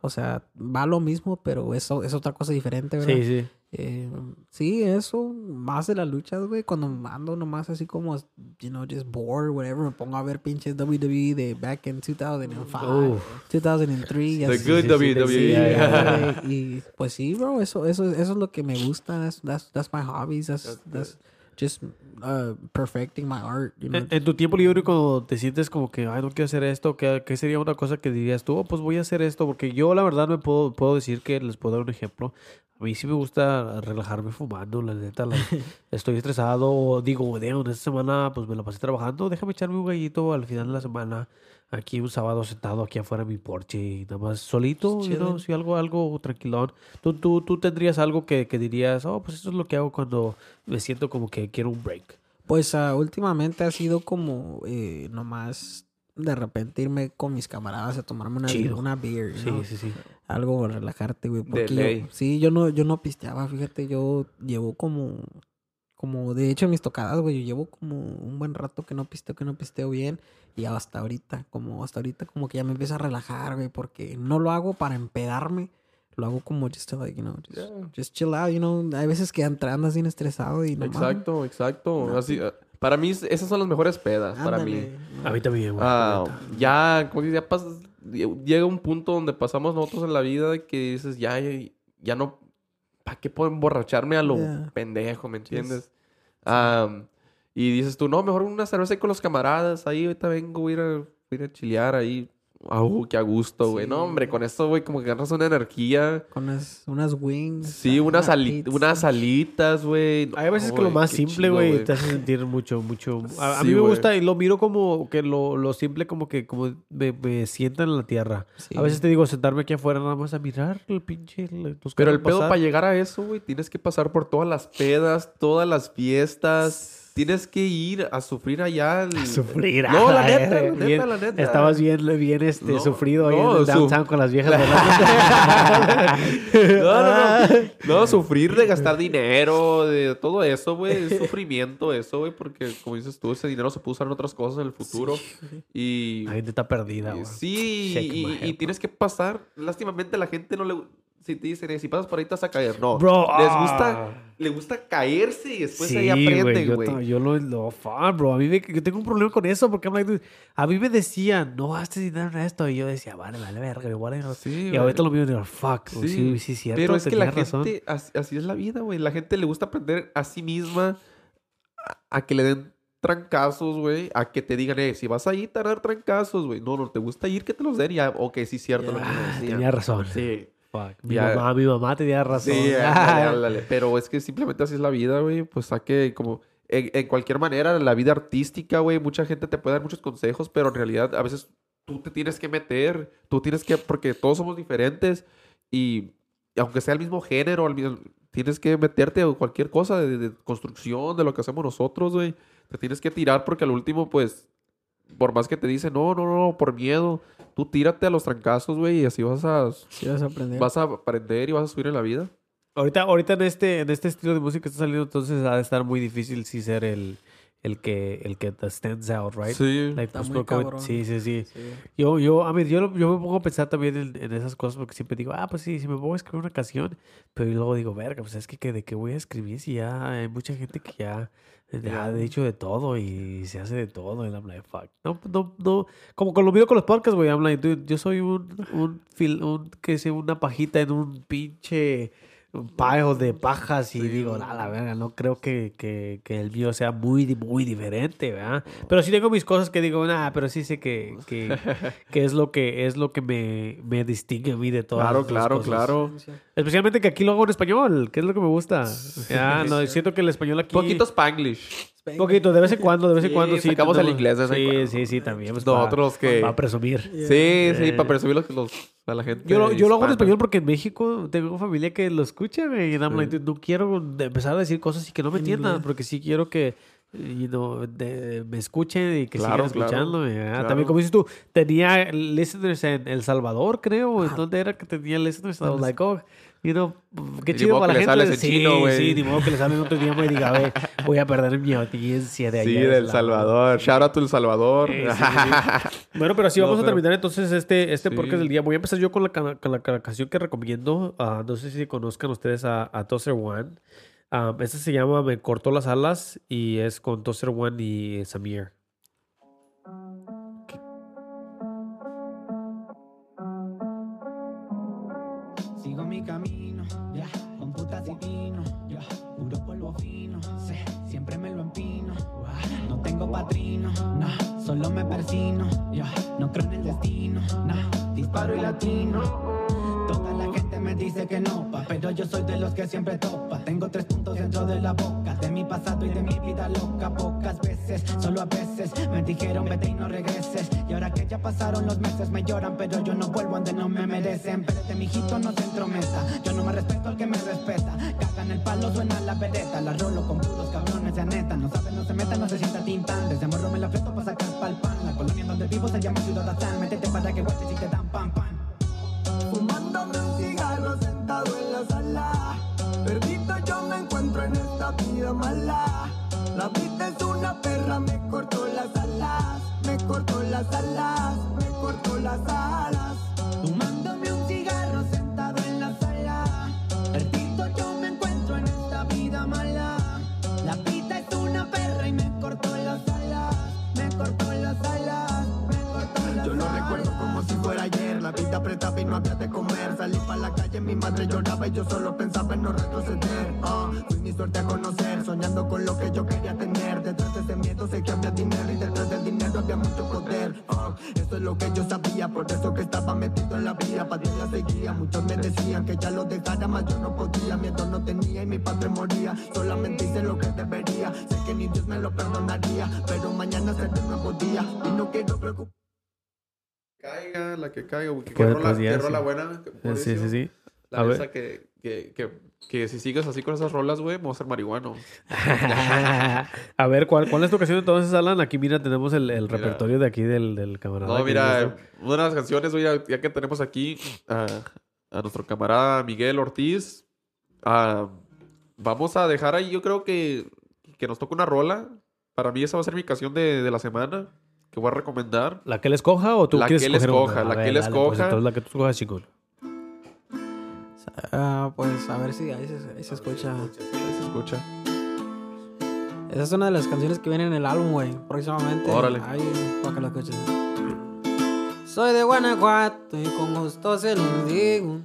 O sea, va lo mismo, pero eso es otra cosa diferente, ¿verdad? Sí, sí. Eh, sí, eso, más de las luchas, güey. Cuando ando nomás así como, you know, just bored, whatever, me pongo a ver pinches WWE de back in 2005, Uf. 2003. y The así. good sí, WWE. sí, Yeah, güey, y pues sí, bro, eso, eso, eso es lo que me gusta. That's, that's, that's my hobbies. That's, that's just uh, perfecting my art, you know. En, en tu tiempo libre, cuando te sientes como que, ay, no quiero hacer esto, ¿qué, qué sería una cosa que dirías tú? "Oh, pues voy a hacer esto, porque yo la verdad me puedo, puedo decir que les puedo dar un ejemplo. A mí sí me gusta relajarme fumando, la neta. la- estoy estresado, digo, "Damn, esta semana pues me la pasé trabajando, déjame echarme un gallito al final de la semana. Aquí un sábado sentado aquí afuera en mi porche y nada más solito, you know, sí, algo, algo tranquilón. ¿Tú, tú, tú tendrías algo que, que dirías, oh, pues eso es lo que hago cuando me siento como que quiero un break. Pues ah, últimamente ha sido como eh, nomás de repente irme con mis camaradas a tomarme una, Chido. una beer, Sí, know. sí, sí. algo relajarte, güey. Porque yo- sí, yo no, yo no pisteaba, fíjate, yo llevo como, como, de hecho, en mis tocadas, güey, yo llevo como un buen rato que no pisteo, que no pisteo bien. Y hasta ahorita, como hasta ahorita, como que ya me empieza a relajar, güey, porque no lo hago para empedarme. Lo hago como just to, like, you know, just, Yeah. just chill out, you know. Hay veces que andas bien estresado y no Exacto, exacto. No, Así, sí. eh, para mí, esas son las mejores pedas. Para mí. A mí también, güey. Neta. ya, como que ya pasas, llega un punto donde pasamos nosotros en la vida que dices, ya, ya, ya no, ¿para qué puedo emborracharme a lo Yeah. pendejo, me entiendes? Y dices tú, no, mejor una cerveza ahí con los camaradas, ahí ahorita vengo, voy a ir a, voy a chilear ahí. Ah, uh, qué a gusto, güey. Sí, No, hombre, con esto, güey, como que ganas una energía. Con unas, unas wings. Sí, una unas, ali- pizza. unas alitas, güey. Hay veces No, que lo más simple, güey, te hace sentir mucho, mucho. A, a mí me gusta y lo miro como que lo, lo simple, como que como me, me sienta en la tierra. Sí. A veces te digo sentarme aquí afuera nada más a mirar el pinche. los Pero el pedo para llegar a eso, güey, tienes que pasar por todas las pedas, todas las fiestas. Tienes que ir a sufrir allá. el- A sufrir. No, a la neta, la neta, Bien- la neta. Estabas bien, bien este, No, sufrido ahí no, en el su- downtown con las viejas No, no, bailando. no. No, sufrir de gastar dinero, de todo eso, güey. Es sufrimiento eso, güey, porque como dices tú, ese dinero se puede usar en otras cosas en el futuro. Y... La gente está perdida, güey. Sí, y, y tienes que pasar. Lástimamente la gente no le... Si te dicen, si pasas por ahí te vas a caer. No. Bro, les ah. gusta... Le gusta caerse y después ahí Sí, aprenden, yo, güey. to- yo lo, lo fan, bro. A mí me, yo tengo un problema con eso porque like, a mí me decían, no gastes dinero en esto. Y yo decía, vale, vale, verga, me voy a Sí, Y ahorita lo mío digo, fuck. Sí, sí, sí, cierto. Pero es que la razón. gente, así, así es la vida, güey. La gente le gusta aprender a sí misma a, a que le den trancazos, güey. A que te digan, eh, si vas ahí, te van a dar trancazos, güey. No, no, te gusta ir que te los den y ya, ok, sí, cierto. lo que me Ah, decían. tenía razón. Sí. Fuck. Mi Ya. mamá, mi mamá tenía razón. Sí, ándale, ándale. Pero es que simplemente así es la vida, güey. Pues a que como... En, en cualquier manera, en la vida artística, güey, mucha gente te puede dar muchos consejos, pero en realidad a veces tú te tienes que meter, tú tienes que, porque todos somos diferentes y, aunque sea el mismo género, al mismo- tienes que meterte a cualquier cosa de, de construcción, de lo que hacemos nosotros, güey. Te tienes que tirar porque al último, pues, por más que te dicen, no, no, no, por miedo, tú tírate a los trancazos, güey, y así vas a, Sí, vas a aprender. vas a aprender y vas a subir en la vida. Ahorita, ahorita en este, en este estilo de música que está saliendo, entonces ha de estar muy difícil sí ser el, el que, el que te stands out, right? Sí. Like, Está pues, muy cabrón. Sí, sí, sí. Sí. Yo, yo, a ver, yo, yo me pongo a pensar también en, en esas cosas porque siempre digo, ah, pues sí, si me pongo a escribir una canción, pero luego digo, verga, pues es que, que de qué voy a escribir si ya hay mucha gente que ya ha dicho de todo y se hace de todo. Y I'm like, fuck. No, no, no. Como con lo mío con los podcasts, güey. I'm like, dude, yo soy un, un, fil- un, que sé, una pajita en un pinche pajo de pajas y digo, a la verga, no creo que, que, que el mío sea muy, muy diferente, ¿verdad? Pero sí tengo mis cosas que digo, nah, pero sí sé que, que, que es lo que es lo que me, me distingue a mí de todas Claro, las claro, cosas. claro. Especialmente que aquí lo hago en español, que es lo que me gusta. Ya, no, siento que el español aquí... Poquito Spanglish. Poquito, de vez en cuando, de vez en Sí, cuando sí. sacamos el inglés de vez en Sí, cuando. sí, sí, también. Pues, Nosotros que- Para presumir. Sí, sí, para percibir los, los- a la gente. Yo lo, yo lo hago en español porque en México tengo familia que lo escucha, güey. No quiero empezar a decir cosas y que no me entiendan, porque sí quiero que de- me escuchen y que Claro, sigan escuchando. claro, güey. Ah, claro. También, como dices tú, tenía listeners en El Salvador, creo. ¿En dónde era que tenía listeners? I was like, oh, you know, qué chido para la gente. sí, chino, sí, ni modo que les hable en otro idioma y diga, voy a perder mi audiencia de allá. Sí, de del ese lado". Salvador. Shout out to El Salvador. Eh, sí, sí, Bueno, pero así No, vamos a terminar entonces este, este Sí. podcast del día. Voy a empezar yo con la, con la ca- canción que recomiendo. Ah, no sé si conozcan ustedes a, a Tosser One. Esta se llama Me cortó las alas y es con Tosser One y Samir. Sigo mi camino, ya, con putas y vino, ya, puro polvo fino, sé, siempre me lo empino, no tengo patrino, no, solo me persino, ya, no creo en el destino, no, disparo y latino. Toda la gente me dice que no, pa, pero yo soy de los que siempre topa. Tengo tres puntos dentro de la boca, de mi pasado y de mi vida loca. Pocas veces, solo a veces, me dijeron vete y no regreses. Y ahora que ya pasaron los meses, me lloran, pero yo no vuelvo donde no me merecen. Espérate, mijito, no te entrometa. Yo no me respeto al que me respeta. Cagan el palo, suena la vereta. La rolo con puros cabrones de neta. No saben, no se metan, no se sienta tintán. Desde morro me la fleto para sacar pa'l pan. La colonia donde vivo se llama Ciudad. Métete para que guaches y te dan pan mala. La vida es una perra, me cortó las alas. Me cortó las alas, me cortó las alas. Fumándome un cigarro sentado en la sala. Perdido yo me encuentro en esta vida mala. La vida es una perra y me cortó las alas. Me cortó las alas. Me cortó las Yo lo alas. recuerdo como si fuera ayer. La vida apretaba y no había mi madre lloraba y yo solo pensaba en no retroceder. Ah, fui mi suerte a conocer, soñando con lo que yo quería tener. Detrás de ese miedo sé que había dinero y detrás del dinero había mucho poder. Ah, eso es lo que yo sabía, por eso que estaba metido en la vida. Para Dios la seguía, muchos me decían que ya lo dejara, más yo no podía. Miedo no tenía y mi padre moría. Solamente hice lo que debería. Sé que ni Dios me lo perdonaría, pero mañana será un nuevo día y no quiero preocupar. Caiga, la que caiga. Que Pues- rola, rola buena. Sí, sí, sí. La A ver. neta que, que, que, que si sigues así con esas rolas, güey, voy a hacer marihuano. a ver, ¿cuál, ¿cuál es tu ocasión entonces, Alan? Aquí, mira, tenemos el, el Mira. repertorio de aquí del, del camarada. No, mira, una de las canciones, güey, ya- que tenemos aquí a, a nuestro camarada Miguel Ortiz, ah, vamos a dejar ahí, yo creo que, que nos toca una rola. Para mí esa va a ser mi canción de, de la semana que voy a recomendar. ¿La que él escoja o tú La quieres que él escoja, una? La que él dale, pues, escoja. entonces la que tú escojas, chingón. Ah, pues a ver si ahí se, ahí se escucha. Se escucha. Esa es una de las canciones que viene en el álbum, güey. Próximamente. Órale. Ahí, para que lo escuches. Soy de Guanajuato y con gusto se los digo.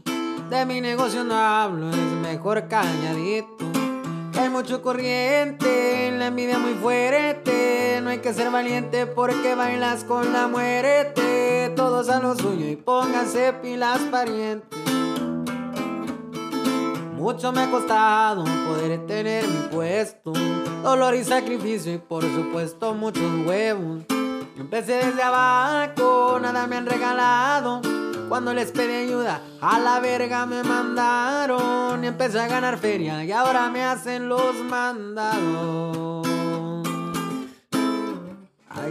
De mi negocio no hablo, es mejor calladito. Hay mucho corriente, la envidia muy fuerte. No hay que ser valiente porque bailas con la muerte. Todos a lo suyo y pónganse pilas parientes. Mucho me ha costado poder tener mi puesto. Dolor y sacrificio y por supuesto muchos huevos. Empecé desde abajo, nada me han regalado. Cuando les pedí ayuda, a la verga me mandaron. Y empecé a ganar feria y ahora me hacen los mandados.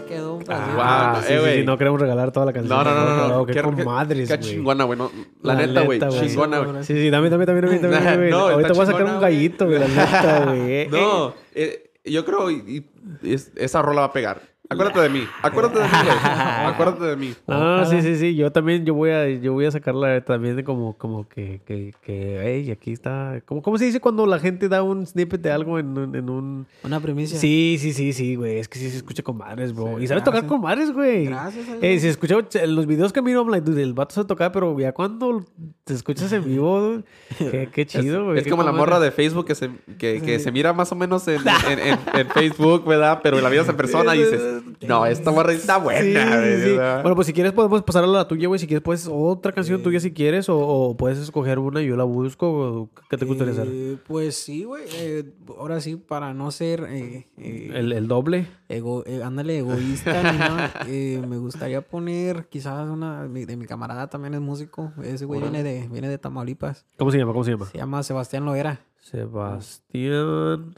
Quedó un pedacito. Ah, Wow, sí, eh, sí, sí, no queremos regalar toda la canción. No, no, no, no. no. Qué, Qué- qué- comadres, Qué güey. chingona, güey. no, La, La neta, güey. Chingona, güey. Sí, sí, dame, dame, dame, dame, dame. No, Ahorita voy a sacar un gallito, güey, la neta, güey. No, eh, yo creo y, y es- esa rola va a pegar. Acuérdate de mí. Acuérdate de mí. Acuérdate de mí. No, no, sí, sí, sí. Yo también, yo voy a, yo voy a sacarla también de como, como que, que, que, hey, aquí está. ¿Cómo, ¿Cómo se dice cuando la gente da un snippet de algo en, un- en un... Una primicia. Sí, sí, sí, sí, güey. Es que sí se escucha con madres, bro. y sabes tocar con madres, güey. Gracias, Eh, si escucha en los videos que miro, I'm like, dude, el vato se toca, pero ya cuando te escuchas en vivo, qué, qué chido, güey. Es como la morra de Facebook que se, que, que se mira más o menos en, en, en- en Facebook, ¿verdad? Pero la vida en persona y dices, No, esta morra está buena. Bueno, pues si quieres podemos pasar a la tuya, güey. Si quieres, pues otra canción tuya si quieres. O, o puedes escoger una y yo la busco. ¿Qué te gustaría hacer? Eh, Pues sí, güey. eh, ahora sí, para no ser eh, El, el doble. ego, ándale, egoísta, ni nada, me gustaría poner quizás una de mi, de mi camarada también es músico. Ese güey viene de, viene de Tamaulipas. ¿Cómo se llama? ¿Cómo se llama? Se llama Sebastián Loera. Sebastián.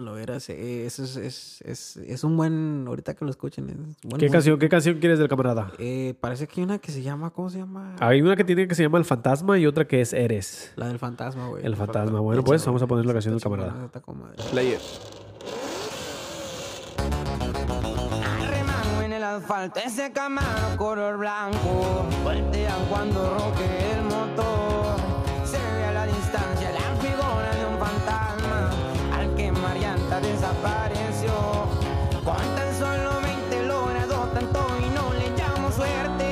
Loera, se- es, es, es, es, es un buen, ahorita que lo escuchen. Es buen ¿Qué canción, ¿Qué canción quieres del camarada? Eh, parece que hay una que se llama, ¿cómo se llama? Hay una que tiene que se llama El Fantasma y otra que es Eres. La del fantasma, güey. El Fantasma. Bueno, pues vamos a poner la canción del camarada. está con madre. Play it. Remango en el asfalto, ese camaro color blanco. Voltea cuando roque el motor. Se ve a la distancia la Desapareció. Con tan solo 20 logrado tanto y no le llamo suerte.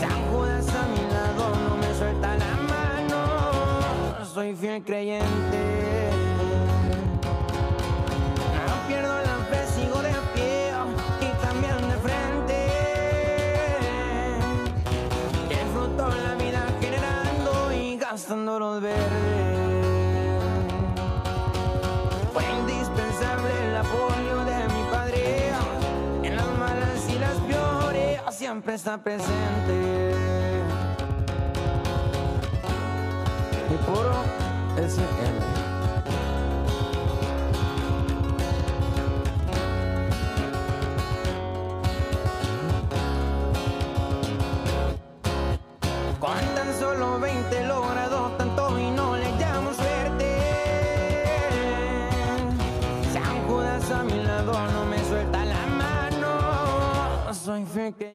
San Judas a mi lado no me suelta la mano. Soy fiel creyente. No pierdo la fe, sigo de pie y también de frente. Disfruto la vida generando y gastando los verdes. Siempre está presente. Y puro es él. Con tan solo 20 logrado tanto y no le llamo suerte. San Judas a mi lado no me suelta la mano. Soy fe